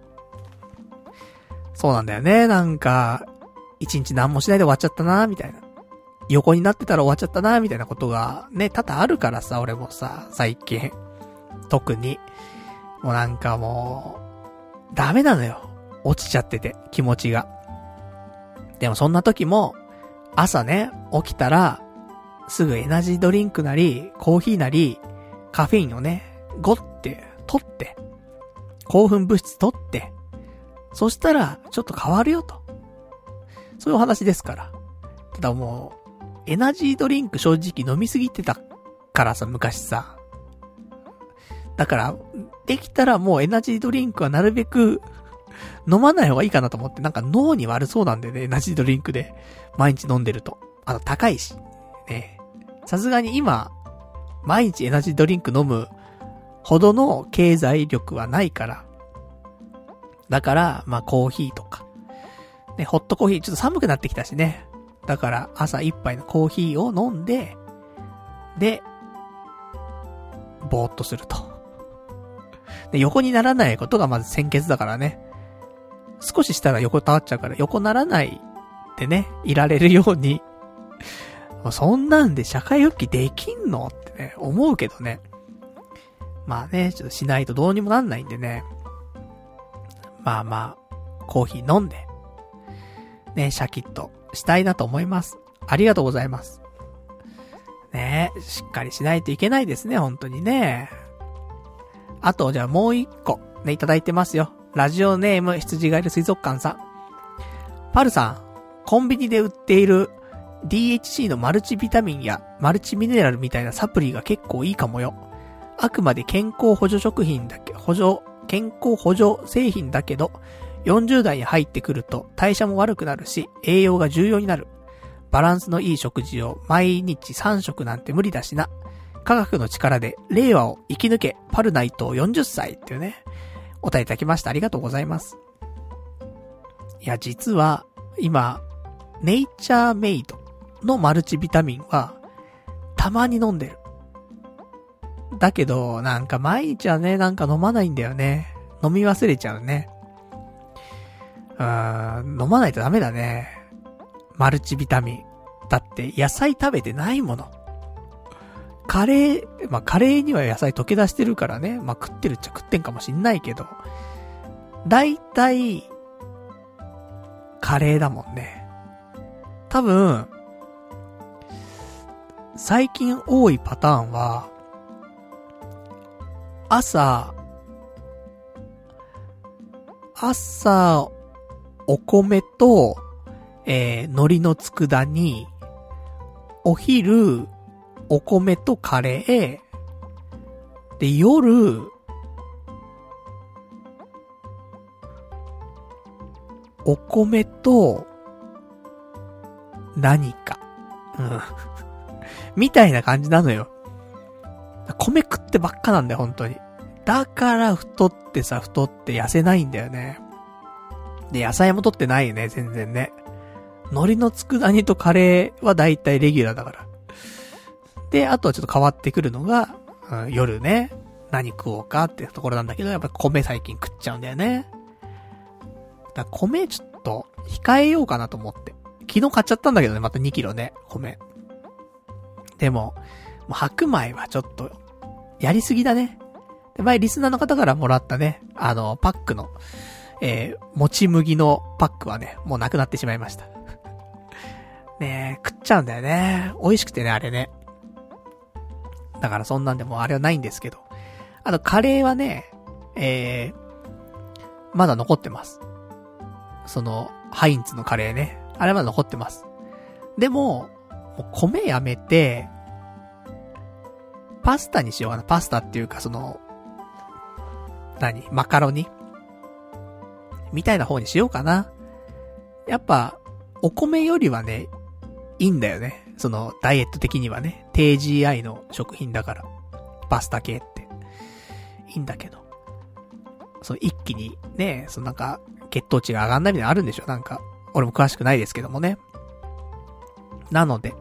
そうなんだよね。なんか、一日何もしないで終わっちゃったな、みたいな。横になってたら終わっちゃったな、みたいなことが、ね、多々あるからさ、俺もさ、最近。特に。もうなんかもう、ダメなのよ。落ちちゃってて、気持ちが。でもそんな時も、朝ね、起きたら、すぐエナジードリンクなり、コーヒーなり、カフェインをね、ごって、取って、興奮物質取って、そしたら、ちょっと変わるよと。そういうお話ですから。ただもう、エナジードリンク正直飲みすぎてたからさ、昔さ。だから、できたらもうエナジードリンクはなるべく (laughs) 飲まない方がいいかなと思って、なんか脳に悪そうなんでね、エナジードリンクで毎日飲んでると。あの、高いし。ね。さすがに今、毎日エナジードリンク飲むほどの経済力はないから、だから、まあコーヒーとか。ね、ホットコーヒー、ちょっと寒くなってきたしね。だから朝一杯のコーヒーを飲んで、で、ぼーっとすると。で、横にならないことがまず先決だからね。少ししたら横たわっちゃうから、横ならないでね、いられるように。そんなんで社会復帰できんのってね、思うけどね。まあね、ちょっとしないとどうにもなんないんでね。まあまあ、コーヒー飲んで、ね、シャキッとしたいなと思います。ありがとうございます。ねしっかりしないといけないですね、本当にね。あと、じゃあもう一個、ね、いただいてますよ。ラジオネーム、羊がいる水族館さん。パルさん、コンビニで売っている DHC のマルチビタミンやマルチミネラルみたいなサプリが結構いいかもよ。あくまで健康補助食品だけ、補助健康補助製品だけど、40代に入ってくると代謝も悪くなるし、栄養が重要になる。バランスのいい食事を毎日3食なんて無理だしな。科学の力で令和を生き抜け、パルナイト40歳っていうね、お答えいただきました。ありがとうございます。いや、実は、今、ネイチャーメイドのマルチビタミンは、たまに飲んでる。だけど、なんか毎日はね、なんか飲まないんだよね。飲み忘れちゃうね。うーん、飲まないとダメだね。マルチビタミン。だって野菜食べてないもの。カレー、まあ、カレーには野菜溶け出してるからね。まあ、食ってるっちゃ食ってんかもしんないけど。だいたい、カレーだもんね。多分、最近多いパターンは、朝、朝、お米と、えー、海苔の佃煮、お昼、お米とカレー、で、夜、お米と、何か。うん。(laughs) みたいな感じなのよ。米食ってばっかなんだよ、本当に。だから太ってさ、太って痩せないんだよね。で、野菜も取ってないよね、全然ね。海苔の佃煮とカレーはだいたいレギュラーだから。で、あとはちょっと変わってくるのが、うん、夜ね、何食おうかってところなんだけど、やっぱ米最近食っちゃうんだよね。だ米ちょっと控えようかなと思って。昨日買っちゃったんだけどね、また2キロね、米。でも、もう白米はちょっと、やりすぎだね。で、前リスナーの方からもらったね、あの、パックの、えー、もち麦のパックはね、もうなくなってしまいました。ねえ、食っちゃうんだよね。美味しくてね、あれね。だからそんなんでもあれはないんですけど。あと、カレーはね、えー、まだ残ってます。その、ハインツのカレーね。あれまだ残ってます。でも、も米やめて、パスタにしようかな。パスタっていうか、その、何？マカロニ？みたいな方にしようかな。やっぱ、お米よりはね、いいんだよね。その、ダイエット的にはね。低 GI の食品だから。パスタ系って。いいんだけど。そう、一気に、ね、そのなんか、血糖値が上がんないみたいなのあるんでしょ？なんか、俺も詳しくないですけどもね。なので、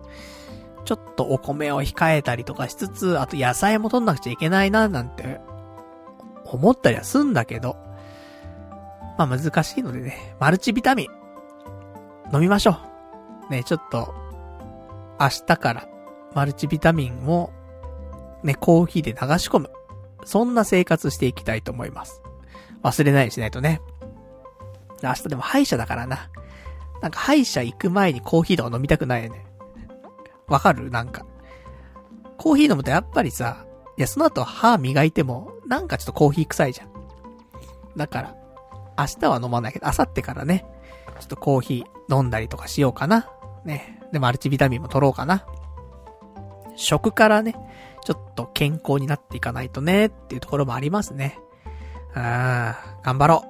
ちょっとお米を控えたりとかしつつ、あと野菜も取んなくちゃいけないな、なんて、思ったりはすんだけど、まあ難しいのでね、マルチビタミン、飲みましょう。ね、ちょっと、明日からマルチビタミンを、ね、コーヒーで流し込む。そんな生活していきたいと思います。忘れないようにしないとね。明日でも歯医者だからな。なんか歯医者行く前にコーヒーとか飲みたくないよね。わかる？なんか。コーヒー飲むとやっぱりさ、いや、その後歯磨いても、なんかちょっとコーヒー臭いじゃん。だから、明日は飲まないけど、明後日からね、ちょっとコーヒー飲んだりとかしようかな。ね。で、マルチビタミンも取ろうかな。食からね、ちょっと健康になっていかないとね、っていうところもありますね。うん、頑張ろ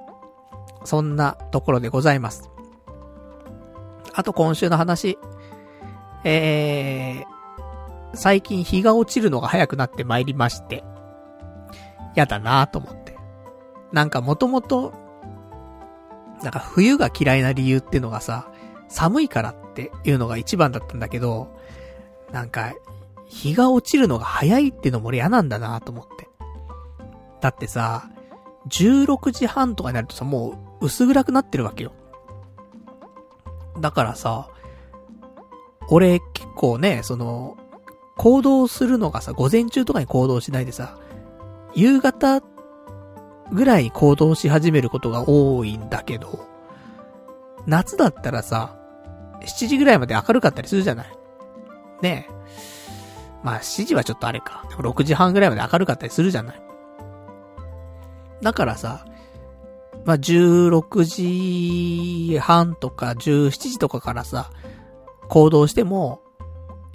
う。そんなところでございます。あと今週の話。えー、最近日が落ちるのが早くなってまいりまして、やだなぁと思って。なんかもともと、なんか冬が嫌いな理由っていうのがさ、寒いからっっていうのが一番だったんだけど、なんか、日が落ちるのが早いっていうのも俺嫌なんだなと思って。だってさ、16時半とかになるとさ、もう薄暗くなってるわけよ。だからさ、俺結構ね、その、行動するのがさ、午前中とかに行動しないでさ、夕方ぐらいに行動し始めることが多いんだけど、夏だったらさ、7時ぐらいまで明るかったりするじゃないねえ。まあ7時はちょっとあれか。でも6時半ぐらいまで明るかったりするじゃないだからさ、まあ16時半とか17時とかからさ、行動しても、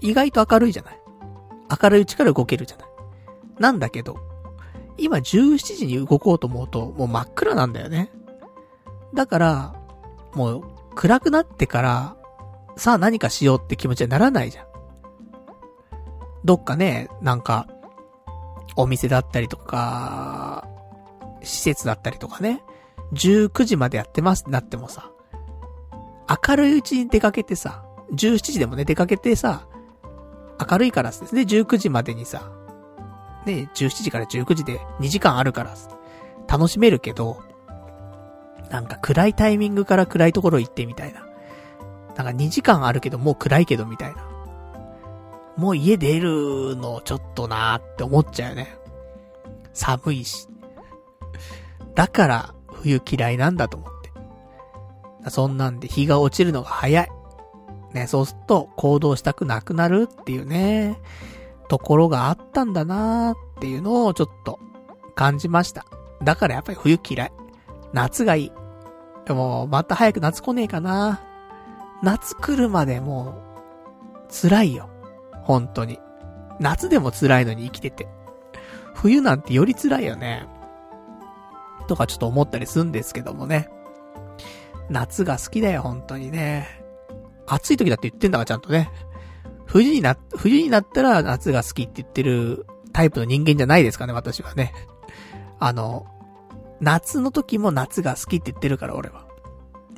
意外と明るいじゃない明るいうちから動けるじゃないなんだけど、今17時に動こうと思うと、もう真っ暗なんだよね。だから、もう暗くなってから、さあ何かしようって気持ちにならないじゃん。どっかね、なんか、お店だったりとか、施設だったりとかね、19時までやってますってなってもさ、明るいうちに出かけてさ、17時でもね、出かけてさ、明るいからですね、19時までにさ、ね、17時から19時で2時間あるから、楽しめるけど、なんか暗いタイミングから暗いところ行ってみたいな。なんか2時間あるけどもう暗いけどみたいな。もう家出るのちょっとなーって思っちゃうよね。寒いし。だから冬嫌いなんだと思って。そんなんで日が落ちるのが早い。ね、そうすると行動したくなくなるっていうね、ところがあったんだなーっていうのをちょっと感じました。だからやっぱり冬嫌い。夏がいい。でも、また早く夏来ねえかな。夏来るまでもう、辛いよ。本当に。夏でも辛いのに生きてて。冬なんてより辛いよね。とかちょっと思ったりするんですけどもね。夏が好きだよ、本当にね。暑い時だって言ってんだから、ちゃんとね。冬にな、冬になったら夏が好きって言ってるタイプの人間じゃないですかね、私はね。あの、夏の時も夏が好きって言ってるから、俺は。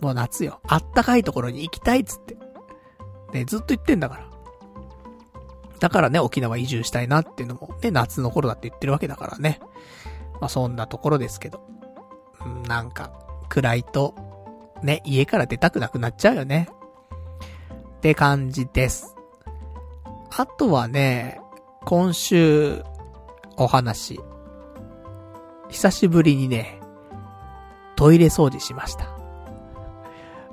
もう夏よ。あったかいところに行きたいっつって。ね、ずっと言ってんだから。だからね、沖縄移住したいなっていうのも、ね、夏の頃だって言ってるわけだからね。まあそんなところですけど。うん、なんか、暗いと、ね、家から出たくなくなっちゃうよね。って感じです。あとはね、今週、お話。久しぶりにね、トイレ掃除しました。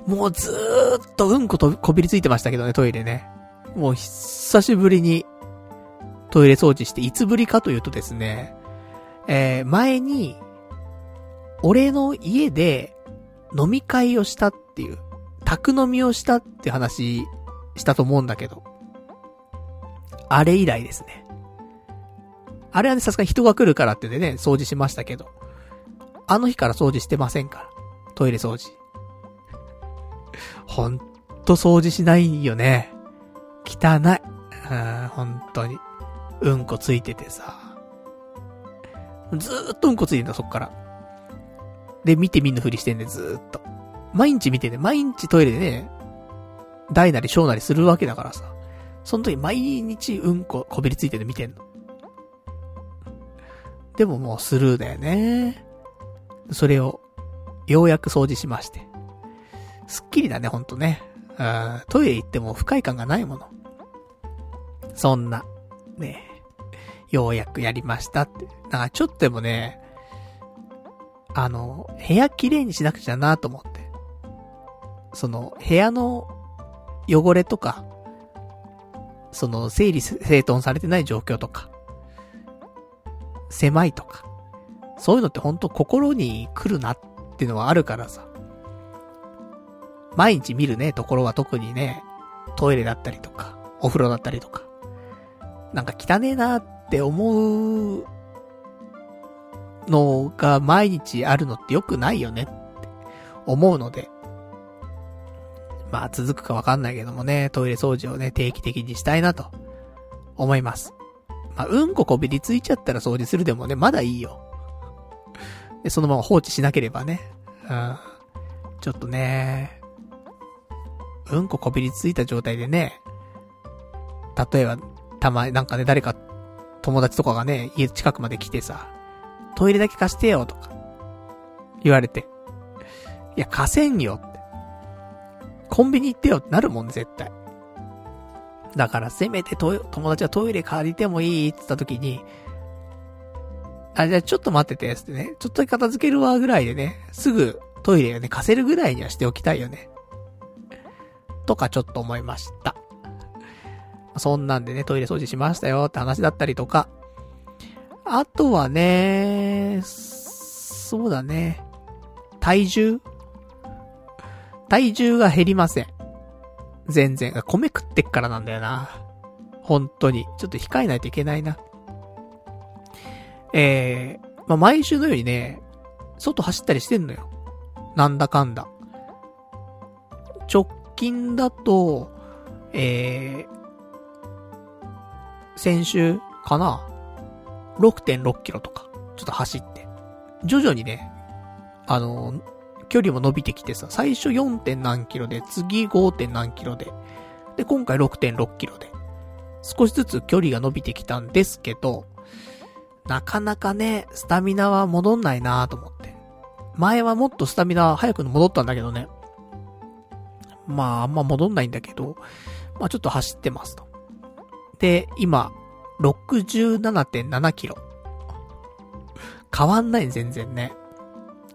もうずーっとうんことこびりついてましたけどね、トイレね。もう久しぶりにトイレ掃除して、いつぶりかというとですね、えー、前に、俺の家で飲み会をしたっていう、宅飲みをしたって話したと思うんだけど、あれ以来ですね。あれはね、さすがに人が来るからってね、掃除しましたけど、あの日から掃除してませんから。トイレ掃除。ほんと掃除しないよね。汚い。うん、本当に。うんこついててさ。ずーっとうんこついてんだ、そっから。で、見て見ぬふりしてんで、ずーっと。毎日見てね、毎日トイレでね、大なり小なりするわけだからさ。その時毎日うんここびりついてるの見てんの。でももうスルーだよね。それを、ようやく掃除しまして。すっきりだね、ほんとね。うん、トイレ行っても不快感がないもの。そんな、ね、ようやくやりましたって。だかちょっとでもね、あの、部屋綺麗にしなくちゃなと思って。その、部屋の汚れとか、その、整理整頓されてない状況とか、狭いとか、そういうのってほんと心に来るなっていうのはあるからさ。毎日見るね、ところは特にね、トイレだったりとか、お風呂だったりとか、なんか汚ねえなって思うのが毎日あるのって良くないよねって思うので、まあ続くかわかんないけどもね、トイレ掃除をね、定期的にしたいなと思います。まあ、うんここびりついちゃったら掃除するでもね、まだいいよ。で、そのまま放置しなければね。うん。ちょっとね、うんここびりついた状態でね、例えば、たまになんかね、誰か、友達とかがね、家近くまで来てさ、トイレだけ貸してよ、とか、言われて。いや、貸せんよって。コンビニ行ってよってなるもん、絶対。だから、せめて友達はトイレ借りてもいいって言った時に、あ、じゃあちょっと待ってて、つってね、ちょっと片付けるわぐらいでね、すぐトイレをね、貸せるぐらいにはしておきたいよね。とかちょっと思いました。そんなんでね、トイレ掃除しましたよって話だったりとか、あとはね、そうだね。体重？体重が減りません。全然。米食ってっからなんだよな。本当に。ちょっと控えないといけないな。えー、まあ、毎週のようにね、外走ったりしてんのよ。なんだかんだ。直近だと、えー、先週かな？6.6キロとか、ちょっと走って。徐々にね、あの、距離も伸びてきてさ、最初 4. 点何キロで、次 5. 点何キロで、で、今回6.6キロで、少しずつ距離が伸びてきたんですけど、なかなかね、スタミナは戻んないなと思って。前はもっとスタミナ早く戻ったんだけどね。まあ、あんま戻んないんだけど、まあちょっと走ってますと。で、今、67.7キロ。変わんない全然ね。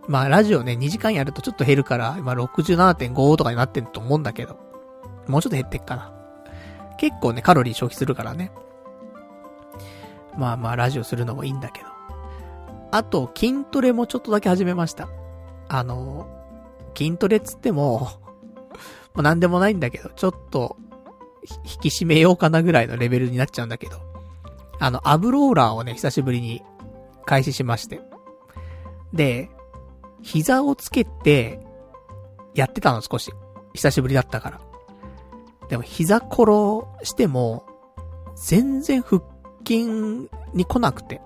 まあラジオね、2時間やるとちょっと減るから、今67.5とかになってると思うんだけど。もうちょっと減ってっかな。結構ね、カロリー消費するからね。まあまあ、ラジオするのもいいんだけど。あと、筋トレもちょっとだけ始めました。あの、筋トレっつっても、もう何でもないんだけど、ちょっと、引き締めようかなぐらいのレベルになっちゃうんだけど。あの、アブローラーをね、久しぶりに開始しまして。で、膝をつけて、やってたの少し。久しぶりだったから。でも膝転しても、全然腹筋に来なくて。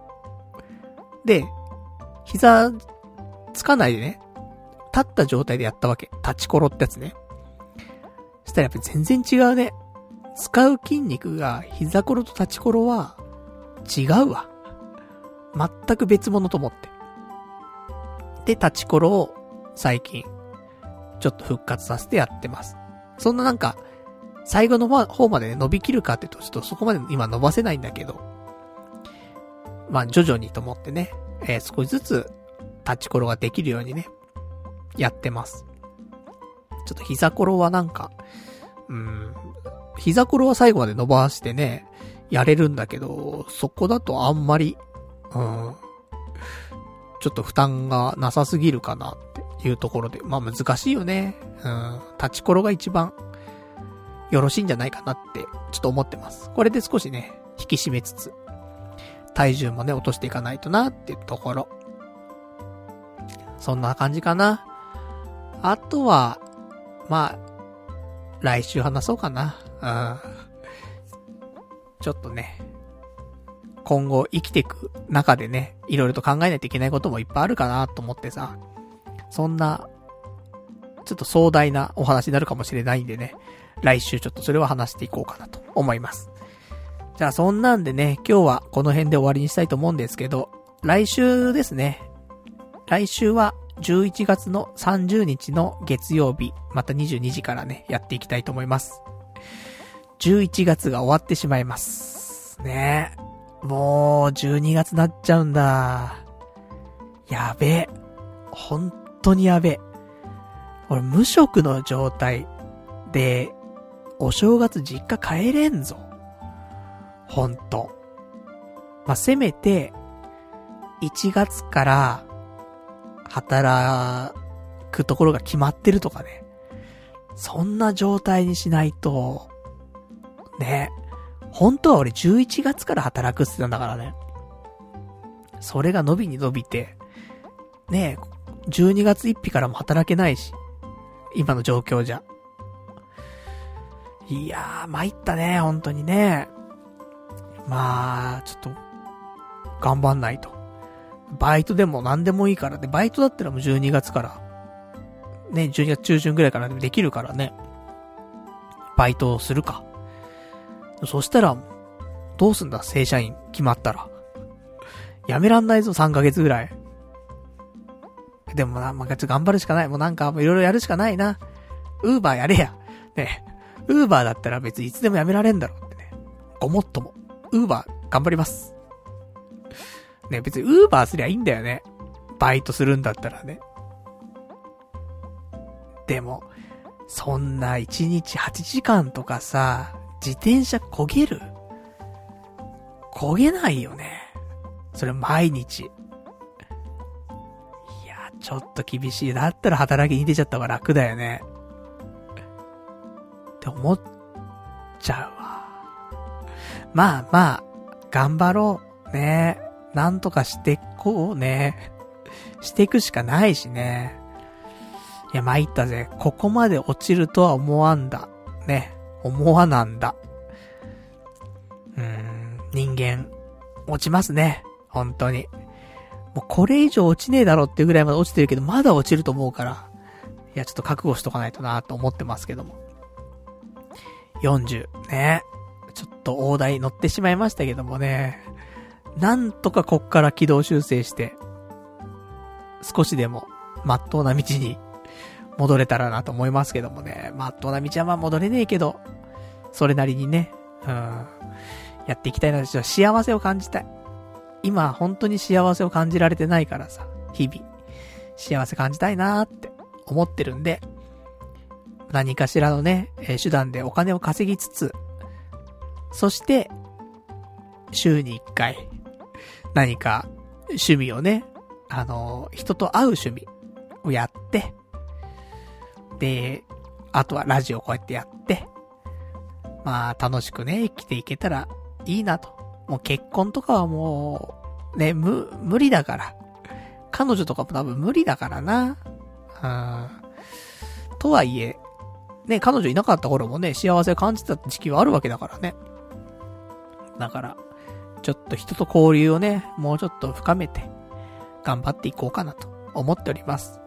で、膝つかないでね、立った状態でやったわけ。立ち転ってやつね。したらやっぱ全然違うね。使う筋肉が膝転と立ち転は違うわ。全く別物と思って。で、立ち転を最近、ちょっと復活させてやってます。そんななんか、最後の方までね、伸びきるかって言うと、ちょっとそこまで今伸ばせないんだけど、まあ徐々にと思ってね、えー、少しずつ立ち転ができるようにね、やってます。ちょっと膝転はなんか、うん、膝転は最後まで伸ばしてね、やれるんだけど、そこだとあんまり、うん、ちょっと負担がなさすぎるかなっていうところで、まあ難しいよね。うん、立ち転が一番よろしいんじゃないかなって、ちょっと思ってます。これで少しね、引き締めつつ、体重もね、落としていかないとなっていうところ。そんな感じかな。あとは、まあ、来週話そうかな。うん。ちょっとね、今後生きていく中でね、いろいろと考えないといけないこともいっぱいあるかなと思ってさ、そんな、ちょっと壮大なお話になるかもしれないんでね、来週ちょっとそれは話していこうかなと思います。じゃあそんなんでね、今日はこの辺で終わりにしたいと思うんですけど、来週ですね。来週は11月の30日の月曜日、また22時からね、やっていきたいと思います。11月が終わってしまいます。ねえもう、12月なっちゃうんだ。やべえ。本当にやべえ。俺、無職の状態で、お正月実家帰れんぞ。ほんと。まあ、せめて、1月から、働くところが決まってるとかね。そんな状態にしないと、ね。本当は俺11月から働くって言ったんだからね。それが伸びに伸びて、ね12月1日からも働けないし。今の状況じゃ。いやー、参ったね、本当にね。まあ、ちょっと、頑張んないと。バイトでも何でもいいからね。バイトだったらもう12月から、ね、12月中旬ぐらいからでできるからね。バイトをするか。そしたら、どうすんだ、正社員決まったら。やめらんないぞ、3ヶ月ぐらい。でもな、まあ、頑張るしかない。もうなんか、いろいろやるしかないな。ウーバーやれや。ね。ウーバーだったら別にいつでもやめられんだろうってね。ごもっとも。ウーバー、頑張ります。ね、別にウーバーすりゃいいんだよね。バイトするんだったらね。でも、そんな1日8時間とかさ、自転車焦げる？焦げないよね。それ毎日。いや、ちょっと厳しい。だったら働きに出ちゃった方が楽だよね。って思っちゃうわ。まあまあ、頑張ろう。ねえなんとかしてこうね。していくしかないしね。いや、参ったぜ。ここまで落ちるとは思わんだ。ね。思わなんだ。うーん、人間、落ちますね。本当に。もうこれ以上落ちねえだろっていうぐらいまで落ちてるけど、まだ落ちると思うから。いや、ちょっと覚悟しとかないとなと思ってますけども。40、ね。ちょっと大台乗ってしまいましたけどもね。なんとかこっから軌道修正して、少しでも、まっとうな道に戻れたらなと思いますけどもね。まっとうな道はまあ戻れねえけど、それなりにね、うん、やっていきたいなと、幸せを感じたい。今、本当に幸せを感じられてないからさ、日々、幸せ感じたいなーって思ってるんで、何かしらのね、え、手段でお金を稼ぎつつ、そして、週に一回、何か趣味をね、あの、人と会う趣味をやって、で、あとはラジオこうやってやって、まあ楽しくね、生きていけたらいいなと。もう結婚とかはもう、ね、無、無理だから。彼女とかも多分無理だからな。うん。とはいえ、ね、彼女いなかった頃もね、幸せを感じた時期はあるわけだからね。だから、ちょっと人と交流をね、もうちょっと深めて、頑張っていこうかなと思っております。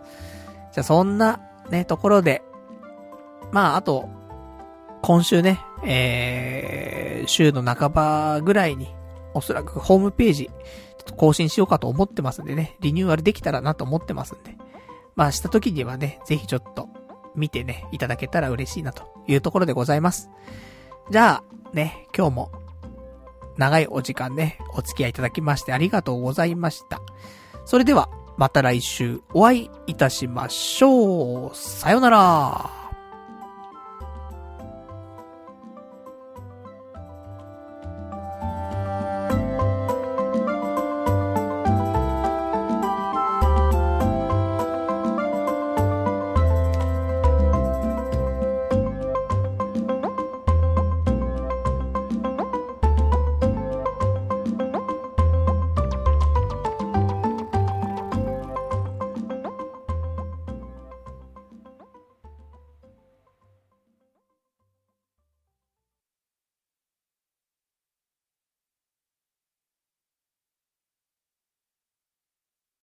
じゃあそんなね、ところで、まあ、あと、今週ね、えー、週の半ばぐらいに、おそらくホームページ、ちょっと更新しようかと思ってますんでね、リニューアルできたらなと思ってますんで、まあした時にはね、ぜひちょっと見てね、いただけたら嬉しいなというところでございます。じゃあ、ね、今日も、長いお時間ね、お付き合いいただきましてありがとうございました。それでは、また来週お会いいたしましょう。さよなら。